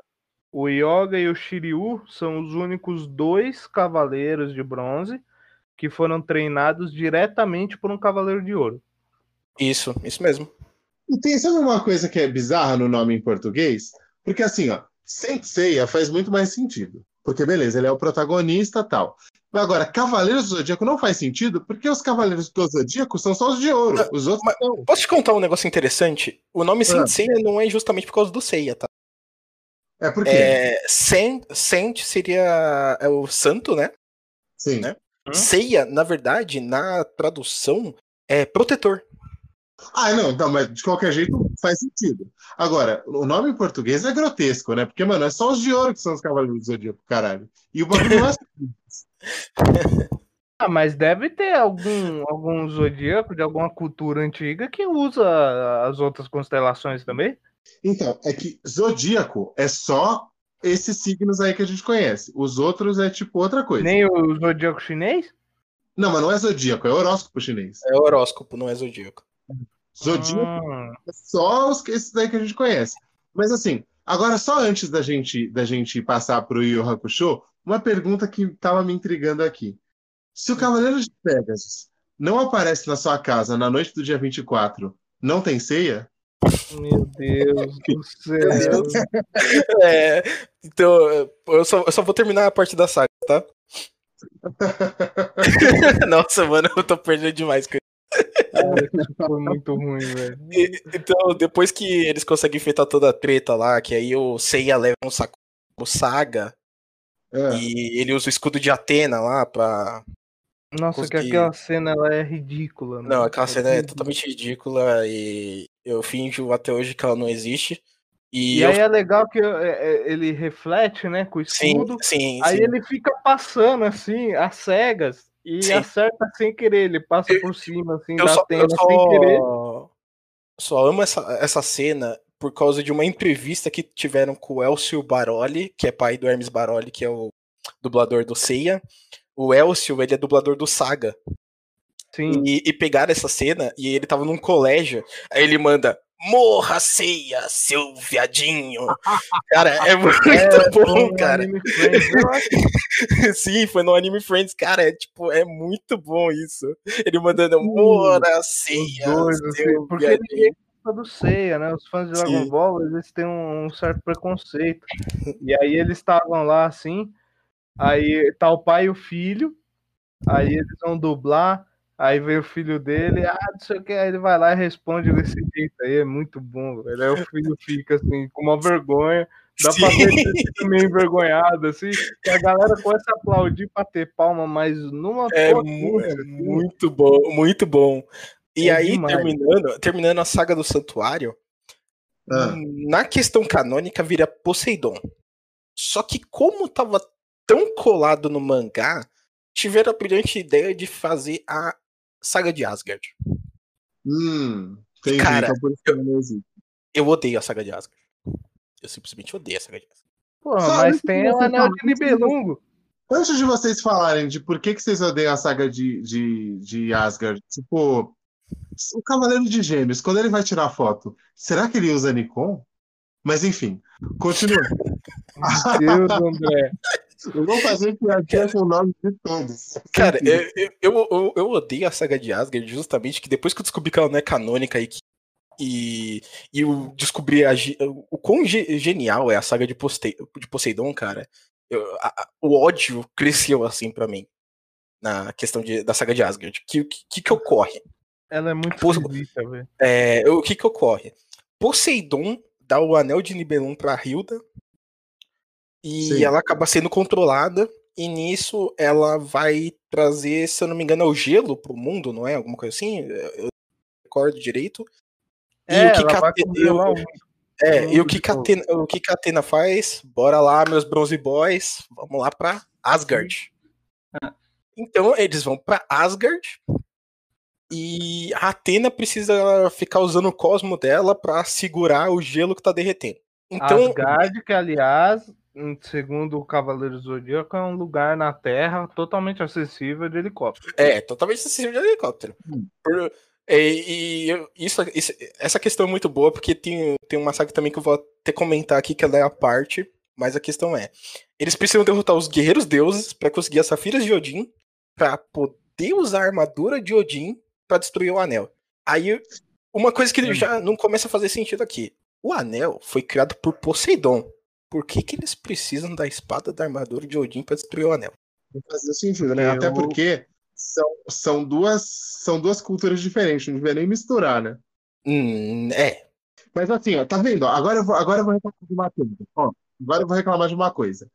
O Yoga e o Shiryu são os únicos dois cavaleiros de bronze que foram treinados diretamente por um cavaleiro de ouro. Isso, isso mesmo. E tem, sabe uma coisa que é bizarra no nome em português? Porque assim, ó, Senseiya faz muito mais sentido. Porque, beleza, ele é o protagonista tal. Agora, Cavaleiros do Zodíaco não faz sentido, porque os Cavaleiros do Zodíaco são só os de ouro. Ah, os outros não. Posso te contar um negócio interessante? O nome ah. Senseiya não é justamente por causa do Seiya, tá? É porque. É, seria é o santo, né? Sim. Né? Hum? Ceia, na verdade, na tradução, é protetor. Ah, não, não, mas de qualquer jeito faz sentido. Agora, o nome em português é grotesco, né? Porque, mano, é só os de ouro que são os cavaleiros do zodíaco, caralho. E o bagulho não é Ah, mas deve ter algum, algum zodíaco de alguma cultura antiga que usa as outras constelações também? Então, é que zodíaco é só esses signos aí que a gente conhece. Os outros é tipo outra coisa. Nem o zodíaco chinês? Não, mas não é zodíaco, é horóscopo chinês. É horóscopo, não é zodíaco. Zodíaco ah. é só os, esses aí que a gente conhece. Mas assim, agora só antes da gente, da gente passar pro Yu Hakusho, uma pergunta que estava me intrigando aqui. Se o Cavaleiro de Pegasus não aparece na sua casa na noite do dia 24, não tem ceia? Meu Deus do céu. É, então, eu só, eu só vou terminar a parte da saga, tá? Nossa, mano, eu tô perdendo demais com foi muito ruim, velho. Então, depois que eles conseguem enfeitar toda a treta lá, que aí o Seiya leva um saco o Saga é. e ele usa o escudo de Atena lá pra nossa, Consegui... que aquela cena ela é ridícula. Não, aquela é cena é totalmente ridícula e eu finjo até hoje que ela não existe. E, e eu... aí é legal que é, é, ele reflete, né, com o escudo. Sim, sim, aí sim. ele fica passando assim, às cegas, e sim. acerta sem querer, ele passa por cima, assim, eu da só, tenda só, sem querer. Só amo essa, essa cena por causa de uma entrevista que tiveram com o Elcio Baroli, que é pai do Hermes Baroli, que é o dublador do Seiya o Elcio, ele é dublador do Saga. Sim. E, e pegaram essa cena e ele tava num colégio. Aí ele manda: Morra, ceia, seu viadinho. cara, é muito é, bom, cara. Sim, foi no Anime Friends. Cara, é tipo, é muito bom isso. Ele mandando: Morra, ceia. Seu assim, porque viadinho. ele do Ceia, né? Os fãs de Dragon Sim. Ball, eles têm um certo preconceito. E aí eles estavam lá assim. Aí tá o pai e o filho, aí eles vão dublar, aí vem o filho dele, ah, não sei o que, aí ele vai lá e responde desse jeito aí, é muito bom, velho. Aí o filho fica assim, com uma vergonha, dá Sim. pra ele fica meio envergonhado, assim, que a galera começa a aplaudir, bater palma, mas numa É, mu é assim. muito bom, muito bom. E é aí, demais. terminando, terminando a saga do santuário, ah. na questão canônica vira Poseidon. Só que como tava tão colado no mangá, tiveram a brilhante ideia de fazer a saga de Asgard. Hum, entendi. Cara, então eu, eu odeio a saga de Asgard. Eu simplesmente odeio a saga de Asgard. Pô, mas tem o anel de Nibelungo. Antes de vocês falarem de por que, que vocês odeiam a saga de, de, de Asgard, tipo, o Cavaleiro de Gêmeos, quando ele vai tirar foto, será que ele usa Nikon? Mas enfim, continua. Deus, André. Eu vou fazer piadinha com o nome de todos. Cara, eu, eu, eu, eu, odeio a saga de Asgard justamente que depois que eu descobri que ela não é canônica e que e, e eu descobri a, o quão genial é a saga de, Poste, de Poseidon, cara. Eu, a, o ódio cresceu assim para mim na questão de, da saga de Asgard. O que, que, que ocorre? Ela é muito Pos, velho. É, o que que ocorre? Poseidon dá o anel de Nibelung pra Hilda e Sim. ela acaba sendo controlada e nisso ela vai trazer, se eu não me engano, é o gelo pro mundo, não é? Alguma coisa assim? Eu recordo direito. E é, o que Catena, é, e o que, Catena, o que Catena faz? Bora lá, meus Bronze Boys, vamos lá pra Asgard. Ah. Então eles vão para Asgard e a Atena precisa ficar usando o cosmo dela para segurar o gelo que tá derretendo. Então, Asgard, que aliás, segundo o Cavaleiro Zodíaco, é um lugar na Terra totalmente acessível de helicóptero. É, totalmente acessível de helicóptero. Hum. Por, e, e isso, isso, essa questão é muito boa, porque tem, tem uma saga também que eu vou até comentar aqui, que ela é a parte, mas a questão é: eles precisam derrotar os guerreiros deuses para conseguir as safiras de Odin, para poder usar a armadura de Odin para destruir o anel. Aí, uma coisa que hum. já não começa a fazer sentido aqui: o anel foi criado por Poseidon. Por que, que eles precisam da espada da armadura de Odin para destruir o anel? Não faz sentido, né? Eu... Até porque são, são, duas, são duas culturas diferentes, não devia nem misturar, né? Hum, é. Mas assim, ó, tá vendo? Agora eu vou, agora eu vou reclamar de uma coisa. Ó, agora eu vou reclamar de uma coisa.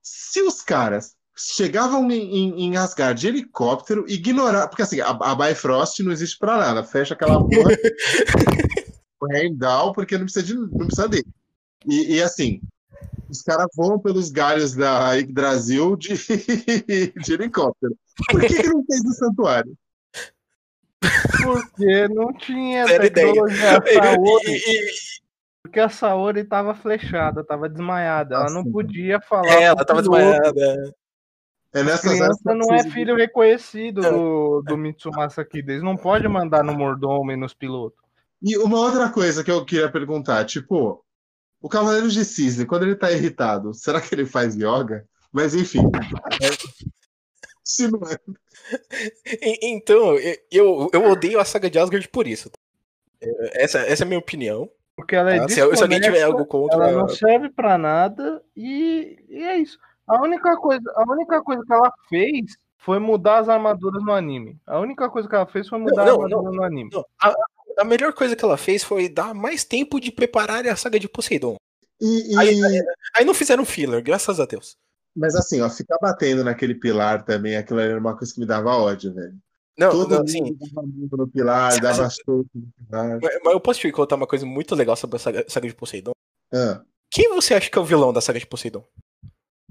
Se os caras chegavam em, em, em Asgard de helicóptero, ignorar. Porque assim, a, a Bifrost não existe pra nada. Fecha aquela porra. o Heimdall, porque não precisa, de, não precisa dele. E, e assim, os caras voam pelos galhos da Brasil de, de helicóptero. Por que, que não fez o santuário? Porque não tinha Sério tecnologia Saori. Porque a Saori tava flechada, tava desmaiada. Ela não podia falar. É, ela tava desmaiada. É nessa criança não é filho reconhecido do, do Mitsumasa Kida. Eles não podem mandar no mordomo e nos pilotos. E uma outra coisa que eu queria perguntar, tipo, o Cavaleiro de Cisne, quando ele tá irritado, será que ele faz yoga? Mas enfim. Se não é. Então, eu, eu odeio a saga de Asgard por isso. Essa, essa é a minha opinião. Porque ela é ah, se, se, alguém tiver algo contra. Ela não serve para nada e, e, é isso. A única, coisa, a única coisa que ela fez foi mudar as armaduras no anime. A única coisa que ela fez foi mudar não, as armaduras no anime. Não. A, a melhor coisa que ela fez foi dar mais tempo de preparar a saga de Poseidon. E, e... Aí, aí, aí, não fizeram filler, graças a Deus. Mas assim, ó, ficar batendo naquele pilar também, aquilo era uma coisa que me dava ódio, velho. Não, Todo não, assim, no pilar, dava soco no pilar. Mas, mas, eu posso te contar uma coisa muito legal sobre a saga, saga de Poseidon? Ah. Quem você acha que é o vilão da saga de Poseidon?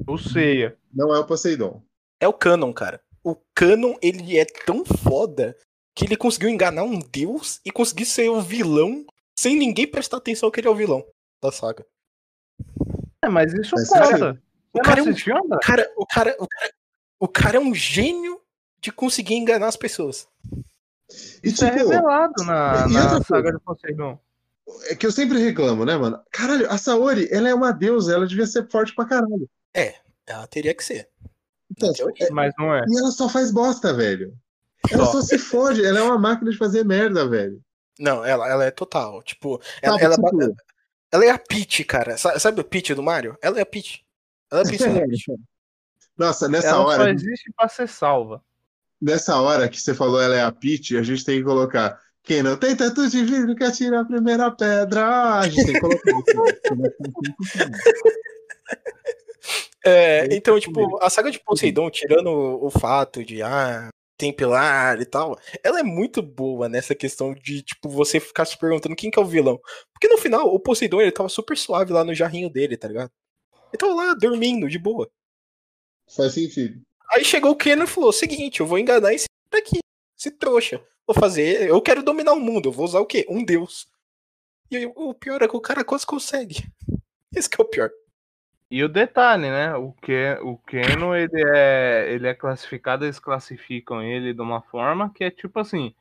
O Seiya. Não é o Poseidon. É o Canon, cara. O Canon, ele é tão foda que ele conseguiu enganar um deus e conseguir ser o vilão sem ninguém prestar atenção que ele é o vilão da saga. É, mas isso mas conta. O cara, é um, o, cara, o, cara, o, cara, o cara é um gênio de conseguir enganar as pessoas. Isso é tipo, é revelado na, na saga de Poseidon. É que eu sempre reclamo, né, mano? Caralho, a Saori, ela é uma deusa, ela devia ser forte pra caralho. É, ela teria que ser. Então, é, mas não é. E ela só faz bosta, velho. Ela só, se fode, ela é uma máquina de fazer merda, velho. Não, ela, ela é total. Tipo, ela, ela, tipo... ela, é a Peach, cara. Sabe o Peach do Mario? Ela é a Peach. Ela é a Peach. Nossa, nessa ela hora. Só existe pra ser salva. Nessa hora que você falou ela é a Peach, a gente tem que colocar. Quem não tem tanto de vidro que atira a primeira pedra. A gente tem que colocar isso. É, então, tipo, a saga de Poseidon, tirando o fato de ah, tem pilar e tal, ela é muito boa nessa questão de, tipo, você ficar se perguntando quem que é o vilão. Porque no final, o Poseidon, ele tava super suave lá no jarrinho dele, tá ligado? Ele tava lá dormindo, de boa. Faz sentido. Aí chegou o Kenan e falou: seguinte, eu vou enganar esse aqui, esse trouxa. Vou fazer, eu quero dominar o mundo, eu vou usar o quê? Um deus. E o pior é que o cara quase consegue. Esse que é o pior. E o detalhe, né? O, que, o Keno, ele é, ele é classificado, eles classificam ele de uma forma que é tipo assim: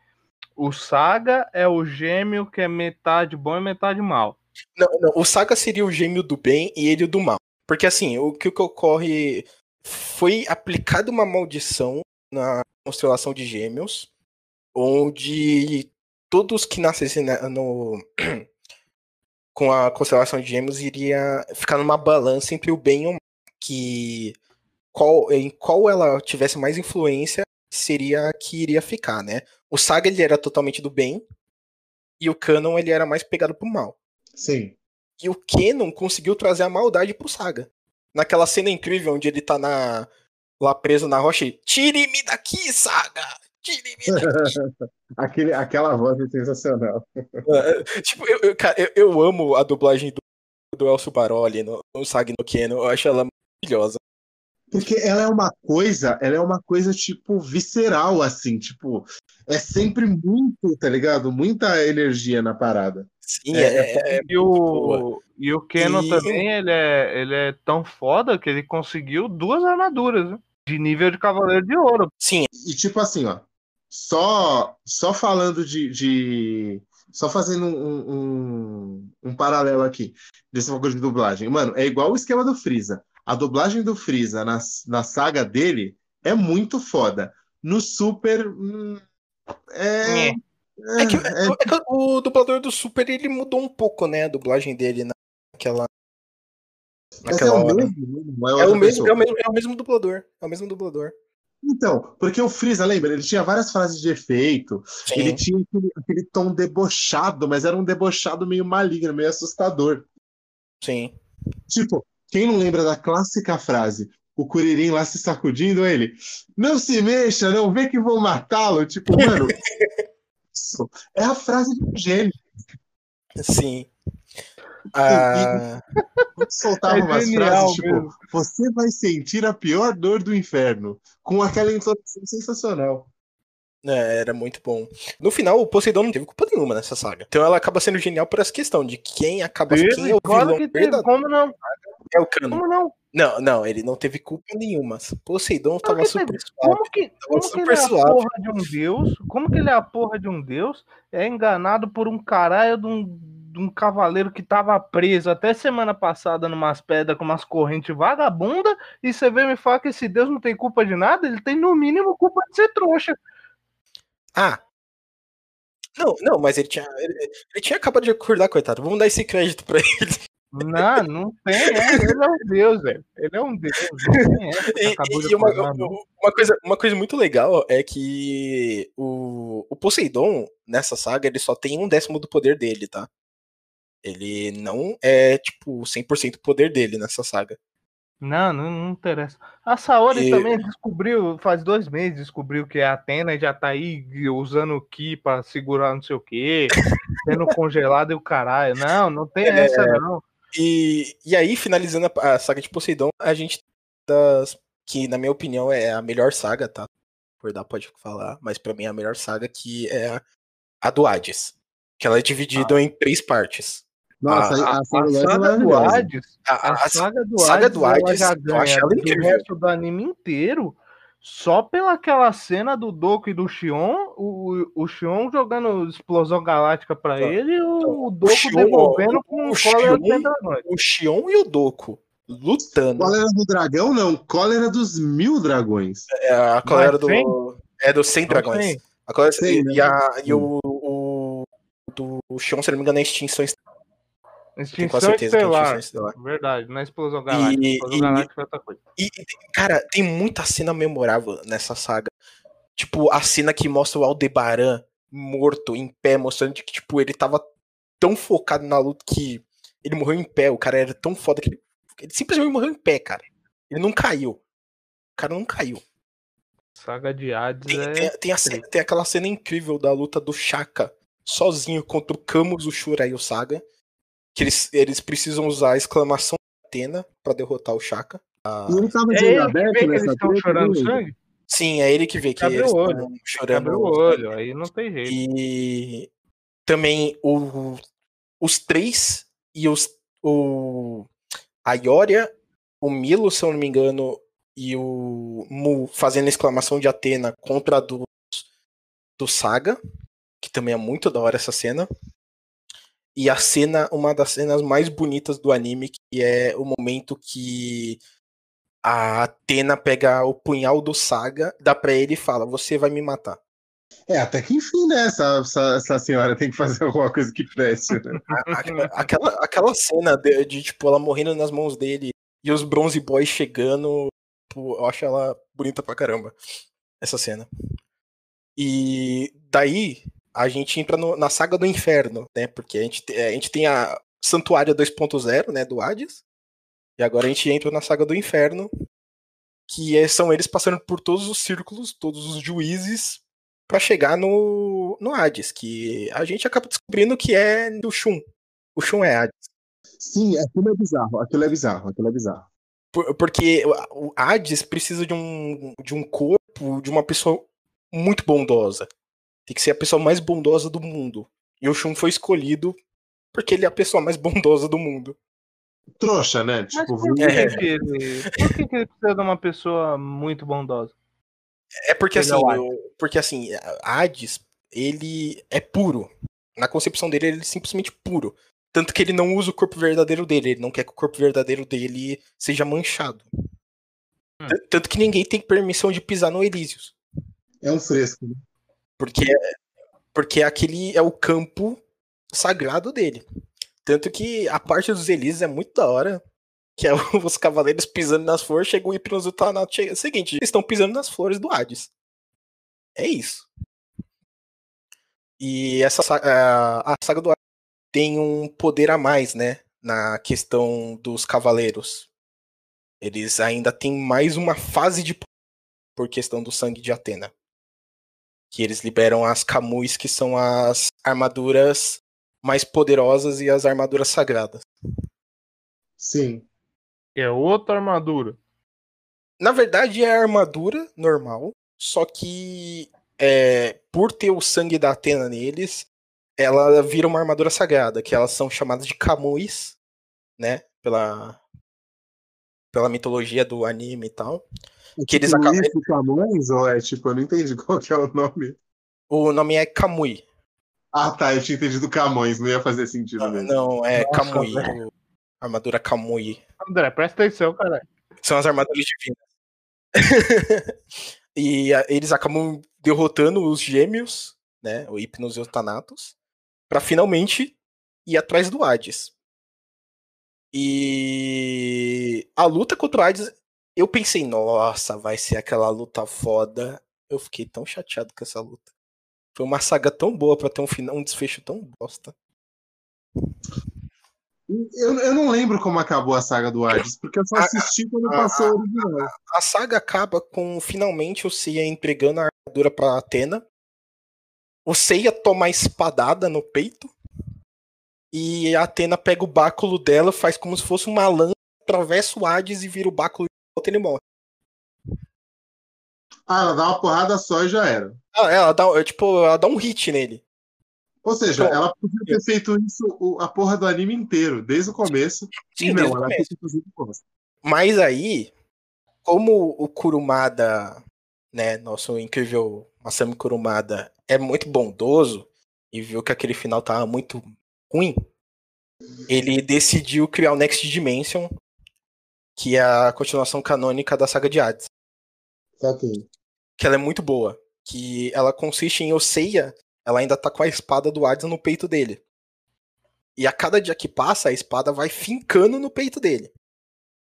o Saga é o gêmeo que é metade bom e metade mal. Não, não, o Saga seria o gêmeo do bem e ele do mal. Porque assim, o que, o que ocorre foi aplicada uma maldição na constelação de gêmeos, onde todos que nascessem no, com a constelação de gêmeos iria ficar numa balança entre o bem e o mal. Que qual, em qual ela tivesse mais influência seria a que iria ficar, né? O Saga ele era totalmente do bem e o Canon ele era mais pegado pro mal. Sim. E o Canon conseguiu trazer a maldade pro Saga. Naquela cena incrível onde ele tá na, lá preso na rocha e tire-me daqui, Saga! Aquele, aquela voz é sensacional. É, tipo, eu, eu, cara, eu, eu, amo a dublagem do, do Elcio Baroli no, no Sag no Keno. Eu acho ela maravilhosa. Porque ela é uma coisa, ela é uma coisa, tipo, visceral, assim, tipo, é sempre muito, tá ligado? Muita energia na parada. Sim, é, é, é, é e, o, e o Keno e... também, ele é, ele é tão foda que ele conseguiu duas armaduras, né? De nível de Cavaleiro de Ouro. Sim. E tipo assim, ó, só, só falando de, de só fazendo um, um, um, paralelo aqui desse bagulho de dublagem. Mano, é igual o esquema do Freeza. A dublagem do Freeza na, na saga dele é muito foda. No Super. Hum, é. É. É que, é, é que, o dublador do Super ele mudou um pouco, né? A dublagem dele naquela. naquela é, o mesmo, é, é, o mesmo, é, o mesmo, é o mesmo dublador. É o mesmo dublador. Então, porque o Freeza, lembra? Ele tinha várias frases de efeito, Sim. ele tinha aquele, aquele, tom debochado, mas era um debochado meio maligno, meio assustador. Sim. Tipo, quem não lembra da clássica frase? O Curirim lá se sacudindo, ele, não se mexa, não vê que vou matá-lo. Tipo, mano, isso é a frase de um gênio. Sim. Ah... soltava é umas frases tipo: mesmo. Você vai sentir a pior dor do inferno. Com aquela introdução sensacional. É, era muito bom. No final, o Poseidon não teve culpa nenhuma nessa saga. Então ela acaba sendo genial por essa questão de quem acaba. Teve, quem é o claro vilão verdadeiro. Como não? É o Cano. Como não? Não, não, ele não teve culpa nenhuma. Poseidon tava super suave. Como que, como super que ele suave. é a porra de um deus? Como que ele é a porra de um deus? É enganado por um caralho de um, de um cavaleiro que tava preso até semana passada numas pedras com umas correntes vagabunda e você vem me falar que esse deus não tem culpa de nada? Ele tem no mínimo culpa de ser trouxa. Ah. Não, não, mas ele tinha, ele, ele tinha acabado de acordar, coitado. Vamos dar esse crédito pra ele. Não, não tem, é, ele é um deus, velho. Ele é um deus. e, e uma, uma, coisa, uma coisa muito legal é que o, o Poseidon, nessa saga, ele só tem um décimo do poder dele, tá? Ele não é, tipo, 100% poder dele nessa saga. Não, não, não interessa. A Saori e... também descobriu, faz dois meses, descobriu que é a Atena e já tá aí usando o Ki pra segurar não sei o quê, sendo congelado e o caralho. Não, não tem é... essa, não. E, e aí, finalizando a, a saga de Poseidon, a gente das, que, na minha opinião, é a melhor saga, tá? Acordar pode falar, mas para mim é a melhor saga que é a, a do Hades. Que ela é dividida ah. em três partes. Nossa, a, a, a, saga, do Hades, a, a, saga do saga Hades, do Hades, já ganha do resto do anime inteiro só pela aquela cena do Doku e do Xion, o, o Xion jogando explosão galáctica para ele e o, o Doku Xion, devolvendo com o, cólera O Xion e o Doku lutando. Cólera do dragão, não, cólera dos mil dragões. É, a cólera do. É dos 100 dragões. A cólera, e, né? a, e o, o, do Xion, se não me engano, é extinção Extinção estelar. estelar. Verdade, é explosão galáctica. E, explosão e, galáctica é outra coisa. E, cara, tem muita cena memorável nessa saga. Tipo, a cena que mostra o Aldebaran morto, em pé, mostrando que, tipo, ele tava tão focado na luta que ele morreu em pé. O cara era tão foda que ele, ele simplesmente morreu em pé, cara. Ele não caiu. O cara não caiu. Saga de Hades tem, é... tem, tem, a, tem, aquela cena incrível da luta do Shaka sozinho contra o Camus, o Shura e o Saga que eles, eles precisam usar a exclamação Atena pra derrotar o Shaka. Ah, ele tava de é aberto que eles estão chorando sangue? Sim, é ele que vê que Abre eles estão chorando. Abre o olho, aí não tem jeito. E também o, os três e os, o, a Ioria o Milo, se eu não me engano, e o Mu fazendo exclamação de Atena contra a do, do Saga, que também é muito da hora essa cena. E a cena, uma das cenas mais bonitas do anime, que é o momento que a Atena pega o punhal do Saga, dá pra ele e fala: Você vai me matar. É, até que enfim, né? Essa, essa, essa senhora tem que fazer alguma coisa que preste, né? aquela, aquela cena de, de, tipo, ela morrendo nas mãos dele e os Bronze Boys chegando, tipo, eu acho ela bonita pra caramba. Essa cena. E daí a gente entra no, na saga do inferno, né? Porque a gente, a gente tem a Santuário 2.0, né? Do Hades. E agora a gente entra na saga do inferno, que é, são eles passando por todos os círculos, todos os juízes, para chegar no, no Hades, que a gente acaba descobrindo que é do Shun. O Shun é Hades. Sim, aquilo é bizarro, aquilo é bizarro, aquilo é bizarro. Por, porque o Hades precisa de um, de um corpo de uma pessoa muito bondosa. Tem que ser a pessoa mais bondosa do mundo. E o Shun foi escolhido porque ele é a pessoa mais bondosa do mundo. Trouxa, né? Tipo, por, que, é. que ele, por que, que ele precisa de uma pessoa muito bondosa? É porque ele assim, é eu, porque assim, Hades, ele é puro. Na concepção dele, ele é simplesmente puro. Tanto que ele não usa o corpo verdadeiro dele, ele não quer que o corpo verdadeiro dele seja manchado. Hum. Tanto que ninguém tem permissão de pisar no Elísios. É um fresco, né? Porque, porque aquele é o campo sagrado dele. Tanto que a parte dos Elísios é muito da hora que é os cavaleiros pisando nas flores, chega o Hipnosutanato, chega... É o seguinte, eles estão pisando nas flores do Hades. É isso. E essa a, a saga do Hades tem um poder a mais, né, na questão dos cavaleiros. Eles ainda têm mais uma fase de por questão do sangue de Atena. Que eles liberam as Camus, que são as armaduras mais poderosas e as armaduras sagradas. Sim é outra armadura. Na verdade, é a armadura normal, só que é, por ter o sangue da Atena neles, ela vira uma armadura sagrada, que elas são chamadas de Camuis, né? Pela, pela mitologia do anime e tal. É que tipo eles acabam. Camões, ou é tipo, eu não entendi qual que é o nome. O nome é Kamui. Ah, tá, eu tinha entendido Camões, não ia fazer sentido não, mesmo. Não, é Nossa, Kamui. Armadura Kamui. André, presta atenção, cara. São as armaduras divinas. e a, eles acabam derrotando os gêmeos, né? O Hypnos e o Thanatos, pra finalmente ir atrás do Hades. E a luta contra o Hades, eu pensei, nossa, vai ser aquela luta foda. Eu fiquei tão chateado com essa luta. Foi uma saga tão boa para ter um final, um desfecho tão bosta. Eu, eu não lembro como acabou a saga do Hades, porque eu só assisti a, quando passou a, o original. A, a, saga acaba com finalmente o Seiya entregando a armadura pra Atena. O Seiya toma a espadada no peito. E a Atena pega o báculo dela, faz como se fosse uma lança, atravessa o Hades e vira o báculo e ele morre. Ah, ela dá uma porrada só e já era. Ah, ela dá, tipo, ela dá um hit nele. Ou seja, então, ela podia ter feito isso a porra do anime inteiro, desde o começo. Sim, não, ela começo. Mas aí, como o Kurumada, né, nosso incrível Masami Kurumada, é muito bondoso e viu que aquele final tava muito ruim, ele decidiu criar o Next Dimension, que é a continuação canônica da saga de Hades. Ok. Que ela é muito boa. Que ela consiste em Oseiya ela ainda tá com a espada do Hades no peito dele. E a cada dia que passa, a espada vai fincando no peito dele.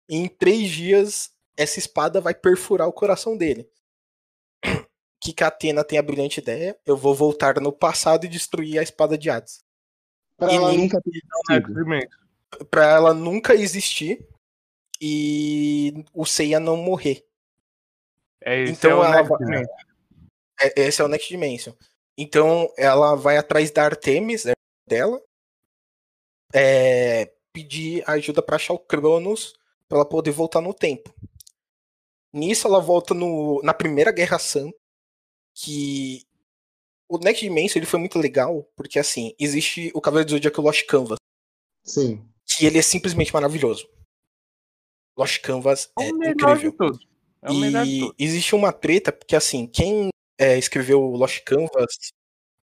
E em três dias, essa espada vai perfurar o coração dele. Que Catena tem a brilhante ideia: eu vou voltar no passado e destruir a espada de Hades. Pra e ela nunca ter existido. Pra ela nunca existir e o Seiya não morrer. É, esse então é ela vai... é, esse é o Next Dimension. Então ela vai atrás da Artemis né, dela, é, pedir ajuda para achar o Cronos para ela poder voltar no tempo. Nisso ela volta no, na primeira Guerra Santa, que o Next Dimension ele foi muito legal, porque assim, existe o Cavaleiro do Zodíaco Lost Canvas. Sim. Que ele é simplesmente maravilhoso. Lost Canvas é, é incrível. É e existe uma treta, porque assim, quem é, escreveu Lost Canvas,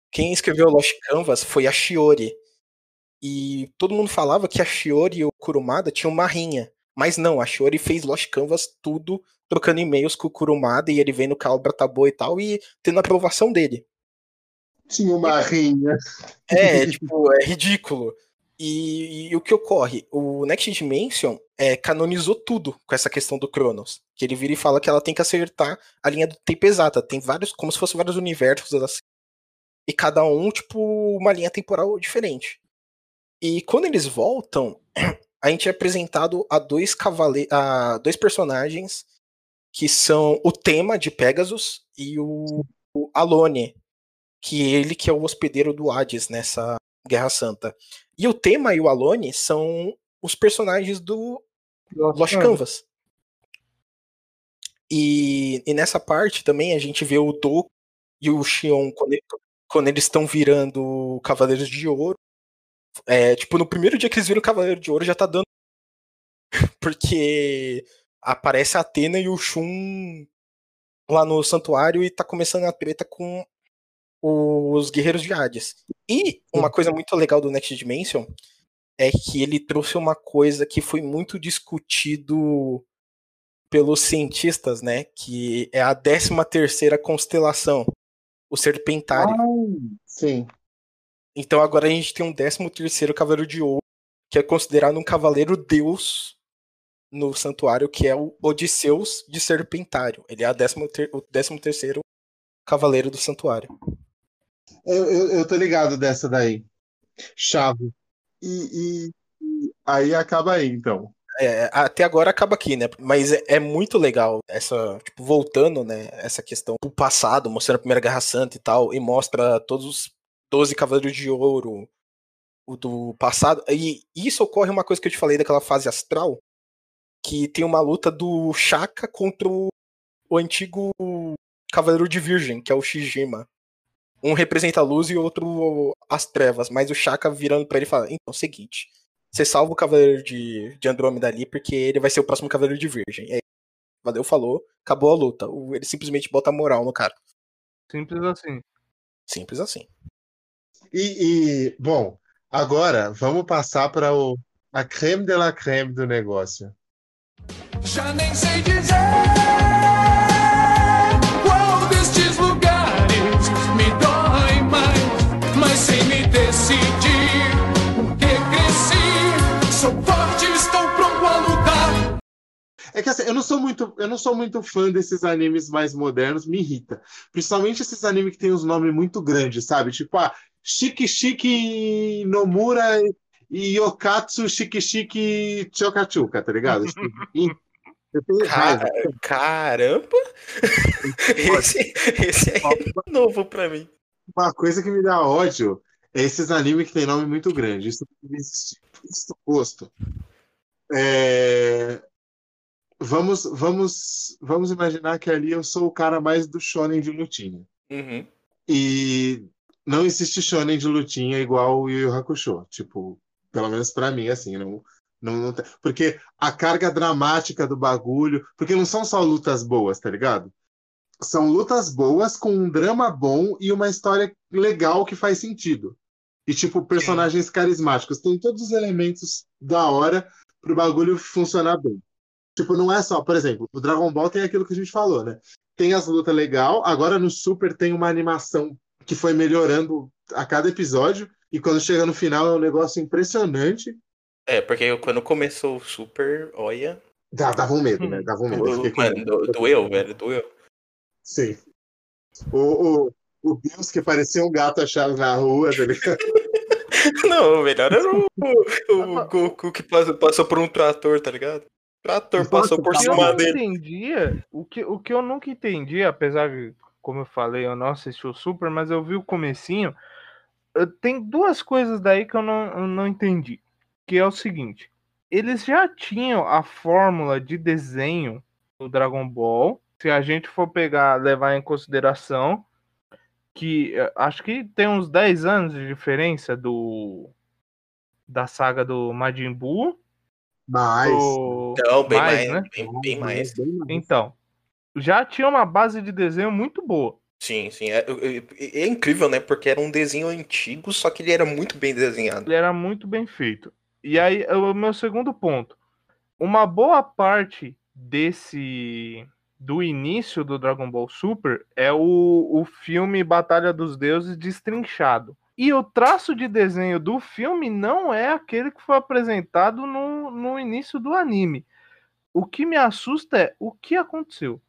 quem escreveu Lost Canvas foi a Shiori. E todo mundo falava que a Shiori e o Kurumada tinham uma rinha. Mas não, a Shiori fez Lost Canvas tudo trocando e-mails com o Kurumada e ele vendo que a obra tá boa e tal, e tendo a aprovação dele. Tinha uma rinha. É, tipo, é ridículo. E, e, o que ocorre? O Next Dimension é, canonizou tudo com essa questão do Cronos. Que ele vira e fala que ela tem que acertar a linha do tempo exata. Tem vários, como se fossem vários universos assim. E cada um, tipo, uma linha temporal diferente. E quando eles voltam, a gente é apresentado a dois cavaleiros, a dois personagens que são o tema de Pegasus e o, o Alone, que ele que é o hospedeiro do Hades nessa Guerra Santa. E o tema e o Alone são os personagens do Lost, Lost Canvas. E, e, nessa parte também a gente vê o Do e o Xion quando, ele, quando eles estão virando Cavaleiros de Ouro. É, tipo, no primeiro dia que eles viram Cavaleiro de Ouro já tá dando. Porque aparece a Atena e o Shun lá no santuário e tá começando a treta com os guerreiros de Hades. E uma coisa muito legal do Next Dimension é que ele trouxe uma coisa que foi muito discutido pelos cientistas, né, que é a 13 terceira constelação, o Serpentário. Ah, sim. Então agora a gente tem um 13 terceiro cavaleiro de ouro, que é considerado um cavaleiro deus no santuário, que é o Odisseus de Serpentário. Ele é décimo ter, o 13 terceiro cavaleiro do santuário. Eu, eu, eu, tô ligado dessa daí. Chave. E, e, e aí acaba aí, então. É, até agora acaba aqui, né? Mas é, é, muito legal essa, tipo, voltando, né? Essa questão do passado, mostrando a Primeira Guerra Santa e tal, e mostra todos os 12 Cavaleiros de Ouro do passado. E isso ocorre uma coisa que eu te falei daquela fase astral, que tem uma luta do Shaka contra o, o antigo Cavaleiro de Virgem, que é o Shijima. Um representa a luz e o outro as trevas, mas o Shaka virando para ele fala: Então, é o seguinte, você salva o Cavaleiro de, de Andrômeda ali, porque ele vai ser o próximo Cavaleiro de Virgem. aí, valeu, falou, acabou a luta. Ele simplesmente bota moral no cara. Simples assim. Simples assim. E, e bom, agora vamos passar para a creme de la creme do negócio. Já nem sei dizer É que assim, eu não sou muito, eu não sou muito fã desses animes mais modernos, me irrita. Principalmente esses animes que tem uns nomes muito grandes, sabe? Tipo, ah, Shiki Shiki Nomura e Yokatsu Shiki Shiki Chokachuka, tá ligado? Tipo, Car caramba! esse, esse é novo pra mim. Uma coisa que me dá ódio é esses animes que tem nome muito grande. Isso existe. Isso gosto. É... Vamos, vamos, vamos imaginar que ali eu sou o cara mais do shonen de lutinha. Uhum. E não existe shonen de lutinha igual o Yu Yu Hakusho. Tipo, pelo menos para mim, assim, não, não, não tem, porque a carga dramática do bagulho. Porque não são só lutas boas, tá ligado? São lutas boas com um drama bom e uma história legal que faz sentido. E, tipo, personagens carismáticos. Tem todos os elementos da hora pro bagulho funcionar bem. Tipo, não é só, por exemplo, o Dragon Ball tem aquilo que a gente falou, né? Tem as lutas legal, agora no Super tem uma animação que foi melhorando a cada episódio, e quando chega no final é um negócio impressionante. É, porque quando começou o Super, olha. Dá, dava um medo, né? Dava um medo. Do, mano, do, doeu, velho, doeu. Sim. O, o, o Deus que parecia um gato achado na rua, tá ligado? Não, o melhor era o, o, Goku que passou, passou por um trator, tá ligado? O passou por cima dele. Entendia, o, que, o que eu nunca entendi, apesar de, como eu falei, eu não assisti o Super, mas eu vi o comecinho. Tem duas coisas daí que eu não, eu não entendi que é o seguinte: eles já tinham a fórmula de desenho do Dragon Ball. Se a gente for pegar, levar em consideração que eh, acho que tem uns 10 anos de diferença do da saga do Majin Buu Mais. O... Não, bem mais, mais né? Bem, bem mais. Então, já tinha uma base de desenho muito boa. Sim, sim. É, é, é, incrível, né? Porque era um desenho antigo, só que ele era muito bem desenhado. Ele era muito bem feito. E aí, o meu segundo ponto. Uma boa parte desse. do início do Dragon Ball Super é o, o filme Batalha dos Deuses destrinchado. E o traço de desenho do filme não é aquele que foi apresentado no, no início do anime. O que me assusta é o que aconteceu.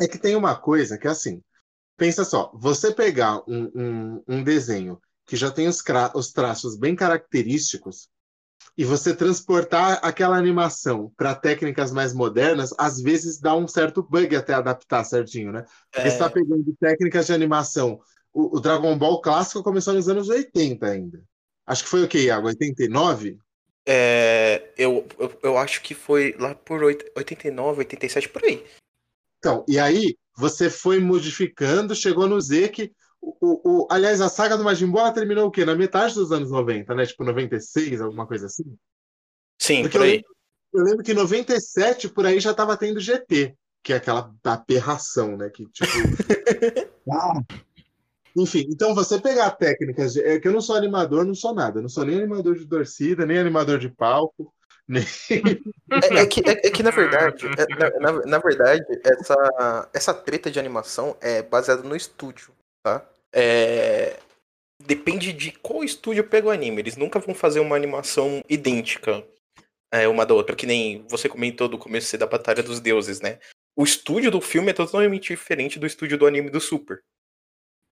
É que tem uma coisa que é assim. Pensa só, você pegar um, um, um desenho que já tem os, os traços bem característicos e você transportar aquela animação para técnicas mais modernas, às vezes dá um certo bug até adaptar certinho, né? Porque é... você está pegando técnicas de animação. O, o, Dragon Ball clássico começou nos anos 80 ainda. Acho que foi o que, Iago? 89? É, eu, eu, eu acho que foi lá por 89, 87, por aí. Então, e aí você foi modificando, chegou no Z que. O, o, aliás, a saga do Majin Buu terminou o quê? Na metade dos anos 90, né? Tipo, 96, alguma coisa assim? Sim, Porque por aí. Eu lembro, eu lembro que em 97, por aí, já tava tendo GT, que é aquela aberração, né? Que, tipo. Enfim, então você pegar técnicas. De, é que eu não sou animador, não sou nada. não sou nem animador de torcida, nem animador de palco. É, é, que, é, é, que, na verdade, é, na, na, na, verdade, essa, essa treta de animação é baseada no estúdio, tá? É, depende de qual estúdio pega o anime. Eles nunca vão fazer uma animação idêntica é, uma da outra, que nem você comentou do começo da Batalha dos Deuses, né? O estúdio do filme é totalmente diferente do estúdio do anime do Super.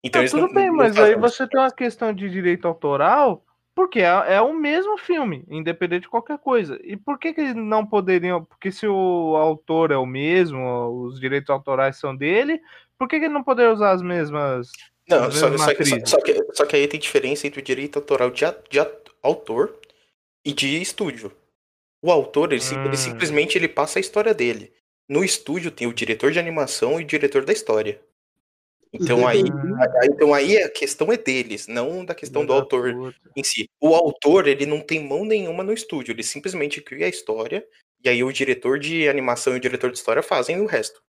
Então, ah, tudo não, bem, não mas aí você tem uma questão de direito autoral porque é, é, o mesmo filme, independente de qualquer coisa. E por que, que não poderiam? Porque se o autor é o mesmo, os direitos autorais são dele, por que, que ele não poderia usar as mesmas. Não, as só, mesmas só, só, só, que, só que aí tem diferença entre o direito autoral de, de autor e de estúdio. O autor, ele, hum. ele simplesmente ele passa a história dele. No estúdio tem o diretor de animação e o diretor da história. Então aí, então aí a questão é deles, não da questão do autor em si. O autor, ele não tem mão nenhuma no estúdio, ele simplesmente cria a história, e aí o diretor de animação e o diretor de história fazem o resto.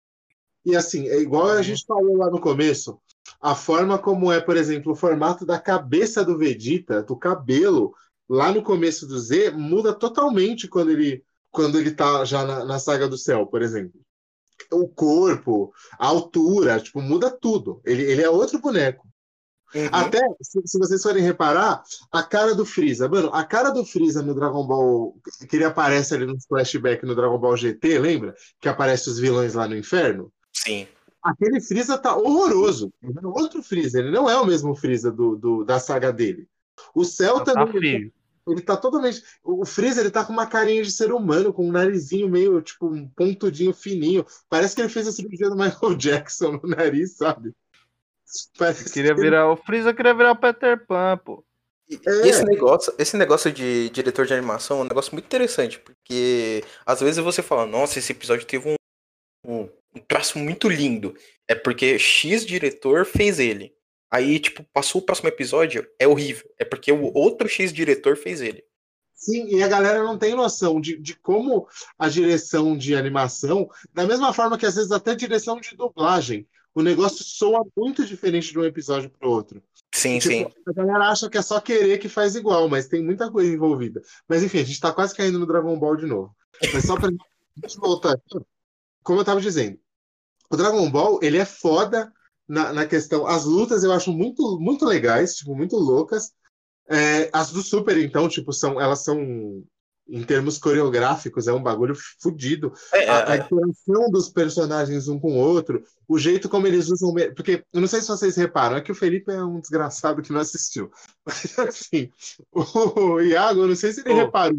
E assim, é igual a gente falou lá no começo, a forma como é, por exemplo, o formato da cabeça do Vegeta, do cabelo, lá no começo do Z, muda totalmente quando ele quando ele tá já na, na saga do céu, por exemplo o corpo, a altura, tipo, muda tudo. Ele, ele é outro boneco. Uhum. Até, se, se, vocês forem reparar, a cara do Freeza. Mano, a cara do Freeza no Dragon Ball, que ele aparece ali no flashback no Dragon Ball GT, lembra? Que aparece os vilões lá no inferno? Sim. Aquele Freeza tá horroroso. É outro Freeza, ele não é o mesmo Freeza do, do da saga dele. O céu tá também. Tá ele tá totalmente. O Freezer ele tá com uma carinha de ser humano, com um narizinho meio, tipo, um pontudinho fininho. Parece que ele fez a cirurgia do Michael Jackson no nariz, sabe? Parece queria que... virar. O Freezer queria virar o Peter Pan, pô. É. Esse negócio, esse negócio de diretor de animação é um negócio muito interessante, porque às vezes você fala, nossa, esse episódio teve um, um, um traço muito lindo. É porque X diretor fez ele. Aí, tipo, passou o próximo episódio, é horrível. É porque o outro X diretor fez ele. Sim, e a galera não tem noção de, de como a direção de animação, da mesma forma que às vezes até direção de dublagem, o negócio soa muito diferente de um episódio para o outro. Sim, tipo, sim. A galera acha que é só querer que faz igual, mas tem muita coisa envolvida. Mas enfim, a gente está quase caindo no Dragon Ball de novo. Mas só para gente voltar, como eu estava dizendo, o Dragon Ball ele é foda na, na questão. As lutas eu acho muito, muito legais, tipo, muito loucas. É, as do Super, então, tipo, são, elas são, em termos coreográficos, é um bagulho fodido. É, a, a, é. interação dos personagens um com o outro, o jeito como eles usam. Porque, eu não sei se vocês reparam, é que o Felipe é um desgraçado que não assistiu. Mas, assim, o, Iago, eu não sei se ele oh. reparou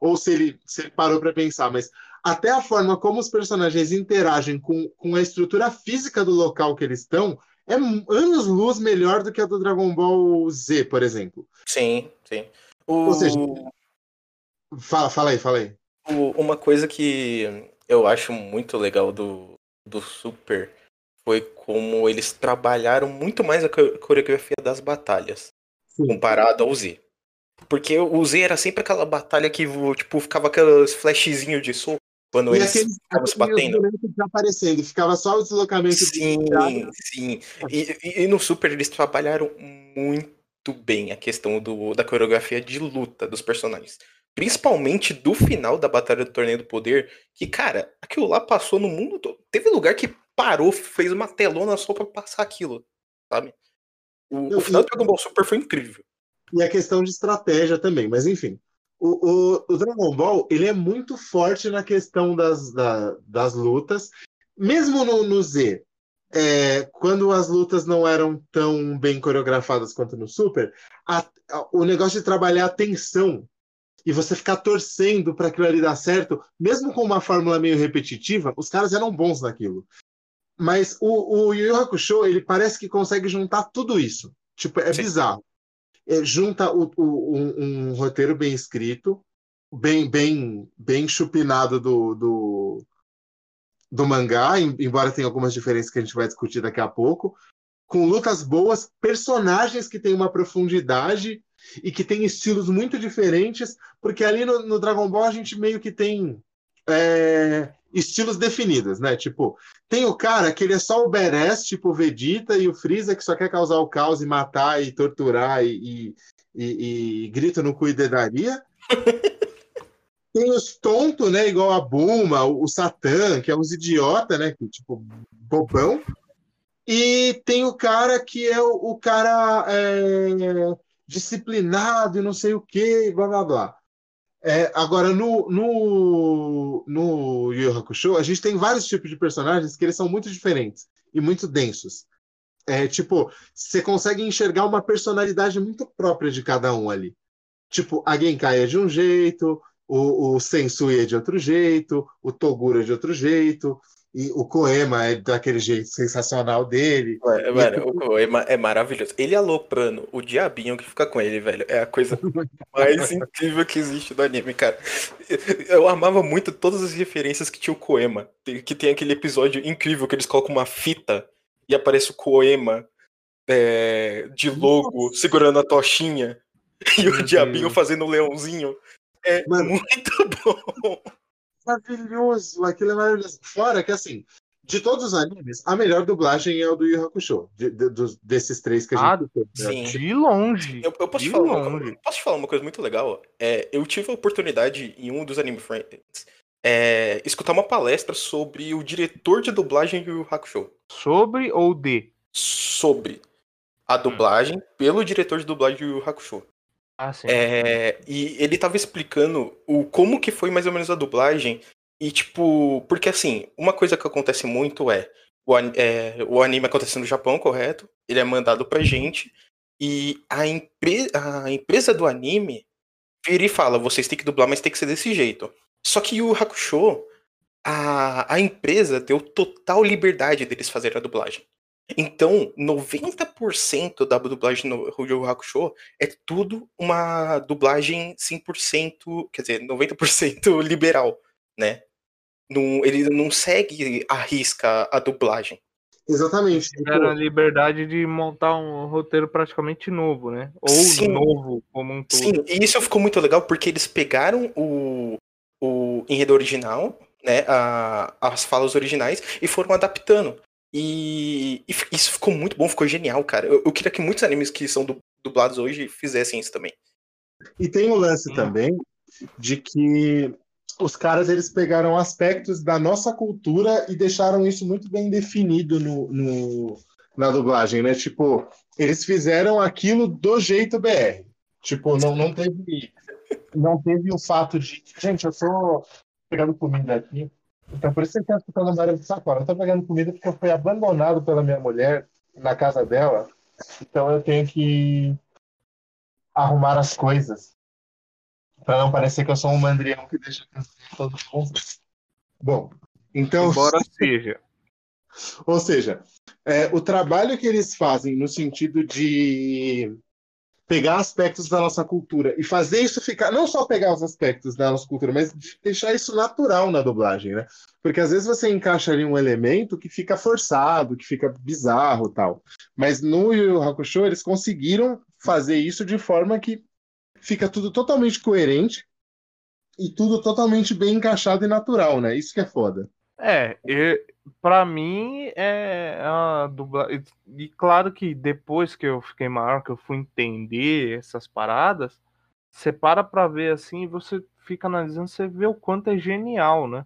ou se ele, se ele parou para pensar, mas até a forma como os personagens interagem com, com a estrutura física do local que eles estão é anos-luz melhor do que a do Dragon Ball Z, por exemplo. Sim, sim. O... Ou seja, fala, fala aí, fala aí. Uma coisa que eu acho muito legal do, do Super foi como eles trabalharam muito mais a coreografia das batalhas, sim. comparado ao Z. Porque o Z era sempre aquela batalha que, tipo, ficava aqueles flashzinhos de soco quando e eles aqueles, estavam se batendo. aparecendo, ficava só o deslocamento. Sim, sim. E, e, e, no Super eles trabalharam muito bem a questão do, da coreografia de luta dos personagens. Principalmente do final da Batalha do Torneio do Poder, que, cara, aquilo lá passou no mundo todo. Teve lugar que parou, fez uma telona só pra passar aquilo, sabe? O, o final do Dragon Ball Super foi incrível. E a questão de estratégia também, mas enfim. O, o, o Dragon Ball, ele é muito forte na questão das, da, das lutas. Mesmo no, no Z, é, quando as lutas não eram tão bem coreografadas quanto no Super, a, a, o negócio de trabalhar a tensão e você ficar torcendo para aquilo ali dar certo, mesmo com uma fórmula meio repetitiva, os caras eram bons naquilo. Mas o, o Yu Yu Hakusho, ele parece que consegue juntar tudo isso. Tipo, é Sim. bizarro. É, junta o, o, um, um, roteiro bem escrito, bem bem bem chupinado do, do, do mangá, embora tenha algumas diferenças que a gente vai discutir daqui a pouco, com lutas boas, personagens que têm uma profundidade e que têm estilos muito diferentes, porque ali no, no Dragon Ball a gente meio que tem é, estilos definidos, né? Tipo, tem o cara que ele é só o badass, tipo o Vegeta, e o Freeza que só quer causar o caos e matar e torturar e, e, e, e grita no cu e dedaria. tem os tontos, né? Igual a Buma, o, o Satã, que é uns idiota, né? Que, tipo, bobão. E tem o cara que é o, o cara é, disciplinado e não sei o que, blá blá blá. É, agora, no, no, no Yu Hakusho, a gente tem vários tipos de personagens que eles são muito diferentes e muito densos. É, tipo, você consegue enxergar uma personalidade muito própria de cada um ali. Tipo, a Genkai é de um jeito, o, o Sensui é de outro jeito, o Toguro é de outro jeito, e o Koema é daquele jeito sensacional dele. Ué, mano, o Koema é maravilhoso. Ele aloprando o diabinho que fica com ele, velho. É a coisa mais incrível que existe do anime, cara. Eu amava muito todas as referências que tinha o Koema. Que tem aquele episódio incrível que eles colocam uma fita e aparece o Koema é, de logo Nossa. segurando a tochinha e o diabinho fazendo o leãozinho. É mano, muito bom maravilhoso, aquilo é maravilhoso. Fora que, assim, de todos os animes, a melhor dublagem é o do Yu Hakusho, de, de, de, desses três que a gente ah, Sim. De longe. Eu, eu posso, de falar longe. Uma, posso te falar uma coisa muito legal? É, eu tive a oportunidade em um dos Anime Friends é, escutar uma palestra sobre o diretor de dublagem do Yu Hakusho. Sobre ou de? Sobre a dublagem hum. pelo diretor de dublagem do Yu Hakusho. Ah, sim. É, e ele tava explicando o como que foi mais ou menos a dublagem. E, tipo, porque assim, uma coisa que acontece muito é o, é, o anime acontece no Japão, correto? Ele é mandado pra gente. E a, a empresa do anime vira e fala: vocês têm que dublar, mas tem que ser desse jeito. Só que o Hakusho, a, a empresa deu total liberdade deles fazerem a dublagem. Então, 90% da dublagem no Yu Hakusho é tudo uma dublagem 100%, quer dizer, 90% liberal, né? Não, ele não segue a risca a dublagem. Exatamente. Tiveram a liberdade de montar um roteiro praticamente novo, né? Ou Sim. novo como um todo. Sim, e isso ficou muito legal porque eles pegaram o, o enredo original, né? A, as falas originais e foram adaptando. E, e, isso ficou muito bom, ficou genial, cara. Eu, eu, queria que muitos animes que são dublados hoje fizessem isso também. E tem o lance hum. também de que os caras eles pegaram aspectos da nossa cultura e deixaram isso muito bem definido no, no, na dublagem, né? Tipo, eles fizeram aquilo do jeito BR. Tipo, não, não teve não teve o fato de. Gente, eu tô pegando comida aqui. Então, por isso você está escutando a Maria de Sacola. Eu estou pegando comida porque eu fui abandonado pela minha mulher na casa dela. Então, eu tenho que arrumar as coisas. Para não parecer que eu sou um mandrião que deixa todo mundo. Bom, então. Embora seja. Ou seja, é, o trabalho que eles fazem no sentido de pegar aspectos da nossa cultura e fazer isso ficar, não só pegar os aspectos da nossa cultura, mas deixar isso natural na dublagem, né? Porque às vezes você encaixa ali um elemento que fica forçado, que fica bizarro tal. Mas no Yu Yu Hakusho eles conseguiram fazer isso de forma que fica tudo totalmente coerente e tudo totalmente bem encaixado e natural, né? Isso que é foda. É, pra mim é a dublagem. E claro que depois que eu fiquei maior, que eu fui entender essas paradas, você para pra ver assim e você fica analisando, você vê o quanto é genial, né?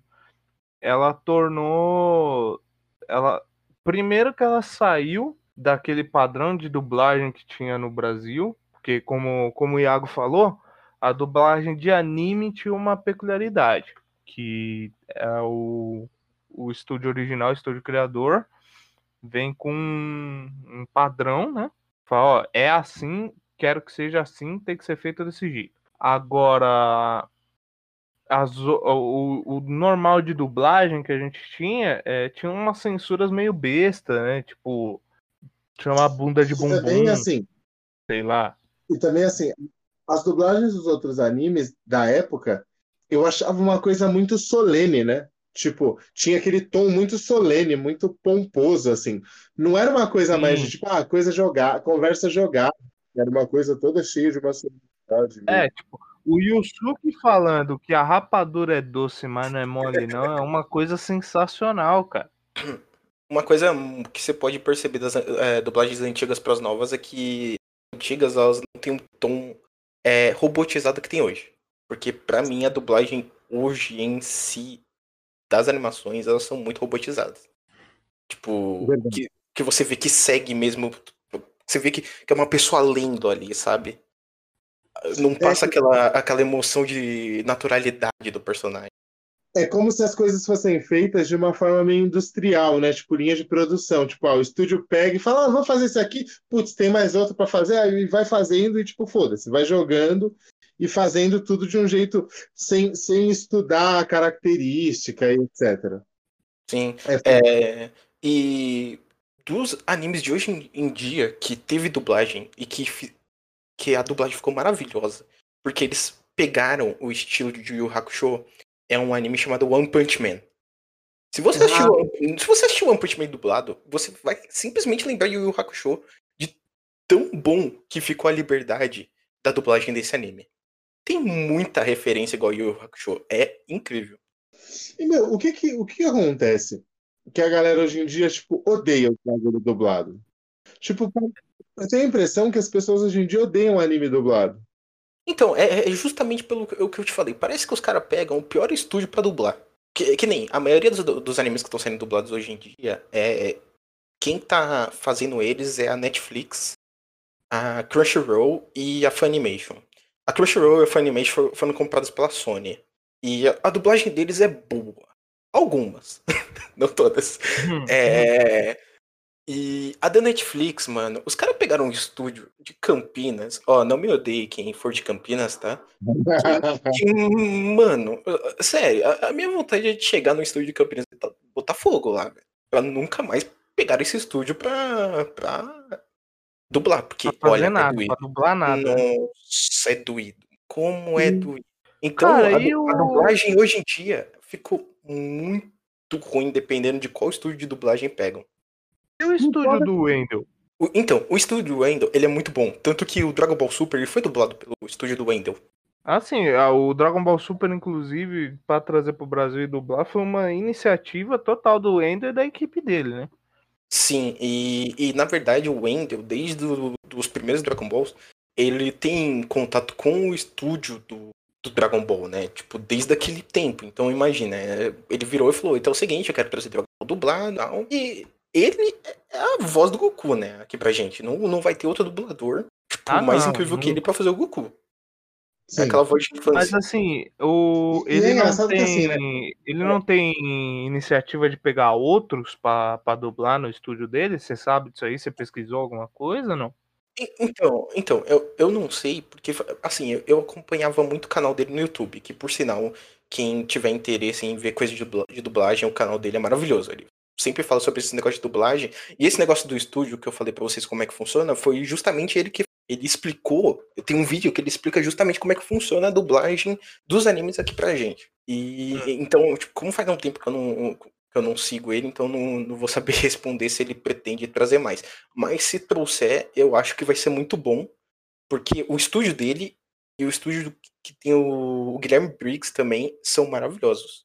Ela tornou. Ela. Primeiro que ela saiu daquele padrão de dublagem que tinha no Brasil, porque como, como o Iago falou, a dublagem de anime tinha uma peculiaridade, que é o, o estúdio original, o estúdio criador, vem com um, padrão, né? Fala, ó, é assim, quero que seja assim, tem que ser feito desse jeito. Agora, as, o, o, normal de dublagem que a gente tinha é, tinha umas censuras meio besta, né? Tipo, chamar bunda de bumbum. Também assim. Sei lá. E também assim, as dublagens dos outros animes da época, eu achava uma coisa muito solene, né? Tipo, tinha aquele tom muito solene, muito pomposo, assim. Não era uma coisa Sim. mais de tipo, ah, coisa jogar, conversa jogar. Era uma coisa toda cheia de uma sonoridade. É, tipo, o Yusuke falando que a rapadura é doce, mas não é mole, não, é uma coisa sensacional, cara. Uma coisa que você pode perceber das é, dublagens antigas para as novas é que antigas elas não têm um tom é, robotizado que tem hoje. Porque para mim a dublagem hoje em si das animações elas são muito robotizadas. Tipo, que, que você vê que segue mesmo. Você vê que, que é uma pessoa lendo ali, sabe? Não é passa aquela, aquela emoção de naturalidade do personagem. É como se as coisas fossem feitas de uma forma meio industrial, né? Tipo, linha de produção. Tipo, ó, o estúdio pega e fala, ah, vou fazer isso aqui, putz, tem mais outro para fazer, aí vai fazendo e, tipo, foda-se, vai jogando e fazendo tudo de um jeito sem, sem estudar a característica e etc. Sim. É, é, e dos animes de hoje em, dia que teve dublagem e que, que a dublagem ficou maravilhosa, porque eles pegaram o estilo de Yu Yu Hakusho é um anime chamado One Punch Man. Se você, ah. assistiu, se você assistiu One Punch Man dublado, você vai simplesmente lembrar de Yu Yu Hakusho de tão bom que ficou a liberdade da dublagem desse anime. Tem muita referência igual Yu Hakusho. É incrível. E, meu, o que que, o que, que acontece? Que a galera hoje em dia, tipo, odeia o bagulho dublado. Tipo, eu tenho a impressão que as pessoas hoje em dia odeiam anime dublado. Então, é, é justamente pelo que eu te falei. Parece que os caras pegam o pior estúdio para dublar. Que, que, nem a maioria dos, dos animes que estão sendo dublados hoje em dia é, é. Quem tá fazendo eles é a Netflix, a Crunchyroll e a Funimation. A Crunchyroll e a Funimation foram, foram compradas pela Sony. E a, a, dublagem deles é boa. Algumas. Não todas. Hum, é. E a da Netflix, mano, os caras pegaram um estúdio de Campinas. Ó, não me odeie quem for de Campinas, tá? Que, mano, sério, a, a, minha vontade é de chegar no estúdio de Campinas e botar fogo lá, velho. Pra nunca mais pegar esse estúdio pra, pra dublar. Porque, pra olha, é nada, é doído. Pra dublar nada. Né? Nossa, é doído. Como é doído. Então, Cara, a, eu... a dublagem hoje em dia ficou muito ruim, dependendo de qual estúdio de dublagem pegam. E o estúdio do Wendell? Então, o estúdio do Wendell, ele é muito bom. Tanto que o Dragon Ball Super ele foi dublado pelo estúdio do Wendell. Ah, sim. O Dragon Ball Super, inclusive, para trazer pro Brasil e dublar, foi uma iniciativa total do Wendell e da equipe dele, né? Sim, e, e na verdade o Wendell, desde do, os primeiros Dragon Balls, ele tem contato com o estúdio do, do Dragon Ball, né? Tipo, desde aquele tempo. Então imagina, é, ele virou e falou, então é o seguinte, eu quero trazer Dragon Ball dublado e ele é a voz do Goku, né? Aqui pra gente. Não, não vai ter outro dublador, tipo, ah, mais não, incrível não. que ele pra fazer o Goku. Sim. É aquela voz de infância. Mas assim, o... ele, é não tem... Assim, né? ele não tem iniciativa de pegar outros pra, pra dublar no estúdio dele? Você sabe disso aí? Você pesquisou alguma coisa não? Então, então eu, eu não sei, porque assim, eu, eu acompanhava muito o canal dele no YouTube, que por sinal, quem tiver interesse em ver coisa de dublagem, o canal dele é maravilhoso. Ele sempre fala sobre esse negócio de dublagem. E esse negócio do estúdio que eu falei para vocês como é que funciona, foi justamente ele que ele explicou. Tem um vídeo que ele explica justamente como é que funciona a dublagem dos animes aqui pra gente. E hum. então, tipo, como faz um tempo que eu não, que eu não sigo ele, então não, não vou saber responder se ele pretende trazer mais. Mas se trouxer, eu acho que vai ser muito bom, porque o estúdio dele e o estúdio que tem o, o Guilherme Briggs também são maravilhosos.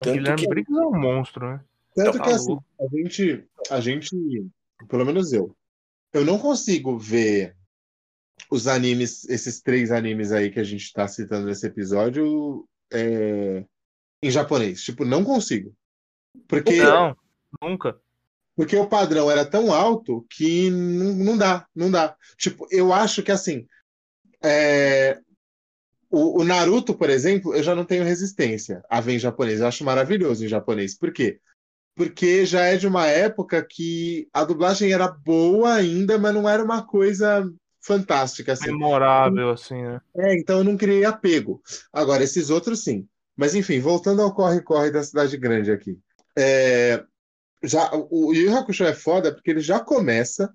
Tanto o Guilherme que... Briggs é um monstro, né? Tanto que assim, a gente, a gente, pelo menos eu, eu não consigo ver os animes, esses três animes aí que a gente está citando nesse episódio, é, em japonês. Tipo, não consigo. Porque. Não, nunca. Porque o padrão era tão alto que não, não dá, não dá. Tipo, eu acho que assim. É, o, o, Naruto, por exemplo, eu já não tenho resistência a ver em japonês. Eu acho maravilhoso em japonês. Por quê? Porque já é de uma época que a dublagem era boa ainda, mas não era uma coisa fantástica. Assim. Memorável, assim, né? É, então eu não criei apego. Agora, esses outros sim. Mas enfim, voltando ao corre-corre da cidade grande aqui. É, já, o Yu Hakusho é foda porque ele já começa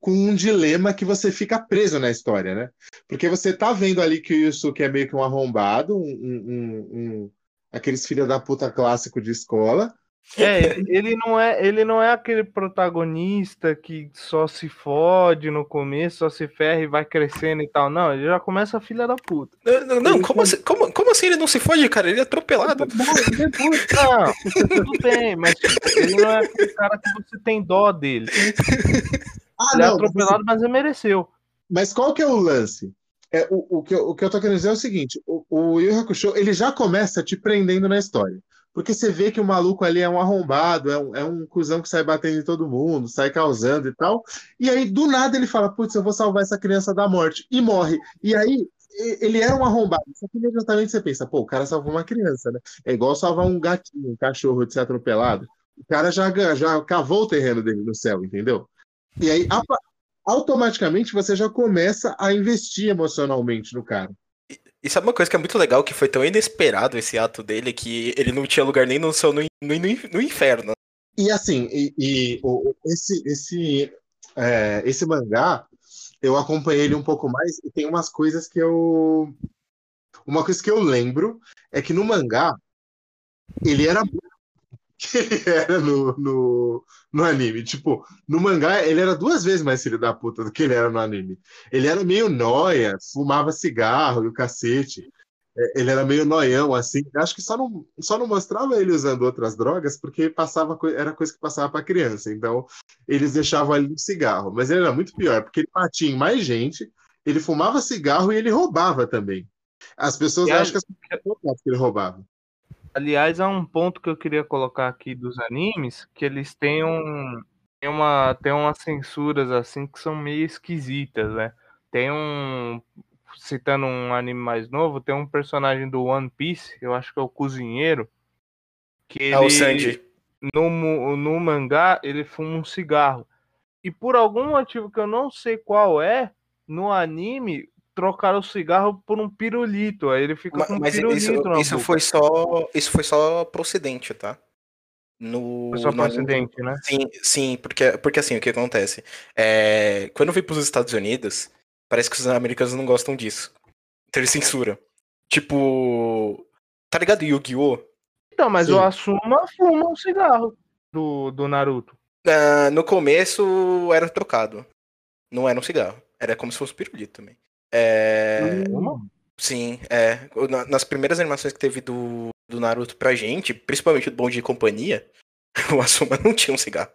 com um dilema que você fica preso na história, né? Porque você tá vendo ali que o Yusuke é meio que um arrombado, um, um, um aqueles filha da puta clássico de escola, é, ele não é, ele não é aquele protagonista que só se fode no começo, só se ferra e vai crescendo e tal. Não, ele já começa filha da puta. Não, não como, assim, como, como assim ele não se fode, cara? Ele é atropelado. Não, tudo bem, mas tipo, ele não é aquele cara que você tem dó dele. Ah, ele é não, é atropelado, mas ele mereceu. Mas qual que é o lance? É, o, o, que eu, o que eu tô querendo dizer é o seguinte: o, o Yu Hakusho, ele já começa te prendendo na história. Porque você vê que o maluco ali é um arrombado, é um, é um cuzão que sai batendo em todo mundo, sai causando e tal. E aí, do nada, ele fala: Putz, eu vou salvar essa criança da morte. E morre. E aí, ele era um arrombado. Só que imediatamente você pensa: Pô, o cara salvou uma criança, né? É igual salvar um gatinho, um cachorro de ser atropelado. O cara já, já cavou o terreno dele no céu, entendeu? E aí, automaticamente, você já começa a investir emocionalmente no cara. E sabe uma coisa que é muito legal, que foi tão inesperado esse ato dele, que ele não tinha lugar nem no céu, no, no, no inferno. E assim, e, e o, esse, esse, é, esse mangá, eu acompanhei ele um pouco mais, e tem umas coisas que eu. Uma coisa que eu lembro é que no mangá, ele era que ele era no, no, no, anime. Tipo, no mangá, ele era duas vezes mais filho da puta do que ele era no anime. Ele era meio noia, fumava cigarro e o cacete. É, ele era meio noião, assim. Acho que só não, só não mostrava ele usando outras drogas, porque passava era coisa que passava para criança. Então, eles deixavam ele no cigarro. Mas ele era muito pior, porque ele batia em mais gente, ele fumava cigarro e ele roubava também. As pessoas acham que, que ele roubava. Aliás, há um ponto que eu queria colocar aqui dos animes, que eles têm um uma tem umas censuras assim que são meio esquisitas, né? Tem um citando um anime mais novo, tem um personagem do One Piece, eu acho que é o cozinheiro, que ele, é o Sanji. No, no mangá ele fuma um cigarro. E por algum motivo que eu não sei qual é, no anime trocaram o cigarro por um pirulito. Aí ele fica mas, com um pirulito isso, isso foi só Isso foi só procedente, tá? No, foi só procedente, né? Sim, sim, porque, porque assim, o que acontece? É, quando vem para os Estados Unidos, parece que os americanos não gostam disso. Então eles censuram. Tipo. Tá ligado Yu-Gi-Oh? Então, mas sim. o Asuma fuma um cigarro do, do Naruto. Uh, no começo era trocado. Não era um cigarro. Era como se fosse pirulito também. É. Sim, é. Nas primeiras animações que teve do, do Naruto pra gente, principalmente do Bom de Companhia, o Asuma não tinha um cigarro.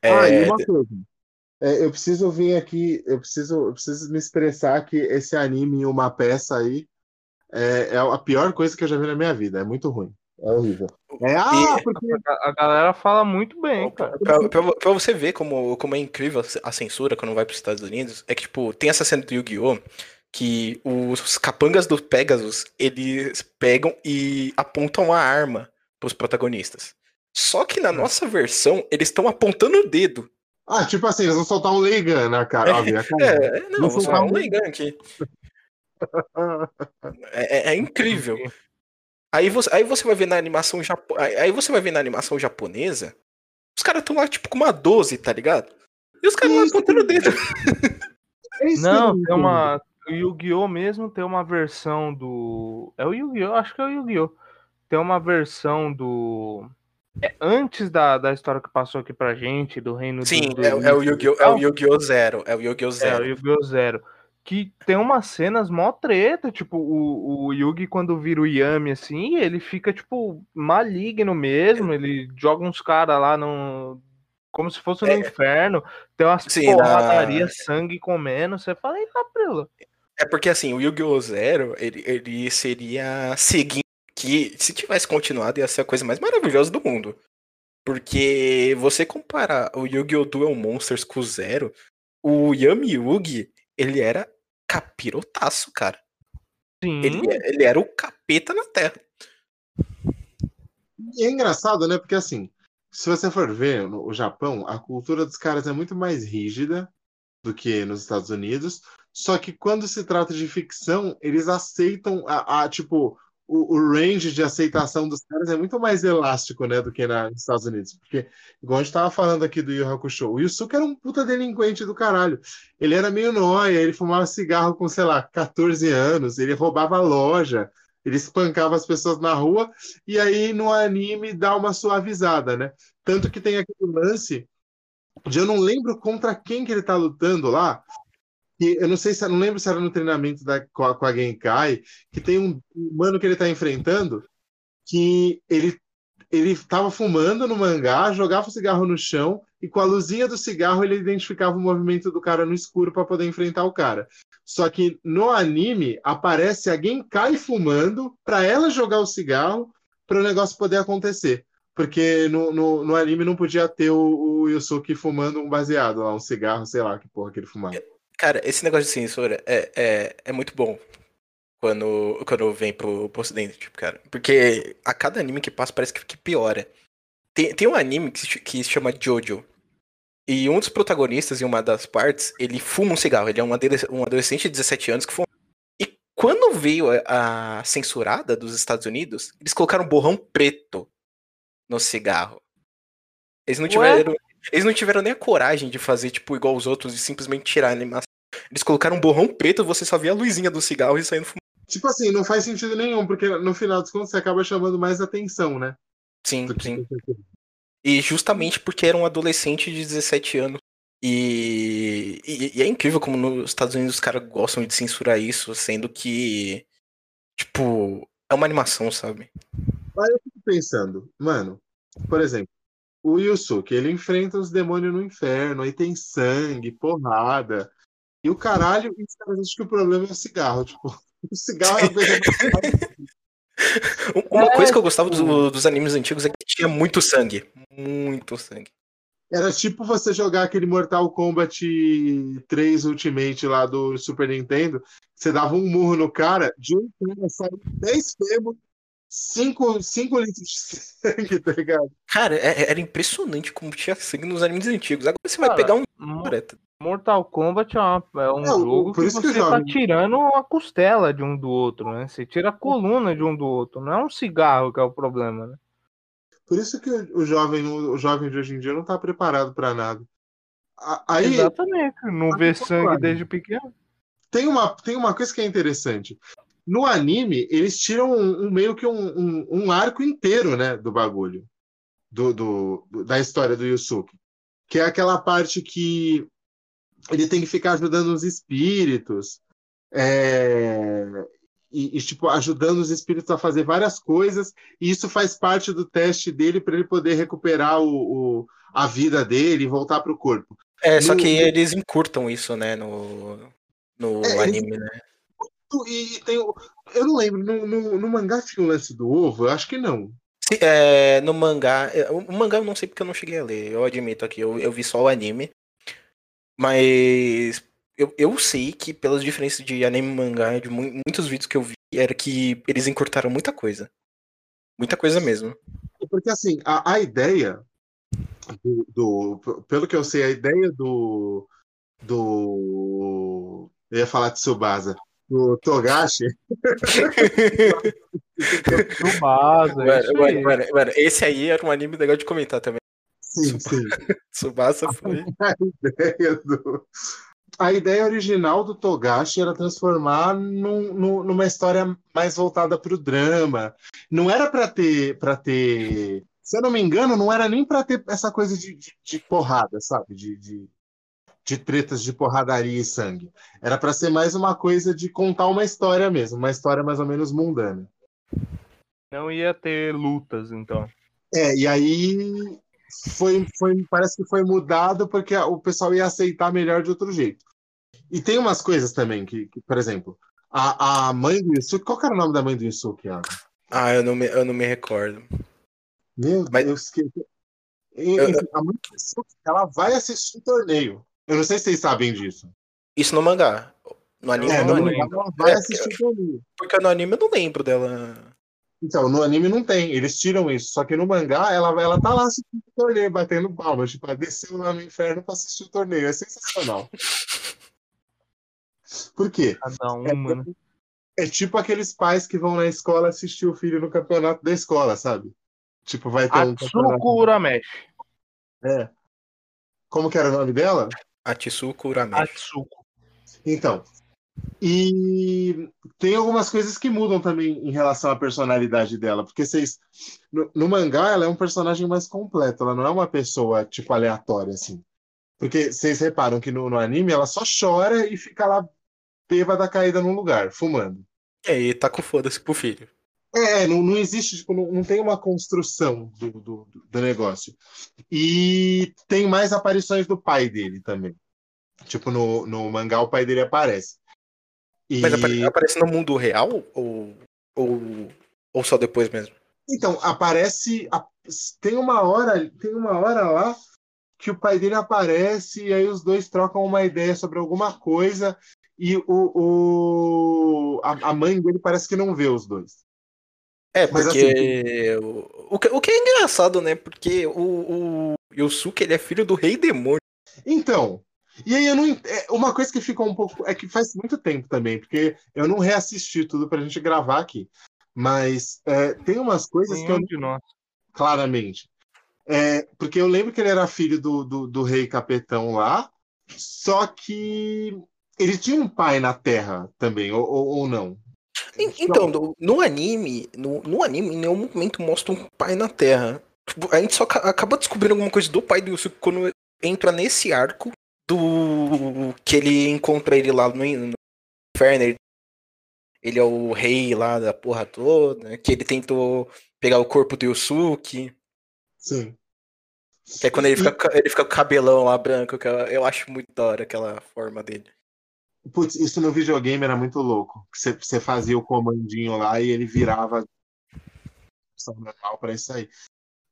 É... Ah, e uma coisa. É, eu preciso vir aqui, eu preciso, eu preciso me expressar que esse anime em uma peça aí é, é, a pior coisa que eu já vi na minha vida. É muito ruim. É horrível. É, ah, porque... a, a galera fala muito bem, cara. Pra, pra, pra, você ver como, como é incrível a censura quando vai para os Estados Unidos, é que, tipo, tem essa cena do Yu-Gi-Oh! que os capangas do Pegasus, eles pegam e apontam a arma pros protagonistas. Só que na é. nossa versão, eles estão apontando o dedo. Ah, tipo assim, eles vão soltar um Leigan na cara. É, óbvio, é, não, vou soltar um Leigan aqui. é, é, é incrível. Aí você, aí você vai ver na animação japo... aí você vai ver na animação japonesa, os caras estão lá tipo com uma 12, tá ligado? E os caras lá apontando o dedo. Não, tem uma o Yu-Gi-Oh mesmo tem uma versão do é o Yu-Gi-Oh, acho que é o Yu-Gi-Oh. Tem uma versão do é antes da, da história que passou aqui pra gente, do reino Sim, do, é, é, o Yu-Gi-Oh! É o Yu-Gi-Oh! Zero. É o Yu-Gi-Oh! Zero. É o Yu-Gi-Oh! Zero. Que tem umas cenas mó treta, tipo, o, o Yugi quando vira o Yami assim, ele fica, tipo, maligno mesmo, ele joga uns caras lá no. Como se fosse no é. inferno, tem umas Sim, na... sangue comendo, você fala, eita, prila. É porque assim, o Yu-Gi-Oh! Zero, ele, ele seria seguindo que, se tivesse continuado, ia ser a coisa mais maravilhosa do mundo. Porque você comparar o Yu-Gi-Oh! Duel Monsters com o Zero, o Yami Yugi, ele era capirotaço, cara. Sim. Ele, ele era o capeta na Terra. E é engraçado, né? Porque assim, se você for ver no o Japão, a cultura dos caras é muito mais rígida do que nos Estados Unidos. Só que quando se trata de ficção, eles aceitam a, a tipo o, o, range de aceitação dos caras é muito mais elástico, né, do que na, nos Estados Unidos. Porque, igual a gente tava falando aqui do Yu Hakusho, o Yusuke era um puta delinquente do caralho. Ele era meio nóia, ele fumava cigarro com, sei lá, 14 anos, ele roubava loja, ele espancava as pessoas na rua, e aí no anime dá uma suavizada, né? Tanto que tem aquele lance de eu não lembro contra quem que ele tá lutando lá, que eu não sei se não lembro se era no treinamento da, com, a, com a Genkai, que tem um, mano que ele tá enfrentando que ele ele estava fumando no mangá, jogava o cigarro no chão e com a luzinha do cigarro ele identificava o movimento do cara no escuro para poder enfrentar o cara. Só que no anime aparece a Genkai fumando para ela jogar o cigarro para o negócio poder acontecer. Porque no, no, no, anime não podia ter o, o Yusuke fumando um baseado lá, um cigarro, sei lá que porra que ele fumava. Cara, esse negócio de censura é, é, é muito bom quando, quando vem pro, pro ocidente, tipo, cara. Porque a cada anime que passa parece que, que piora. Tem, tem um anime que se, que se chama Jojo. E um dos protagonistas, em uma das partes, ele fuma um cigarro. Ele é um adolescente, adolescente de 17 anos que fuma. E quando veio a, a censurada dos Estados Unidos, eles colocaram um borrão preto no cigarro. Eles não tiveram. Ué? Eles não tiveram nem a coragem de fazer, tipo, igual os outros e simplesmente tirar a animação. Eles colocaram um borrão preto, você só via a luzinha do cigarro e saindo fumando. Tipo assim, não faz sentido nenhum, porque no final dos contos você acaba chamando mais atenção, né? Sim, sim. E justamente porque era um adolescente de 17 anos. E, e, e, é incrível como nos Estados Unidos os caras gostam de censurar isso, sendo que, tipo, é uma animação, sabe? Mas eu fico pensando, mano, por exemplo, o Yusuke, ele enfrenta os demônios no inferno, aí tem sangue, porrada. E o caralho, e os caras acham que o problema é o cigarro. Tipo, o cigarro é a coisa Uma é, coisa que eu gostava do, dos animes antigos é que tinha muito sangue. Muito sangue. Era tipo você jogar aquele Mortal Kombat 3 Ultimate lá do Super Nintendo. Você dava um murro no cara, de um cara saiu 10 fêmur 5 litros de sangue, tá ligado? Cara, é, era impressionante como tinha sangue nos animes antigos. Agora você Cara, vai pegar um. Mortal Kombat é, uma, é um jogo que você que tá tirando a costela de um do outro, né? Você tira a coluna de um do outro. Não é um cigarro que é o problema, né? Por isso que o jovem, o jovem de hoje em dia não tá preparado para nada. Aí, Exatamente, não vê sangue desde pequeno. Tem uma, tem uma coisa que é interessante. No anime, eles tiram um, um meio que um, um, um, arco inteiro, né, do bagulho, do, do, da história do Yusuke, que é aquela parte que ele tem que ficar ajudando os espíritos, é, e, e, tipo ajudando os espíritos a fazer várias coisas, e isso faz parte do teste dele para ele poder recuperar o, o, a vida dele e voltar para o corpo. É, no, só que eles encurtam isso, né, no, no é, anime, eles, né? e tem. Eu não lembro, no, no, no mangá tinha o lance do ovo? Eu acho que não. É, no mangá. É, o mangá eu não sei porque eu não cheguei a ler, eu admito aqui, eu, eu vi só o anime. Mas eu, eu sei que pelas diferenças de anime e mangá, de muitos vídeos que eu vi, era que eles encurtaram muita coisa. Muita coisa mesmo. Porque assim, a, a ideia do, do, Pelo que eu sei, a ideia do. Do. Eu ia falar de Subasa do Togashi. Tsubasa, mano, mano, mano, mano, esse aí era um anime legal de comentar também. Sim, sim. Tsubasa foi. A ideia, do... a ideia original do Togashi era transformar num, num, numa história mais voltada para o drama. Não era para ter, para ter. Se eu não me engano, não era nem para ter essa coisa de, de, de porrada, sabe? De, de de tretas de porradaria e sangue. Era para ser mais uma coisa de contar uma história mesmo, uma história mais ou menos mundana. Não ia ter lutas, então. É, e aí foi, foi, parece que foi mudado porque o pessoal ia aceitar melhor de outro jeito. E tem umas coisas também que, que por exemplo, a, a mãe do Yusuke, qual era o nome da mãe do Yusuke, Iago? Ah, eu não me, eu não me recordo. Meu Mas... Deus, que... a mãe do Yusuke, ela vai assistir o torneio. Eu não sei se vocês sabem disso. Isso no mangá. No anime é, no mangá ela vai é, assistir o torneio. Porque no anime eu não lembro dela. Então, no anime não tem, eles tiram isso. Só que no mangá, ela, ela tá lá assistindo o torneio, batendo palmas. Tipo, ela desceu lá no inferno pra assistir o torneio. É sensacional. Por quê? Cada um, é, mano. É tipo aqueles pais que vão na escola assistir o filho no campeonato da escola, sabe? Tipo, vai ter Atsuko um. Urameshi. É. Como que era o nome dela? Atsuko Urameshi. Atsuko. Então, e tem algumas coisas que mudam também em relação à personalidade dela, porque vocês no, no, mangá ela é um personagem mais completo, ela não é uma pessoa tipo aleatória assim. Porque vocês reparam que no, no anime ela só chora e fica lá bêbada caída num lugar, fumando. É, e tá com foda-se pro filho. É, não, não existe, tipo, não, não tem uma construção do, do, do negócio. E tem mais aparições do pai dele também. Tipo, no, no mangá o pai dele aparece. E... Mas apare aparece no mundo real ou, ou, ou só depois mesmo? Então, aparece. Tem uma hora, tem uma hora lá que o pai dele aparece e aí os dois trocam uma ideia sobre alguma coisa e o, o a, a mãe dele parece que não vê os dois. É, porque assim, o, o, que, o que é engraçado, né? Porque o, o Yosuke ele é filho do rei demônio. Então, e aí eu não. É, uma coisa que ficou um pouco. É que faz muito tempo também, porque eu não reassisti tudo pra gente gravar aqui. Mas é, tem umas coisas Nenhum que eu. De nós. Claramente. É, porque eu lembro que ele era filho do, do, do, rei capetão lá, só que ele tinha um pai na Terra também, ou, ou, ou não? Então, no, no, anime, no, no anime, em nenhum momento mostra um pai na Terra. Tipo, a gente só acaba descobrindo alguma coisa do pai do Yusuke quando entra nesse arco do que ele encontra ele lá no, no inferno. Ele, ele é o rei lá da porra toda, que ele tentou pegar o corpo do Yusuke. Sim. Que é quando ele fica, ele fica com o cabelão lá branco, que eu, eu acho muito da hora aquela forma dele. Putz, isso no videogame era muito louco. Você, você fazia o comandinho lá e ele virava normal para isso aí.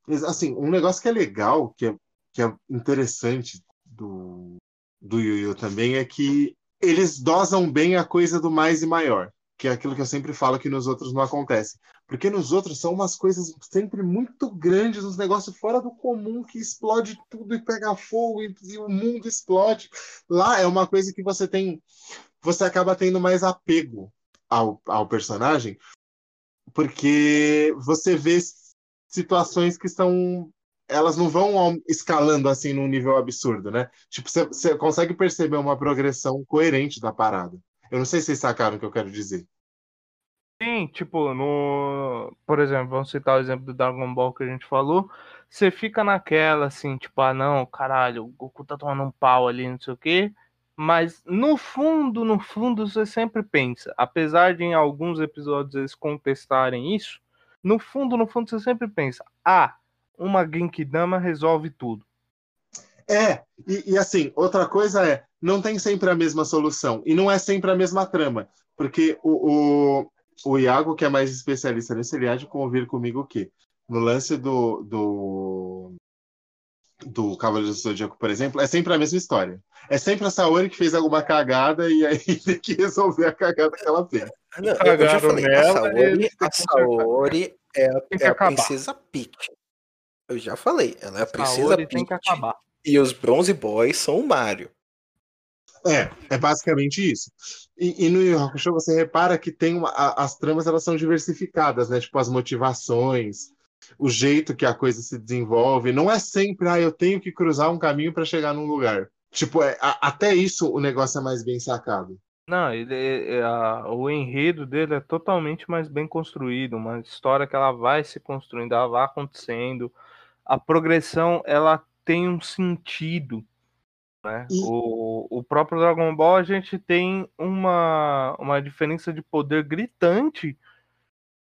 Mas, assim, um negócio que é legal, que é, que é interessante do, do Yu Yu também, é que eles dosam bem a coisa do mais e maior que é aquilo que eu sempre falo que nos outros não acontece. Porque nos outros são umas coisas sempre muito grandes, uns negócios fora do comum que explode tudo e pega fogo e, e o mundo explode. Lá é uma coisa que você tem. Você acaba tendo mais apego ao, ao personagem, porque você vê situações que são elas não vão escalando assim num nível absurdo, né? Tipo, você consegue perceber uma progressão coerente da parada. Eu não sei se vocês sacaram o que eu quero dizer. Sim, tipo, no. Por exemplo, vamos citar o exemplo do Dragon Ball que a gente falou. Você fica naquela, assim, tipo, ah, não, caralho, o Goku tá tomando um pau ali, não sei o quê. Mas no fundo, no fundo, você sempre pensa, apesar de em alguns episódios eles contestarem isso, no fundo, no fundo, você sempre pensa, ah, uma Genkidama resolve tudo. É, e, e, assim, outra coisa é, não tem sempre a mesma solução, e não é sempre a mesma trama, porque o, o, o Iago, que é mais especialista nesse, ele há de convir comigo o quê? No lance do, do, do Cavaleiro do Zodíaco, por exemplo, é sempre a mesma história. É sempre a Saori que fez alguma cagada e aí tem que resolver a cagada que ela fez. Não, eu já falei, nela, a Saori, a Saori é, é a princesa Peach. Eu já falei, ela é a princesa Peach. Tem que acabar. E os Bronze Boys são o Mario. É, é basicamente isso. E, e no Yu Hakusho você repara que tem uma, a, as tramas elas são diversificadas, né? Tipo as motivações, o jeito que a coisa se desenvolve. Não é sempre, ah, eu tenho que cruzar um caminho para chegar num lugar. Tipo, é, a, até isso o negócio é mais bem sacado. Não, ele, é, é, a, o enredo dele é totalmente mais bem construído, uma história que ela vai se construindo, ela vai acontecendo. A progressão, ela tem um sentido. Né? E... O, o próprio Dragon Ball a gente tem uma, uma diferença de poder gritante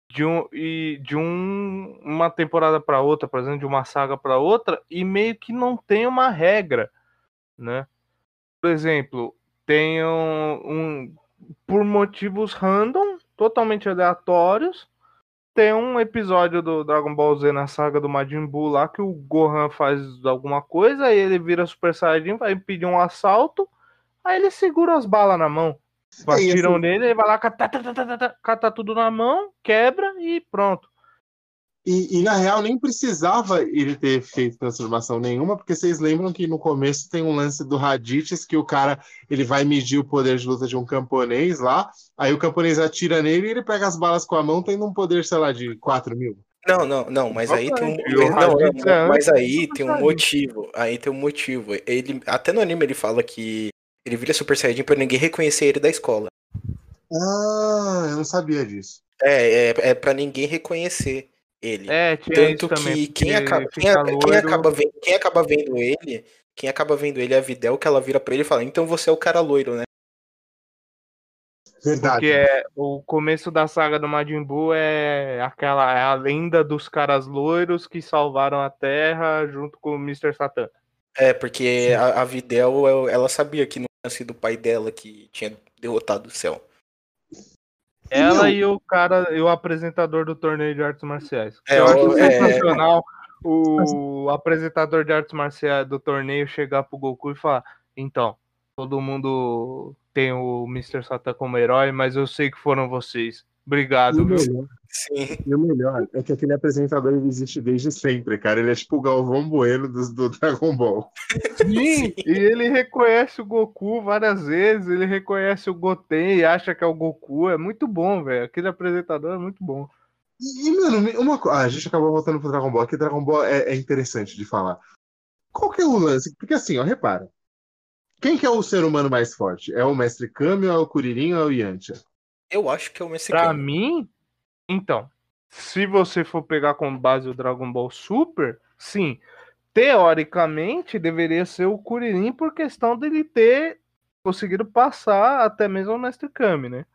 de, um, e de um, uma temporada para outra, por exemplo, de uma saga para outra, e meio que não tem uma regra. Né? Por exemplo, tem um, um por motivos random, totalmente aleatórios, tem um episódio do Dragon Ball Z na saga do Majin Buu lá que o Gohan faz alguma coisa, aí ele vira Super Saiyajin, vai pedir um assalto, aí ele segura as balas na mão. Atiram assim... nele, ele vai lá, cata, cata, cata, cata tudo na mão, quebra e pronto. E, e, na real nem precisava ele ter feito transformação nenhuma, porque vocês lembram que no começo tem um lance do Raditz que o cara ele vai medir o poder de luta de um camponês lá, aí o camponês atira nele e ele pega as balas com a mão, tendo um poder, sei lá, de 4 mil. Não, não, não, mas aí tem um, não, não, mas aí tem um motivo. Aí tem um motivo. Ele até no anime ele fala que ele vira Super Saiyajin pra ninguém reconhecer ele da escola. Ah, eu não sabia disso. É, é, é para ninguém reconhecer ele. É, Tanto que também, quem, acaba, quem, quem, acaba vendo, quem acaba vendo ele, quem acaba vendo ele é a Videl, que ela vira pra ele e fala, então você é o cara loiro, né? Verdade. Porque é, o começo da saga do Majin Buu é aquela é a lenda dos caras loiros que salvaram a Terra junto com o Mr. Satan. É, porque a, a Videl, ela sabia que não tinha sido o pai dela que tinha derrotado o céu. Ela Não. e o cara, e o apresentador do torneio de artes marciais. É, eu acho é... sensacional o apresentador de artes marciais do torneio chegar pro Goku e falar: então, todo mundo tem o Mr. Satan como herói, mas eu sei que foram vocês. Obrigado, viu? Melhor, Sim. E o melhor é que aquele apresentador ele existe desde sempre, cara. Ele é tipo o Galvão Bueno do, do Dragon Ball. Sim, e ele reconhece o Goku várias vezes, ele reconhece o Goten e acha que é o Goku. É muito bom, velho. Aquele apresentador é muito bom. E, mano, uma coisa. Ah, a gente acabou voltando pro Dragon Ball, que Dragon Ball é, é interessante de falar. Qual que é o lance? Porque assim, ó, repara. Quem que é o ser humano mais forte? É o Mestre Kami, ou é o Kuririn ou é o Yantia? Eu acho que é o mexicano. Pra mim, então, se você for pegar como base o Dragon Ball Super, sim, teoricamente deveria ser o Kuririn por questão dele ter conseguido passar até mesmo o Mestre Kami, né?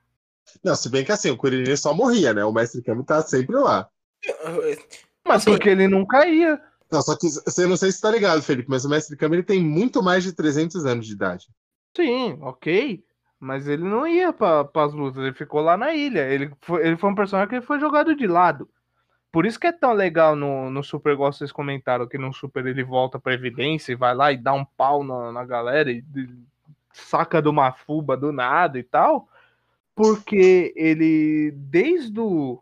Não, se bem que assim, o Kuririn só morria, né? O Mestre Kami tá sempre lá. Mas assim, porque ele não caía. Não, só que você não sei se tá ligado, Felipe, mas o Mestre Kami ele tem muito mais de 300 anos de idade. Sim, ok. Mas ele não ia para as lutas, ele ficou lá na ilha. Ele foi, ele foi um personagem que foi jogado de lado. Por isso que é tão legal no, no Super, igual vocês comentaram, que no Super ele volta pra evidência e vai lá e dá um pau na, na galera e, e saca de uma fuba do nada e tal. Porque ele, desde o,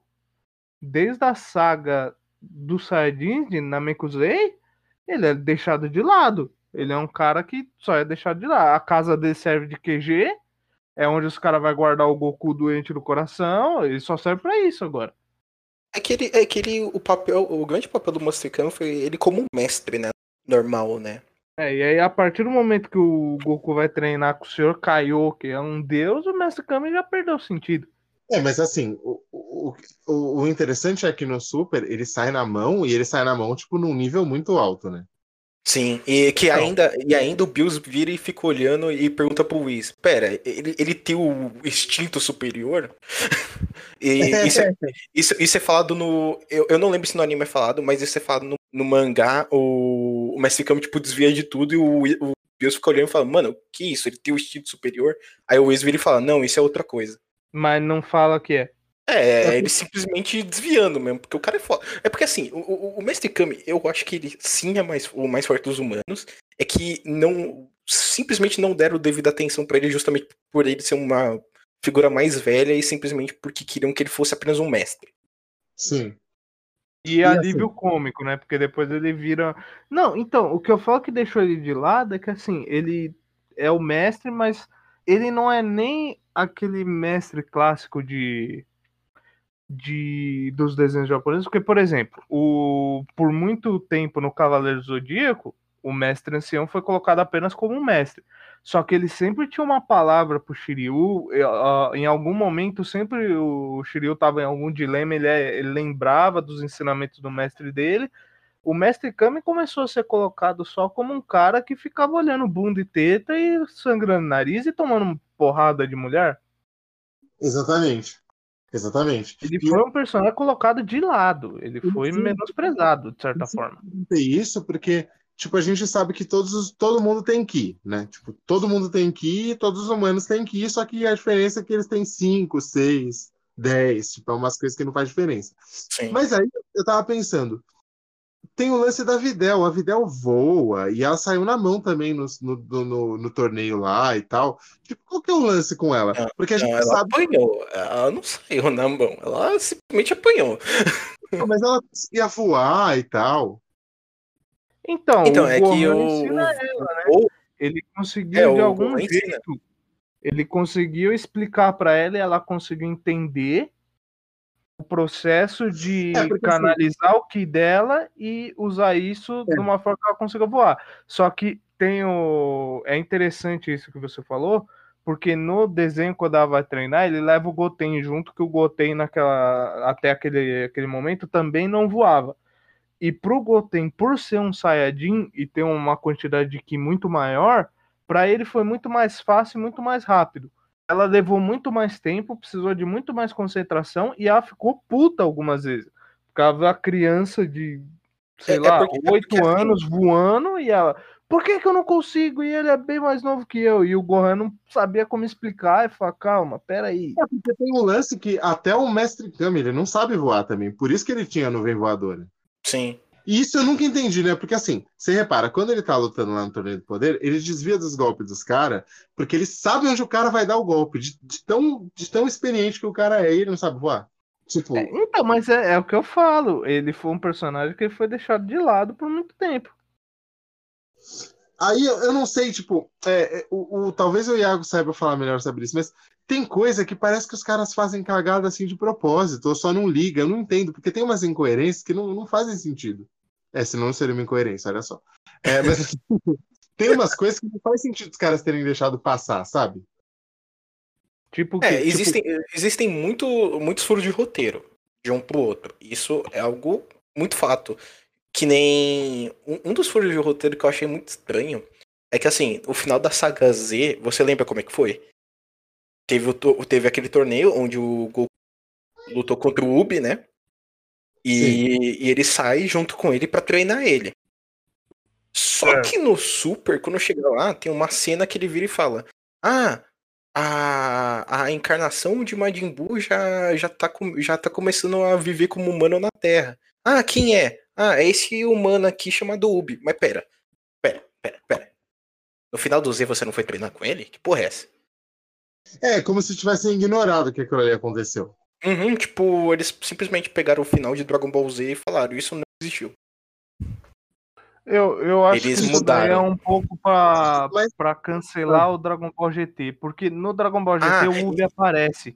desde a saga do Saiyajin de Namekusei, ele é deixado de lado. Ele é um cara que só é deixado de lado. A casa dele serve de QG é onde os caras vão guardar o Goku doente no coração, ele só serve para isso agora. É que ele, é que ele, o papel, o grande papel do Monster Khan foi ele como um mestre, né? Normal, né? É, e aí a partir do momento que o Goku vai treinar com o Sr. Kaiô, que é um deus, o Mestre Kami já perdeu o sentido. É, mas assim, o, o, o, interessante é que no Super ele sai na mão e ele sai na mão, tipo, num nível muito alto, né? Sim, e que ainda, e ainda o Bills vira e fica olhando e pergunta pro Whis, pera, ele, ele tem o instinto superior? e isso, é, isso, isso é falado no. Eu, eu não lembro se no anime é falado, mas isso é falado no, no mangá, o, o Mestre Kami, tipo, desvia de tudo e o, o Bills fica olhando e fala, mano, que isso? Ele tem o instinto superior? Aí o Whis vira e fala, não, isso é outra coisa. Mas não fala que é. É, ele simplesmente desviando mesmo, porque o cara é foda. É porque assim, o, o, o Mestre Kami, eu acho que ele sim é mais, o mais forte dos humanos, é que não simplesmente não deram devida atenção para ele justamente por ele ser uma figura mais velha e simplesmente porque queriam que ele fosse apenas um mestre. Sim. E, e alívio assim... cômico, né? Porque depois ele vira. Não, então, o que eu falo que deixou ele de lado é que assim, ele é o mestre, mas ele não é nem aquele mestre clássico de de dos desenhos japoneses, porque, por exemplo, o, por muito tempo no Cavaleiro Zodíaco, o mestre ancião foi colocado apenas como um mestre. Só que ele sempre tinha uma palavra pro Shiryu, em algum momento, sempre o Shiryu estava em algum dilema, ele, ele lembrava dos ensinamentos do mestre dele, o Mestre Kami começou a ser colocado só como um cara que ficava olhando bunda e teta e sangrando nariz e tomando porrada de mulher. Exatamente. Exatamente. Ele e foi um personagem colocado de lado. Ele foi sim, menosprezado, de certa forma. Isso porque, tipo, a gente sabe que todos, todo mundo tem Ki, né? Tipo, todo mundo tem Ki, todos os humanos têm Ki, só que a diferença é que eles têm 5, 6, 10. Tipo, é umas coisas que não faz diferença. Sim. Mas aí eu tava pensando, tem o lance da Videl. A Videl voa e ela saiu na mão também no, no, no, no torneio lá e tal. Tipo, qual que é o lance com ela? Porque a gente ela sabe. apanhou. Ela não saiu na mão. Ela simplesmente apanhou. Mas ela ia voar e tal. Então, então é que o, ela, né? Ele conseguiu é, de algum jeito. Ele conseguiu explicar para ela e ela conseguiu entender o processo de é, assim canalizar assim... o que dela e usar isso é. de uma forma que ela consiga voar. Só que tem o... é interessante isso que você falou, porque no desenho, quando ela vai treinar, ele leva o Goten junto, que o Goten naquela, até aquele, aquele momento também não voava. E pro Goten, por ser um Saiyajin e ter uma quantidade de Ki muito maior, para ele foi muito mais fácil e muito mais rápido ela levou muito mais tempo, precisou de muito mais concentração e ela ficou puta algumas vezes. Ficava a criança de, sei é, é lá, é oito é anos assim... voando e ela, por que, que eu não consigo? E ele é bem mais novo que eu. E o Gohan não sabia como explicar e falar, calma, peraí. É porque tem um lance que até o mestre Kami, ele não sabe voar também. Por isso que ele tinha nuvem voadora. Sim. E isso eu nunca entendi, né? Porque assim, você repara, quando ele tá lutando lá no torneio do poder, ele desvia dos golpes dos caras, porque ele sabe onde o cara vai dar o golpe, de, de, tão, de tão experiente que o cara é, ele não sabe voar. Tipo... É, então, mas é, é, o que eu falo. Ele foi um personagem que foi deixado de lado por muito tempo. Aí eu, eu não sei, tipo, é, é, o, o, talvez o Iago saiba falar melhor sobre isso, mas tem coisa que parece que os caras fazem cagada assim de propósito, ou só não liga, eu não entendo, porque tem umas incoerências que não, não fazem sentido. É, senão não seria uma incoerência, olha só. É, mas tem umas coisas que não faz sentido os caras terem deixado passar, sabe? Tipo, que, é, tipo... existem, existem muito, muitos furos de roteiro de um pro outro. Isso é algo muito fato. Que nem. Um, um dos furos de roteiro que eu achei muito estranho é que assim, o final da saga Z, você lembra como é que foi? Teve, o, teve aquele torneio onde o Goku lutou contra o Ubi, né? E, e ele sai junto com ele para treinar ele. Só é. que no Super, quando chega lá, tem uma cena que ele vira e fala: Ah, a, a encarnação de Majin Buu já, já, tá, já tá começando a viver como humano na Terra. Ah, quem é? Ah, é esse humano aqui chamado Ubi. Mas pera, pera, pera, pera. No final do Z você não foi treinar com ele? Que porra é essa? É, como se tivessem ignorado que aquilo ali aconteceu. Uhum, tipo, eles simplesmente pegaram o final de Dragon Ball Z e falaram, isso não existiu. Eu, eu acho eles que mudaram. é um pouco pra, Mas... pra cancelar o Dragon Ball GT, porque no Dragon Ball GT ah, o Ubi é... aparece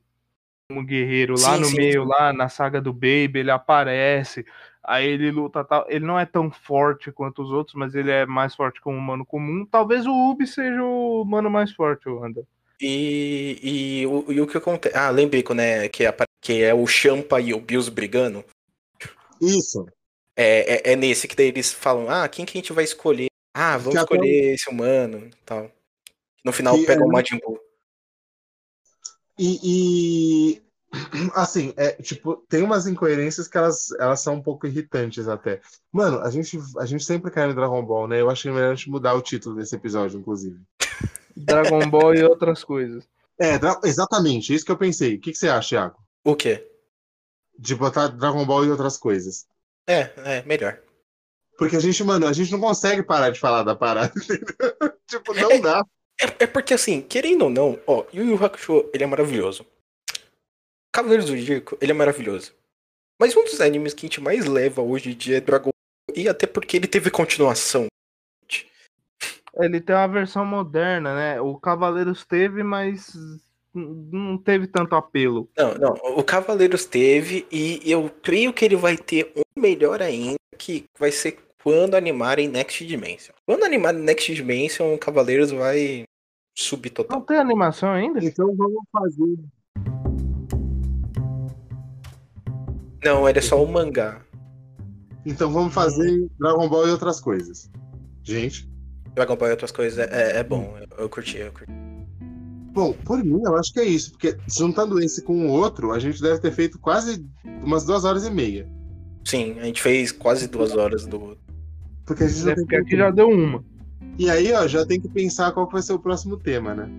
como guerreiro lá sim, no sim, meio, sim. lá na saga do Baby, ele aparece, aí ele luta tal. Ele não é tão forte quanto os outros, mas ele é mais forte que um humano comum. Talvez o Ubi seja o humano mais forte, Wanda. E, e, o, e o que acontece. Ah, lembrei né, que, é, que é o Champa e o Bills brigando. Isso. É, é, é, nesse que daí eles falam: ah, quem que a gente vai escolher? Ah, vamos que escolher até... esse humano tal. No final que pega é... o Majin Buu. E, e, assim, é, tipo, tem umas incoerências que elas, elas são um pouco irritantes até. Mano, a gente, a gente sempre cai no Dragon Ball, né? Eu achei melhor a gente mudar o título desse episódio, inclusive. Dragon Ball e outras coisas. É, exatamente, isso que eu pensei. O que, que você acha, Thiago? O quê? De botar Dragon Ball e outras coisas. É, é, melhor. Porque a gente, mano, a gente não consegue parar de falar da parada, tipo, não é, dá. É, é, porque assim, querendo ou não, ó, Yu Yu Hakusho, ele é maravilhoso. Cavaleiros do Zodíaco, ele é maravilhoso. Mas um dos animes que a gente mais leva hoje em dia é Dragon Ball, e até porque ele teve continuação. Ele tem uma versão moderna, né? O Cavaleiros teve, mas não teve tanto apelo. Não, não. O Cavaleiros teve e eu creio que ele vai ter um melhor ainda, que vai ser quando animarem Next Dimension. Quando animarem Next Dimension, o Cavaleiros vai subir total. Não tem animação ainda? Então vamos fazer. Não, ele é só o mangá. Então vamos fazer Dragon Ball e outras coisas. Gente. Dragon Ball e outras coisas é, é bom. Eu, eu curti, eu curti. Bom, por mim, eu acho que é isso, porque juntando esse com o outro, a gente deve ter feito quase umas duas horas e meia. Sim, a gente fez quase duas horas do. Porque a gente é, porque aqui já deu uma. E aí, ó, já tem que pensar qual vai ser o próximo tema, né?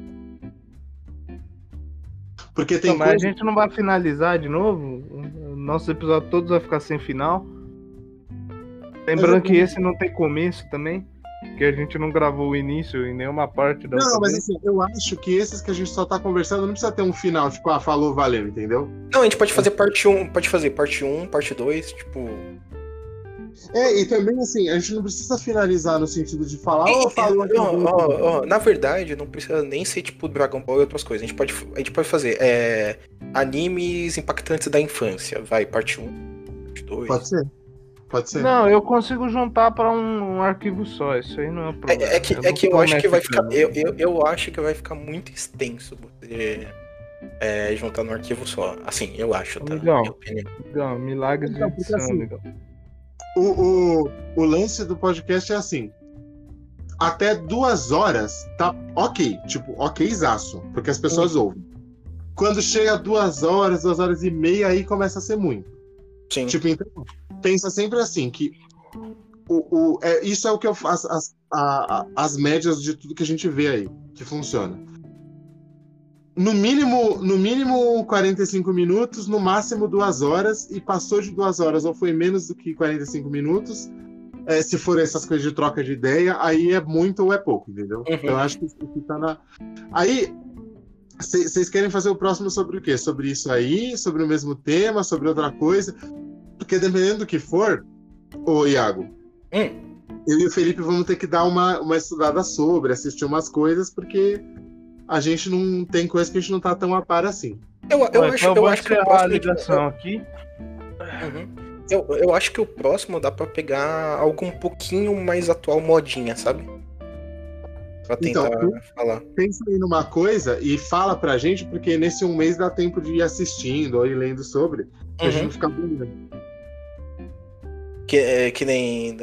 Porque tem. Não, mas coisa... a gente não vai finalizar de novo? Nosso episódio todos vai ficar sem final. Lembrando que esse não tem começo também. Que a gente não gravou o início em nenhuma parte da. Não, mas assim, eu acho que esses que a gente só tá conversando não precisa ter um final, tipo, ah, falou, valeu, entendeu? Não, a gente pode fazer parte 1, pode fazer parte 1, parte 2, tipo. É, e também assim, a gente não precisa finalizar no sentido de falar, oh, falou. Oh, oh, oh, na verdade, não precisa nem ser tipo Dragon Ball e outras coisas. A gente pode, a gente pode fazer é, animes impactantes da infância. Vai, parte 1, parte 2. Pode ser. Pode ser. Não, eu consigo juntar para um, um, arquivo só. Isso aí não é problema. É, é que, eu, é que eu acho que vai ficar. Eu, eu, eu acho que vai ficar muito extenso você é, juntar no arquivo só. Assim, eu acho, tá? Legal. Legal, milagres de edição, assim, legal o, o, o lance do podcast é assim. Até duas horas tá ok, tipo, okzaço, porque as pessoas ouvem. Quando chega duas horas, duas horas e meia, aí começa a ser muito. Sim. Tipo, então, pensa sempre assim, que o, o, é, isso é o que eu faço, as, a, as médias de tudo que a gente vê aí, que funciona no mínimo, no mínimo 45 minutos, no máximo duas horas, e passou de duas horas ou foi menos do que 45 minutos, é, se for essas coisas de troca de ideia, aí é muito ou é pouco, entendeu? Uhum. Eu acho que, que tá na. Aí, vocês querem fazer o próximo sobre o quê? Sobre isso aí? Sobre o mesmo tema? Sobre outra coisa? Porque dependendo do que for, ô Iago, hum. eu e o Felipe vamos ter que dar uma, uma estudada sobre, assistir umas coisas, porque a gente não tem coisa que a gente não tá tão a par assim. Eu, eu acho, eu acho que o próximo... a ligação aqui. Uhum. Eu, eu acho que o próximo dá para pegar algo um pouquinho mais atual, modinha, sabe? Pra tentar então, falar. Pensa aí numa coisa e fala pra gente, porque nesse um mês dá tempo de ir assistindo ou ir lendo sobre, pra uhum. gente não ficar Que, é, que nem